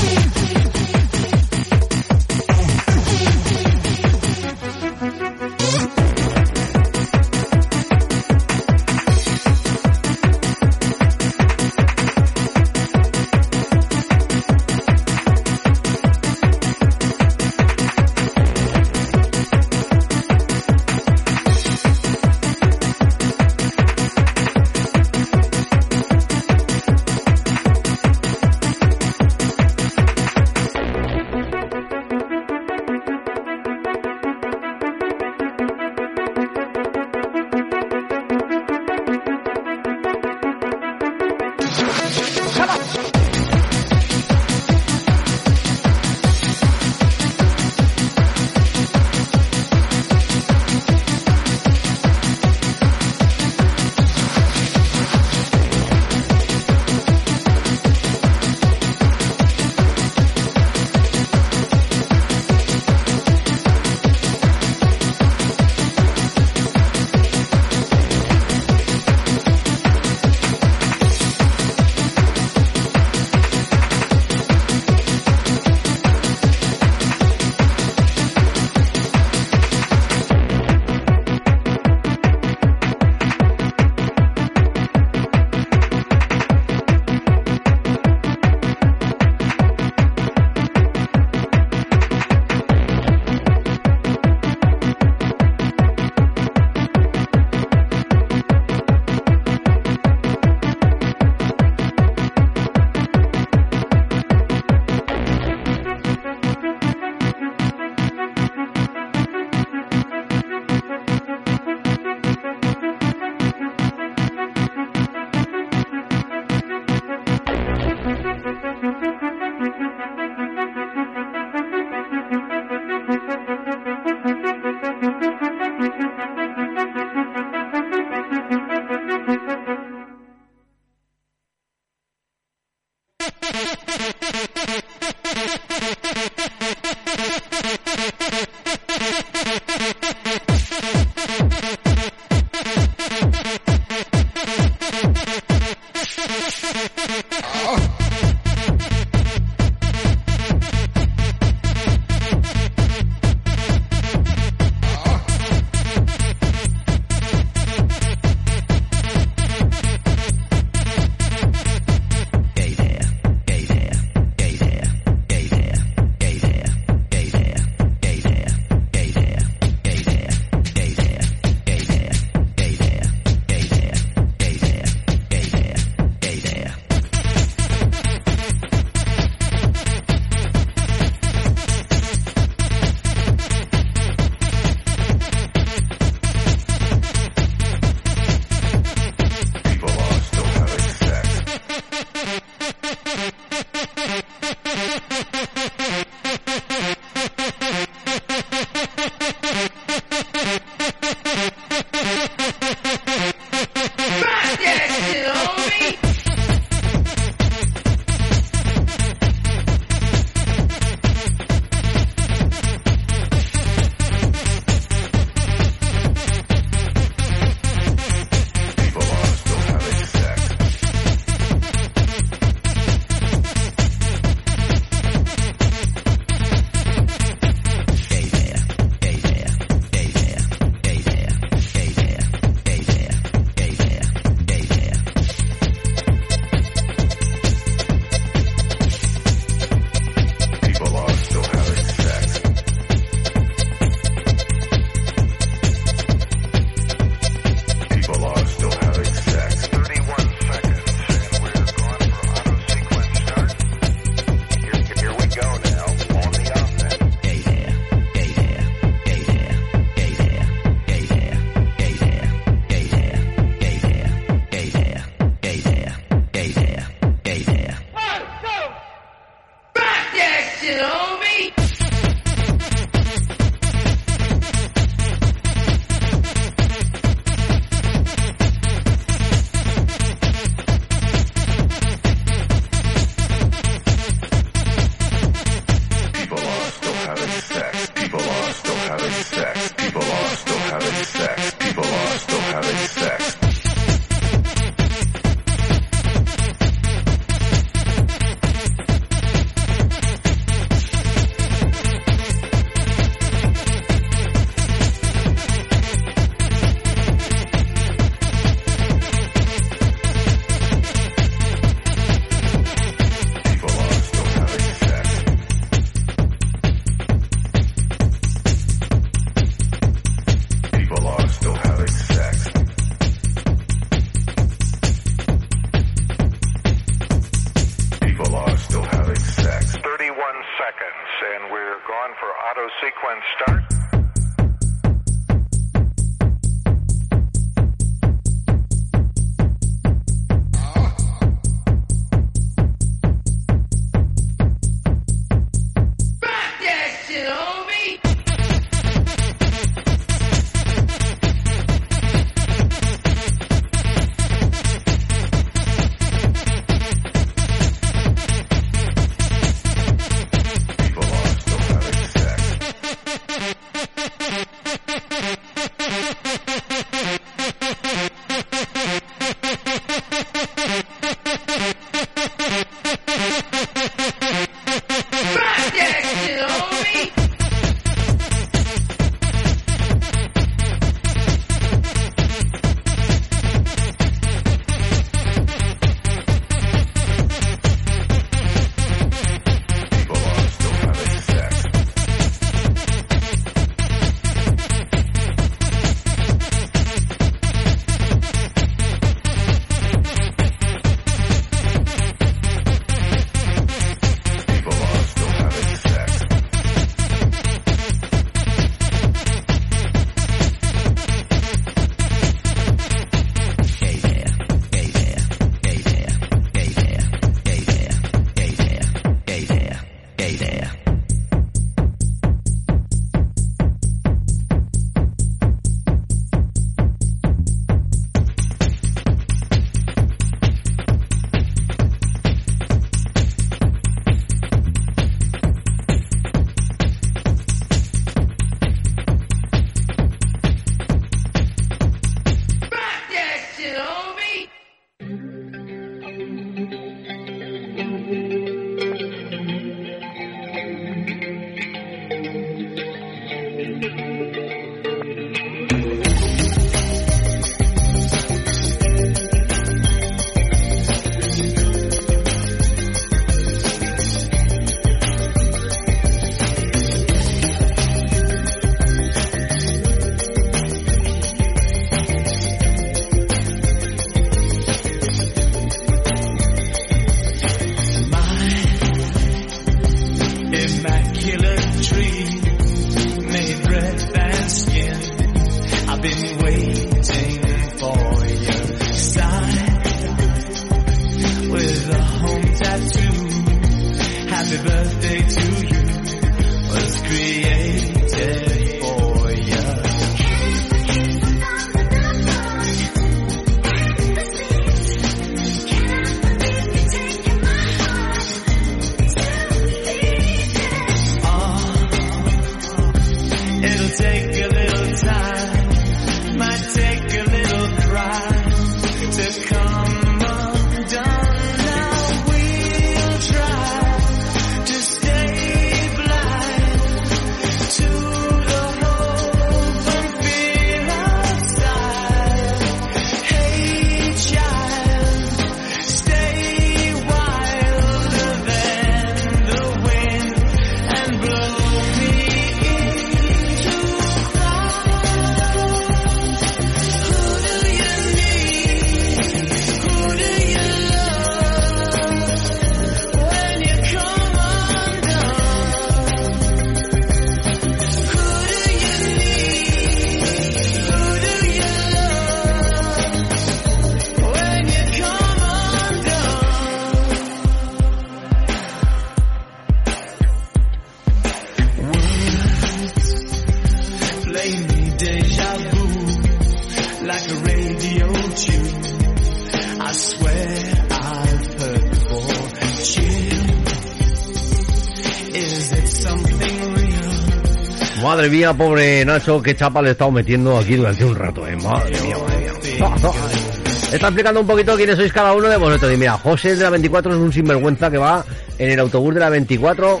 Madre mía, pobre Nacho, qué chapa le he estado metiendo aquí durante un rato, eh. Madre mía, madre mía. Está explicando un poquito quiénes sois cada uno de vosotros. Y mira, José de la 24 es un sinvergüenza que va en el autobús de la 24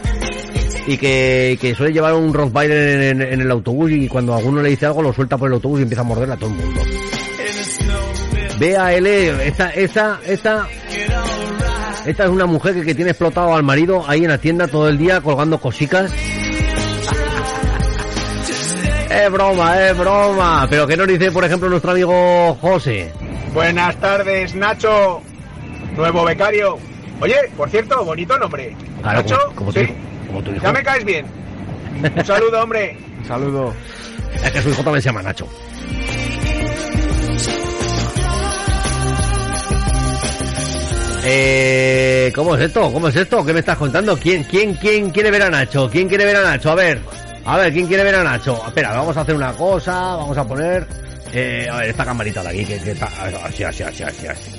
y que, que suele llevar un Rottweiler en, en el autobús y cuando alguno le dice algo lo suelta por el autobús y empieza a morderle a todo el mundo. Vea L, esta, esta, esta, esta es una mujer que, que tiene explotado al marido ahí en la tienda todo el día colgando cosicas. Es broma, es broma. Pero ¿qué nos dice, por ejemplo, nuestro amigo José? Buenas tardes, Nacho, nuevo becario. Oye, por cierto, bonito nombre. Claro, Nacho, como, como sí. tu, como tu hijo. Ya me caes bien. Un saludo, hombre. Un saludo. Es que su hijo también se llama Nacho. Eh, ¿Cómo es esto? ¿Cómo es esto? ¿Qué me estás contando? ¿Quién, quién, quién quiere ver a Nacho? ¿Quién quiere ver a Nacho? A ver, a ver, ¿quién quiere ver a Nacho? Espera, vamos a hacer una cosa, vamos a poner... Eh, a ver, esta camarita de aquí, que, está... Así, así, así, así, así.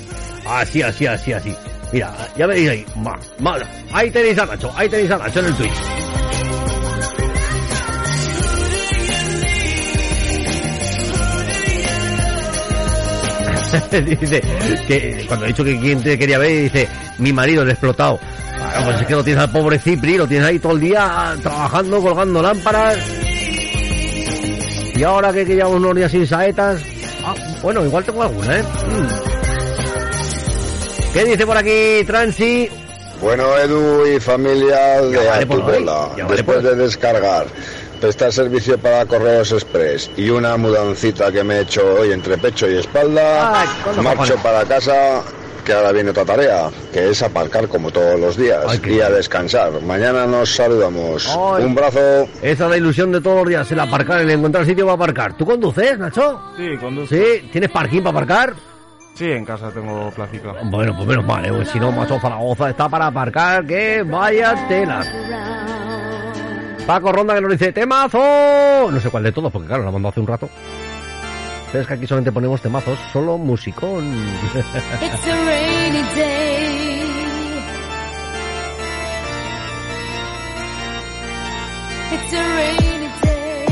Así, así, así, así. Mira, ya veis ahí. Ma, ma, ahí tenéis a Nacho, ahí tenéis a Nacho en el Twitch. dice que cuando he dicho que quien te quería ver, dice mi marido el explotado. Claro, pues es que lo tienes al pobre Cipri, lo tienes ahí todo el día trabajando, colgando lámparas. Y ahora que, que llevamos unos días sin saetas. Ah, bueno, igual tengo alguna, ¿eh? Mm. ¿Qué dice por aquí Transi? Bueno, Edu y familia de vale ya vale después por de descargar, prestar servicio para correos express y una mudancita que me he hecho hoy entre pecho y espalda, Ay, ¿cuándo marcho para casa, que ahora viene otra tarea, que es aparcar como todos los días Ay, y a descansar. Mañana nos saludamos. Ay. Un brazo. Esa es la ilusión de todos los días, el aparcar, el encontrar sitio para aparcar. ¿Tú conduces, Nacho? Sí, conduzco. ¿Sí? ¿Tienes parking para aparcar? Sí, en casa tengo placica. Bueno, pues menos mal, ¿eh? Pues si no, macho, Zaragoza está para aparcar, que vaya tela. Paco Ronda que nos dice, temazo. No sé cuál de todos, porque claro, lo mandó hace un rato. Pero es que aquí solamente ponemos temazos, solo musicón. It's a rainy day. It's a rainy day.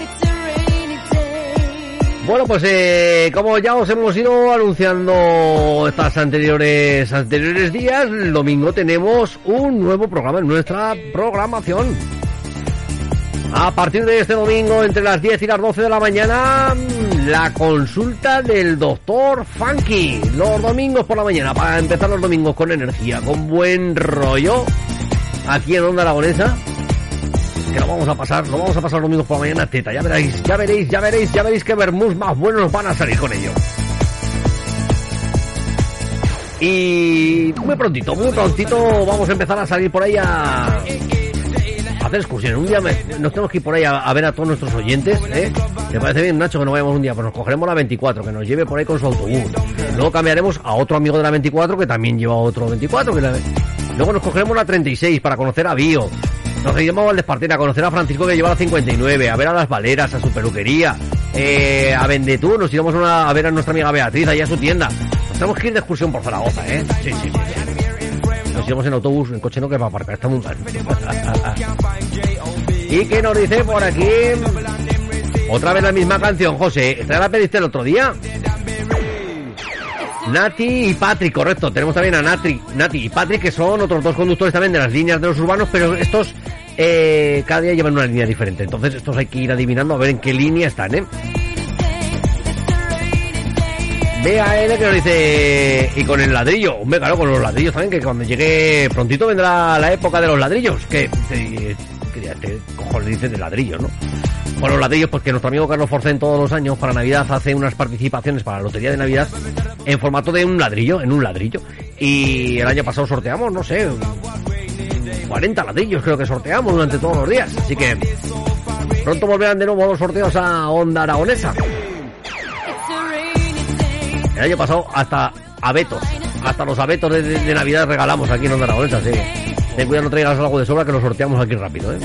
It's a rainy day. Bueno, pues eh, como ya os hemos ido anunciando estas anteriores anteriores días, el domingo tenemos un nuevo programa en nuestra programación. A partir de este domingo, entre las 10 y las 12 de la mañana, la consulta del doctor Funky. Los domingos por la mañana, para empezar los domingos con energía, con buen rollo, aquí en Onda Aragonesa que lo vamos a pasar, lo vamos a pasar los domingos por la mañana teta, ya veréis, ya veréis, ya veréis, ya veréis que vermús más buenos van a salir con ello. Y muy prontito, muy prontito vamos a empezar a salir por ahí a, hacer excursiones. Un día me- nos tenemos que ir por ahí a, ver a todos nuestros oyentes, ¿eh? ¿Te parece bien, Nacho, que nos vayamos un día? Pues nos cogeremos la 24, que nos lleve por ahí con su autobús. Luego cambiaremos a otro amigo de la 24, que también lleva otro 24. Que Luego nos cogeremos la 36 para conocer a Bio. Nos iremos al Despartén a conocer a Francisco que lleva la 59, a ver a las Valeras, a su peluquería, eh, a Vendetú, nos iremos una- a ver a nuestra amiga Beatriz, allá a su tienda. Nos tenemos que ir de excursión por Zaragoza, ¿eh? Nos iremos en autobús, en coche no que va a aparcar, está muy mal. ¿Y qué nos dice por aquí? Otra vez la misma canción, José. ¿Esta la pediste el otro día? Nati y Patrick, correcto. Tenemos también a Nati, Nati y Patrick, que son otros dos conductores también de las líneas de los urbanos, pero estos eh, cada día llevan una línea diferente. Entonces estos hay que ir adivinando a ver en qué línea están, ¿eh? BAL que nos dice... Y con el ladrillo. Hombre, claro, con los ladrillos también, que cuando llegue prontito vendrá la época de los ladrillos. Que... que, que, que cojones dice de ladrillos, ¿no? Los ladrillos, pues que nuestro amigo Carlos Forcén todos los años para Navidad hace unas participaciones para la Lotería de Navidad en formato de un ladrillo, en un ladrillo. Y el año pasado sorteamos, no sé, 40 ladrillos creo que sorteamos durante todos los días. Así que pronto volverán de nuevo los sorteos a Onda Aragonesa. El año pasado hasta abetos, hasta los abetos de Navidad regalamos aquí en Onda Aragonesa, sí. Ten cuidado no traigas algo de sobra que lo sorteamos aquí rápido, ¿eh?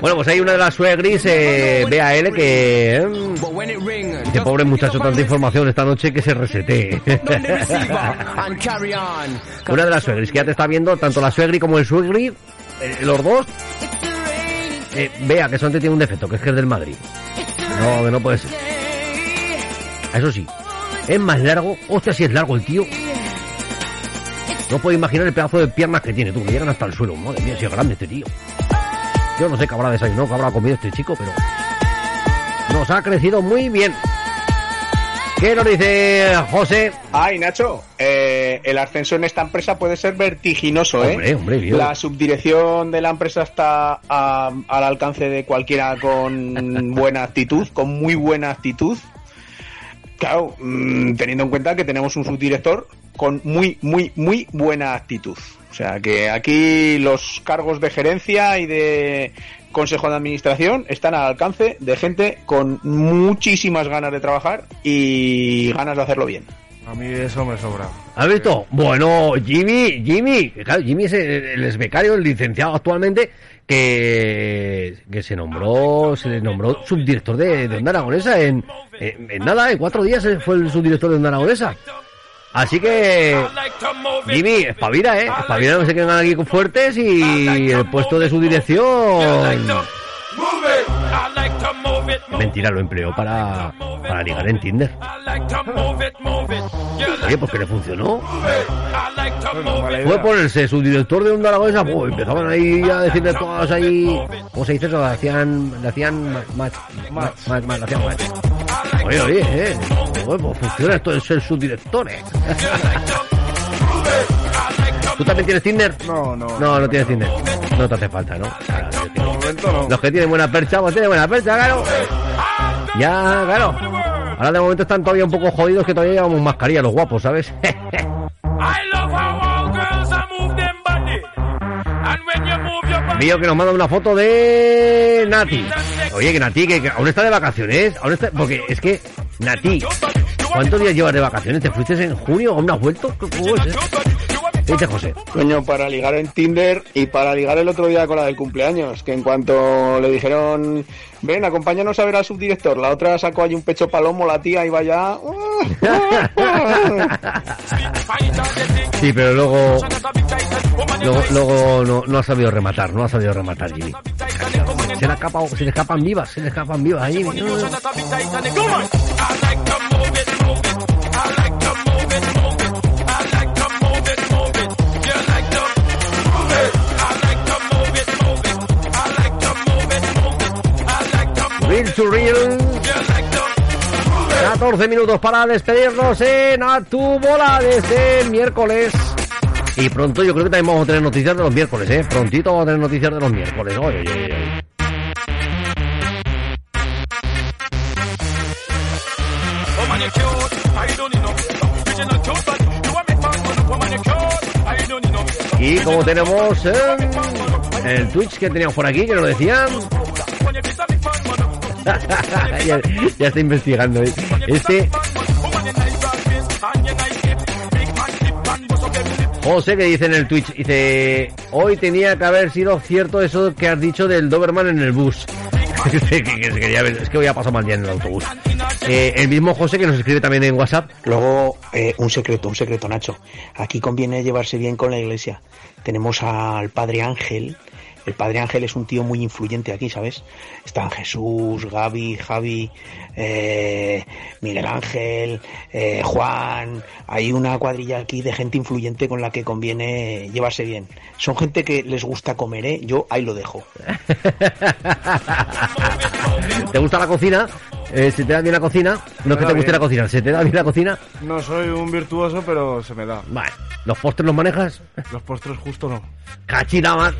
Bueno, pues hay una de las suegris, eh, BAL, que... eh, Dice, pobre muchacho, tanta información esta noche que se resete. Una de las suegris que ya te está viendo, tanto la suegri como el suegri, eh, los dos. Eh, vea que solamente tiene un defecto, que es que es del Madrid. No, que no puede ser. Eso sí, es más largo. Hostia, si es largo el tío. No puedo imaginar el pedazo de piernas que tiene tú, que llegan hasta el suelo. Madre mía, si es grande este tío. Yo no sé qué habrá desayunado, qué habrá comido este chico, pero. Nos ha crecido muy bien. ¿Qué nos dice José? Ay, Nacho, eh, el ascenso en esta empresa puede ser vertiginoso, ¿eh? Hombre, hombre, Dios. La subdirección de la empresa está a- al alcance de cualquiera con buena actitud, con muy buena actitud. Claro, mm, teniendo en cuenta que tenemos un subdirector con muy, muy, muy buena actitud. O sea que aquí los cargos de gerencia y de consejo de administración están al alcance de gente con muchísimas ganas de trabajar y ganas de hacerlo bien. A mí eso me sobra. ¿Has visto? Bueno, Jimmy, Jimmy, claro, Jimmy es el, el ex becario, el licenciado actualmente, que, que se nombró, se le nombró subdirector de, de Onda Aragonesa en, en, nada, en cuatro días fue el subdirector de Onda Aragonesa. Así que, Jimmy, espabila, eh, espabila, no se quedan aquí fuertes y el puesto de su dirección... Mentira, lo empleó para, para ligar en Tinder. Oye, pues que le funcionó. Fue ponerse su director de Onda Aragonesa, pues, empezaban ahí a decirle todas ahí, ¿cómo se dice eso? Le hacían, le hacían match, match, match, match, le hacían match. Oye, oye, eh, Oye, pues funciona esto de ser subdirectores. ¿Tú también tienes Tinder? No, no. No, no tienes Tinder. No te hace falta, ¿no? Claro, momento. Los que tienen buena percha, pues tienen buena percha, claro. Ya, claro. Ahora de momento están todavía un poco jodidos que todavía llevamos mascarilla los guapos, ¿sabes? Mío que nos manda una foto de Nati. Oye, que Nati, que, que aún está de vacaciones. Aún está, porque es que, Nati, ¿cuántos días llevas de vacaciones? ¿Te fuiste en junio? ¿Aún no has vuelto? ¿Cómo dice José? Coño, para ligar en Tinder y para ligar el otro día con la del cumpleaños, que en cuanto le dijeron, ven, acompáñanos a ver al subdirector, la otra sacó ahí un pecho palomo, la tía iba ya... Sí, pero luego. Luego, luego no, no ha sabido rematar, no ha sabido rematar Jimmy. Se le, escapa, se le escapan vivas, se le escapan vivas a Jimmy. Real to Real. 14 minutos para despedirnos en A tu bola desde el miércoles. Y pronto yo creo que también vamos a tener noticias de los miércoles, ¿eh? Prontito vamos a tener noticias de los miércoles. Y como tenemos eh, el Twitch que teníamos por aquí, que nos decían, ya, ya está investigando. ¿eh? Este José que dice en el Twitch, dice, hoy tenía que haber sido cierto eso que has dicho del Doberman en el bus. es que hoy ha pasado mal día en el autobús. Eh, el mismo José que nos escribe también en WhatsApp. Luego, eh, un secreto, un secreto, Nacho. Aquí conviene llevarse bien con la iglesia. Tenemos al Padre Ángel. El Padre Ángel es un tío muy influyente aquí, ¿sabes? Están Jesús, Gaby, Javi, eh, Miguel Ángel, eh, Juan. Hay una cuadrilla aquí de gente influyente con la que conviene llevarse bien. Son gente que les gusta comer, ¿eh? Yo ahí lo dejo. ¿Te gusta la cocina? Eh, ¿Se te da bien la cocina? No es que te guste bien. la cocina, ¿se te da bien la cocina? No soy un virtuoso, pero se me da. Vale. ¿Los postres los manejas? Los postres justo no. Cachinaman,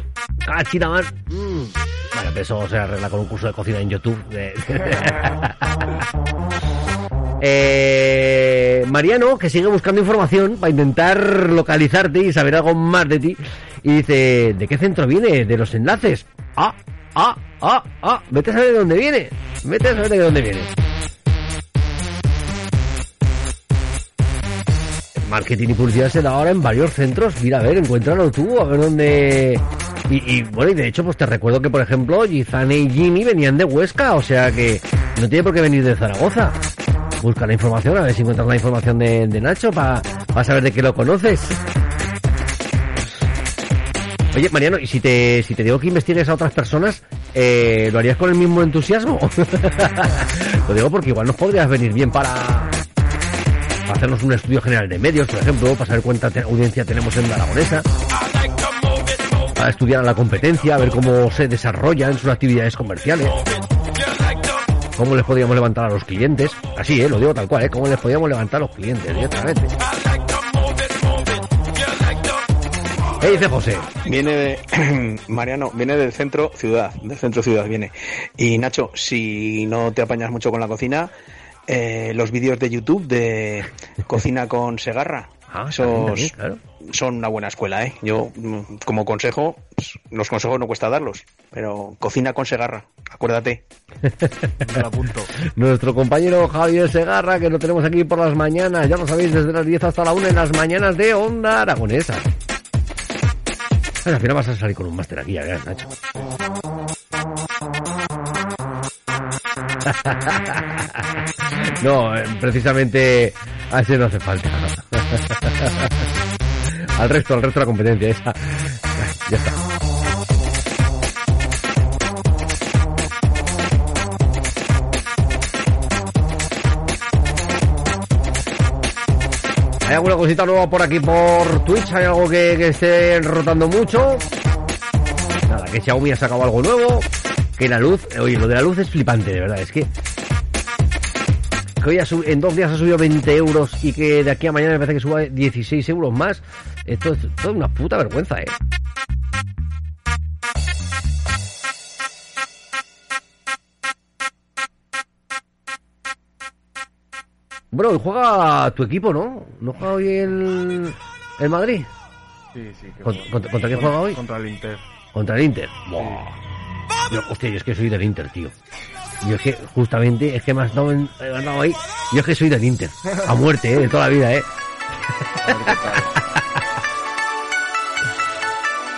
cachinaman. Mm. Vale, pero eso se arregla con un curso de cocina en YouTube. Eh, Mariano, que sigue buscando información para intentar localizarte y saber algo más de ti. Y dice, ¿de qué centro viene? ¿De los enlaces? Ah, ah, ah, ah. Vete a saber de dónde viene. Vete a saber de dónde viene. Marketing y publicidad se da ahora en varios centros. Mira, a ver, encuéntralo tú, a ver dónde... Y, bueno, y de hecho, pues te recuerdo que, por ejemplo, Gizane y Jimmy venían de Huesca, o sea que no tiene por qué venir de Zaragoza. Busca la información, a ver si encuentras la información de, de Nacho para saber de qué lo conoces. Oye, Mariano, ¿y si te, si te digo que investigues a otras personas, eh, ¿lo harías con el mismo entusiasmo? lo digo porque igual nos podrías venir bien para, hacernos un estudio general de medios, por ejemplo, para saber cuánta audiencia tenemos en la aragonesa, para estudiar la competencia, a ver cómo se desarrollan sus actividades comerciales, cómo les podíamos levantar a los clientes, así, ¿eh? lo digo tal cual, ¿eh? cómo les podíamos levantar a los clientes directamente. ¿Qué dice José? Viene de, Mariano, viene del centro ciudad, del centro ciudad viene. Y Nacho, si no te apañas mucho con la cocina, eh, los vídeos de YouTube de cocina con Segarra, esos también, claro. son una buena escuela, ¿eh? Yo, mm, como consejo, pues, los consejos no cuesta darlos, pero cocina con Segarra, acuérdate. Nuestro compañero Javier Segarra, que lo tenemos aquí por las mañanas, ya lo sabéis, desde las 10 hasta la 1 en las mañanas de Onda Aragonesa. Al final vas a salir con un máster aquí, Nacho. No, eh, precisamente a ese no hace falta. al resto, al resto la competencia, esa. Ya está. ¿Hay alguna cosita nueva por aquí por Twitch? ¿Hay algo que, esté rotando mucho? Nada, que Xiaomi ha sacado algo nuevo. Que la luz, oye, lo de la luz es flipante, de verdad. Es que, que hoy sub- en dos días ha subido 20 euros y que de aquí a mañana me parece que suba 16 euros más. Esto es una puta vergüenza, eh. Bueno, hoy juega tu equipo, ¿no? ¿No juega hoy el, el Madrid? Sí, sí. que ¿Con- juega. contra- contra quién juega hoy? Contra el Inter. Contra el Inter. Buah. Yo, hostia, yo es que soy del Inter, tío. Yo es que, justamente, es que me has dado, en- me has dado ahí. Yo es que soy del Inter. A muerte, ¿eh? De toda la vida, ¿eh?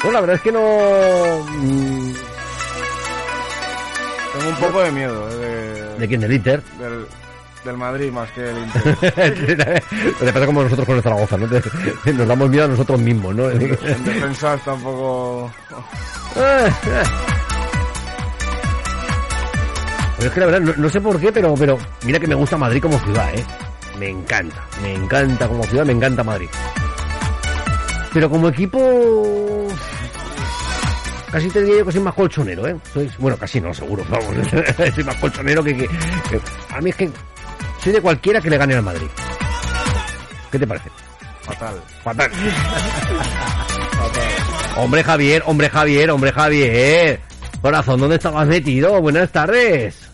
Pues la verdad es que no... mm, Tengo un poco de miedo eh, de, ¿De quién? ¿Del Inter? del, del Madrid más que del Inter. Pasa como nosotros con el Zaragoza, ¿no? Te- Nos damos miedo a nosotros mismos, ¿no? en tampoco... Pero es que la verdad, no, no sé por qué, pero, pero mira que me gusta Madrid como ciudad, ¿eh? Me encanta, me encanta como ciudad, me encanta Madrid. Pero como equipo... Casi te diría yo que soy más colchonero, ¿eh? Soy- bueno, casi no, seguro, vamos. soy más colchonero que, que, que- A mí es que soy de cualquiera que le gane al Madrid. ¿Qué te parece? Fatal. Fatal. Hombre Javier, hombre Javier, hombre Javier. Corazón, ¿dónde estabas metido? Buenas tardes.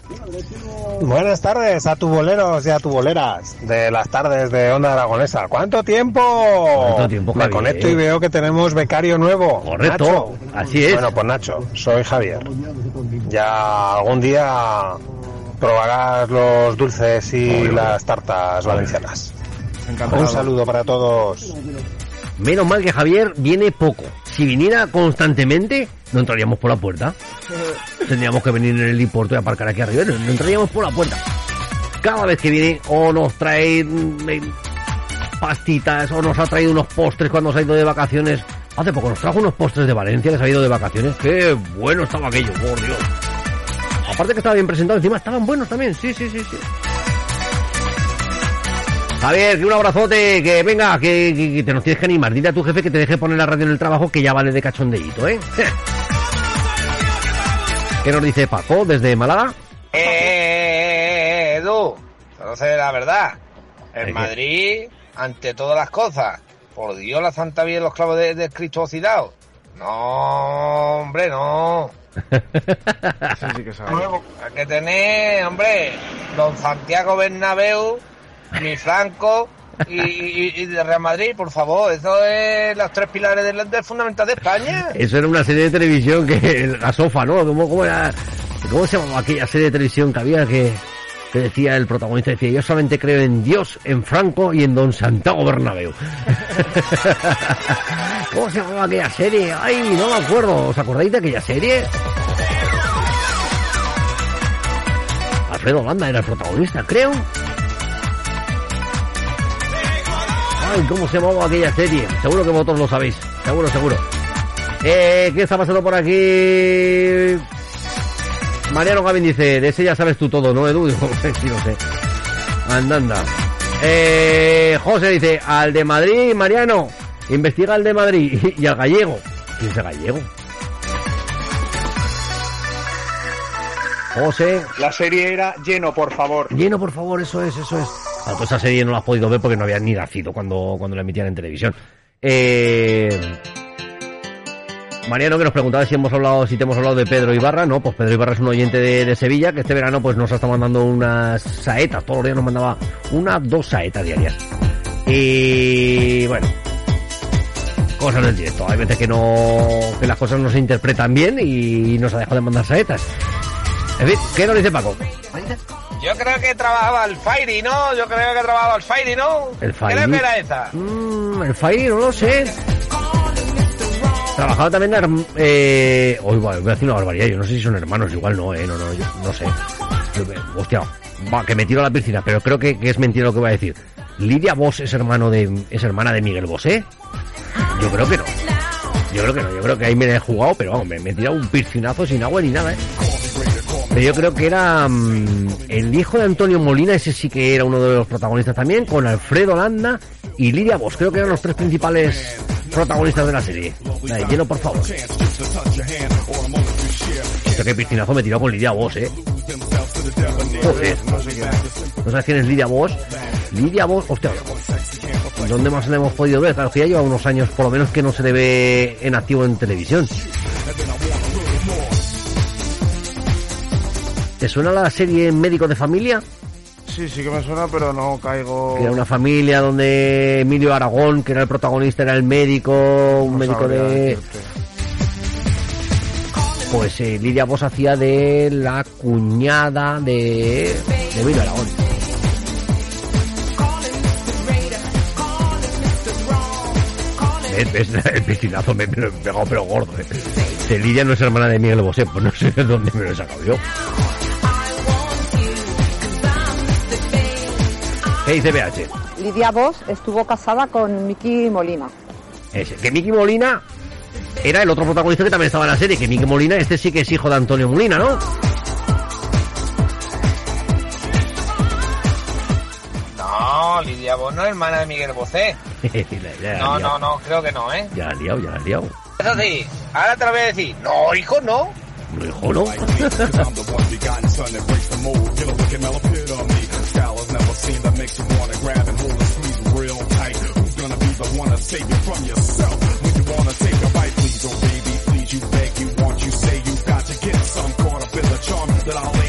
Buenas tardes a tu boleros y a tu boleras de las tardes de Onda Aragonesa. ¿Cuánto tiempo? ¿Cuánto tiempo, Me conecto y veo que tenemos becario nuevo. Correcto, Nacho. así es. Bueno, pues Nacho, soy Javier. Ya algún día probarás los dulces y las tartas valencianas. Un saludo para todos. Menos mal que Javier viene poco. Si viniera constantemente, no entraríamos por la puerta. Tendríamos que venir en el helipuerto y aparcar aquí arriba. No, no entraríamos por la puerta. Cada vez que viene o nos trae mm, eh, pastitas o nos ha traído unos postres cuando se ha ido de vacaciones. Hace poco nos trajo unos postres de Valencia que se ha ido de vacaciones. Qué bueno estaba aquello, por Dios. Aparte que estaba bien presentado, encima estaban buenos también. Sí, sí, sí, sí. Javier, que un abrazote, que venga, que, que- que te nos tienes que animar. Dile a tu jefe que te deje poner la radio en el trabajo, que ya vale de cachondeíto, ¿eh? ¿Qué nos dice Paco desde Málaga? Eh, Edu, no sé la verdad. En Madrid, ante todas las cosas, por Dios la Santa Virgen los clavos de, de Cristo oxidados. No, hombre, no. Sí que sabe. Hay que tener, hombre, don Santiago Bernabéu, mi Franco y, y- y de Real Madrid, por favor. Eso es los tres pilares del, del fundamental de España. Eso era una serie de televisión que... La sofa, ¿no? ¿Cómo, cómo era? ¿Cómo se llamaba aquella serie de televisión que había que, decía el protagonista? Decía, yo solamente creo en Dios, en Franco y en don Santiago Bernabéu. ¿Cómo se llamaba aquella serie? Ay, no me acuerdo. ¿Os acordáis de aquella serie? Alfredo Landa era el protagonista, creo. Ay, ¿cómo se llamaba aquella serie? Seguro que vosotros lo sabéis. Seguro, seguro. Eh, ¿Qué está pasando por aquí? Mariano Gavin dice, de ese ya sabes tú todo, ¿no, Edu? Digo, sí, no sé. Anda, anda. Eh, José dice, al de Madrid, Mariano, investiga al de Madrid y, al gallego. ¿Quién es el gallego? José. La serie era Lleno, por favor. Lleno, por favor, eso es, eso es. Ah, toda esa serie no la has podido ver porque no había ni nacido cuando, cuando la emitían en televisión. Eh... Mariano que nos preguntaba si hemos hablado, si te hemos hablado de Pedro Ibarra, no, pues Pedro Ibarra es un oyente de, de Sevilla que este verano pues nos ha estado mandando unas saetas, todos los días nos mandaba una, dos saetas diarias. Y bueno, cosas del directo, hay veces que no, que las cosas no se interpretan bien y nos ha dejado de mandar saetas. En fin, ¿qué nos dice Paco? Yo creo que trabajaba al Fairy, ¿no? Yo creo que trabajaba al Fairy, ¿no? El ¿Qué Fairy. le era esa? Mm, el Fai, no lo sé. Trabajaba también, eh, voy a decir una barbaridad, yo no sé si son hermanos, igual no, eh, no, no, yo no sé. Hostia, va, que me tiro a la piscina, pero creo que, es mentira lo que voy a decir. Lidia Bosch es hermano de, es hermana de Miguel Bosé. Yo creo que no. Yo creo que no, yo creo que ahí me he jugado, pero vamos, me, me he tirado un piscinazo sin agua ni nada, eh. Pero yo creo que era mm, el hijo de Antonio Molina, ese sí que era uno de los protagonistas también, con Alfredo Landa y Lidia Bosch. Creo que eran los tres principales protagonistas de la serie. La de hielo, por favor. Hostia, qué piscinazo me tiró con Lidia Bosch, eh. Joder. ¿No sabes quién es Lidia Bosch? Lidia Bosch, hostia. ¿Dónde más la hemos podido ver? Claro, que ya lleva unos años, por lo menos, que no se le ve en activo en televisión. ¿Te suena la serie Médico de Familia? Sí, sí que me suena, pero no caigo. Que era una familia donde Emilio Aragón, que era el protagonista, era el médico, un No médico de... decirte. Pues eh, Lidia Vos hacía de la cuñada de, de Emilio Aragón. ¿Ves? ¿Ves? El piscinazo me, me lo he pegado pero gordo. ¿eh? Que Lidia no es hermana de Miguel Bosé, pues no sé de dónde me lo he sacado yo. ¿Qué dice BH? Lidia Vos estuvo casada con Miki Molina. Ese, que Miki Molina era el otro protagonista que también estaba en la serie, que Miki Molina, este sí que es hijo de Antonio Molina, ¿no? No, Lidia Bono, hermana de Miguel Bosé. No, no, no, creo que no, ¿eh? Ya la liado, ya la has liado. Eso sí, ahora te lo voy a decir. No, hijo, no. No, hijo, no. scene that makes you wanna grab and hold and squeeze real tight. Who's gonna be the one to save you from yourself? When you wanna take a bite, please, oh baby, please, you beg, you want, you say, you got to get some caught up in the charm that I'll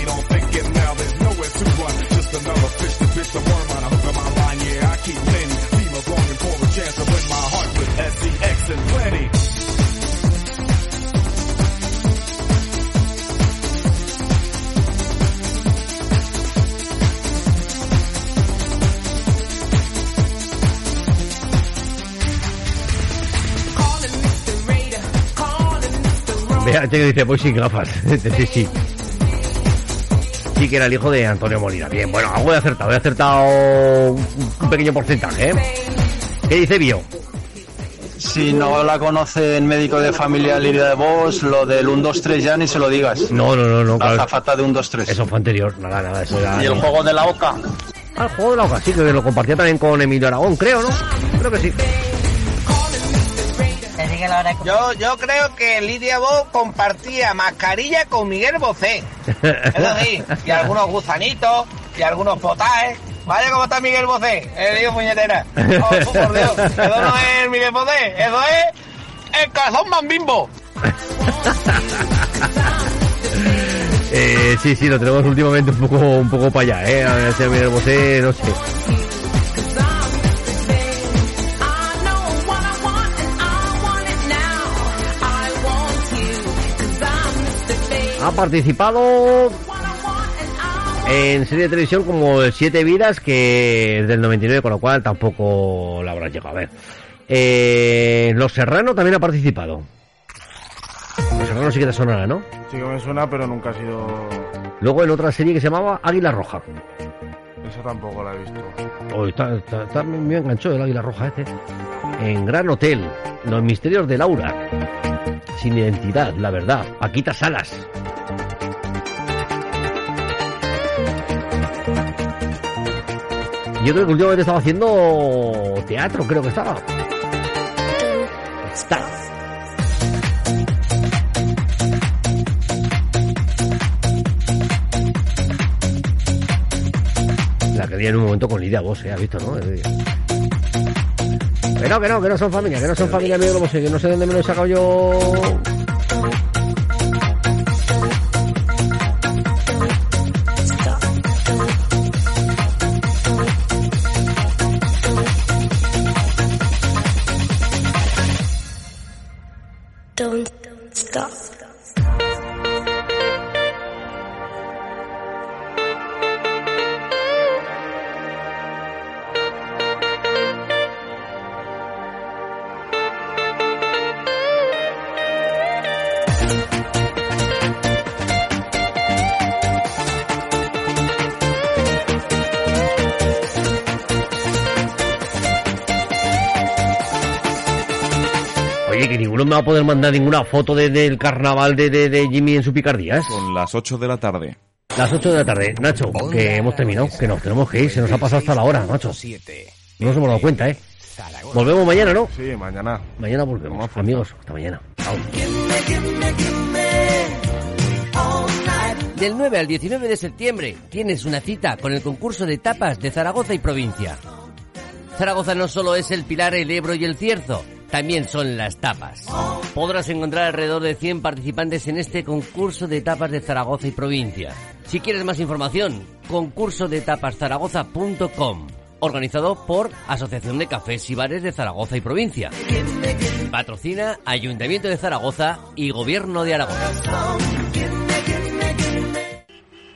Hay que dice, pues sin gafas. sí, sí. Sí que era el hijo de Antonio Molina. Bien, bueno, algo he acertado. He acertado un pequeño porcentaje, ¿eh? ¿Qué dice Bio? Si no la conoce el médico de familia Liria de Vos, lo del 1, 2, 3 ya ni se lo digas. No, no, no, no. La claro. azafata de 1, 2, 3. Eso fue anterior. Nada, nada, eso era... Y el juego de la oca. Ah, el juego de la oca, sí, que lo compartía también con Emilio Aragón, creo, ¿no? Creo que sí. Yo, yo creo que Lidia Bo compartía mascarilla con Miguel Bocé. Eso sí, y algunos gusanitos, y algunos potajes. Vaya cómo está Miguel Bocé, el dios puñetera. Oh, por Dios, eso no es Miguel Bocé, eso es el calzón bambimbo. Eh, sí, sí, lo tenemos últimamente un poco, un poco para allá, ¿eh? A ver, si Miguel Bosé, no sé. Participado en serie de televisión como el Siete Vidas, que es del 99, con lo cual tampoco la habrás llegado a ver. Eh, Los Serrano también ha participado. Los Serrano sí que te sonará, ¿no? Sí que me suena, pero nunca ha sido... Luego en otra serie que se llamaba Águila Roja. Esa tampoco la he visto. Oh, está, está, está- me enganchó el Águila Roja este. En Gran Hotel, Los Misterios de Laura. Sin identidad, la verdad. Paquita Salas. Yo creo que últimamente estaba haciendo teatro, creo que estaba. Está. La que vi en un momento con Lidia Vos, ¿eh? ¿Has visto, no? Que no, que no, que no son familia, que no son familia mío, como sé, que no sé dónde me lo he sacado yo. Poder mandar ninguna foto de- del carnaval de, de, de Jimmy en su picardía, ¿eh? Son las 8 de la tarde. Las 8 de la tarde. Nacho, que hemos terminado, que nos tenemos que ir, se nos ha pasado hasta la hora, Nacho. No nos hemos dado cuenta, ¿eh? Volvemos mañana, ¿no? Sí, mañana. Mañana volvemos, amigos. Hasta mañana. Chao. Del 9 al 19 de septiembre tienes una cita con el concurso de tapas de Zaragoza y provincia. Zaragoza no solo es el Pilar, el Ebro y el Cierzo, también son las tapas. Podrás encontrar alrededor de 100 participantes en este concurso de tapas de Zaragoza y provincia. Si quieres más información, concurso de organizado por Asociación de Cafés y Bares de Zaragoza y provincia. Patrocina Ayuntamiento de Zaragoza y Gobierno de Aragón.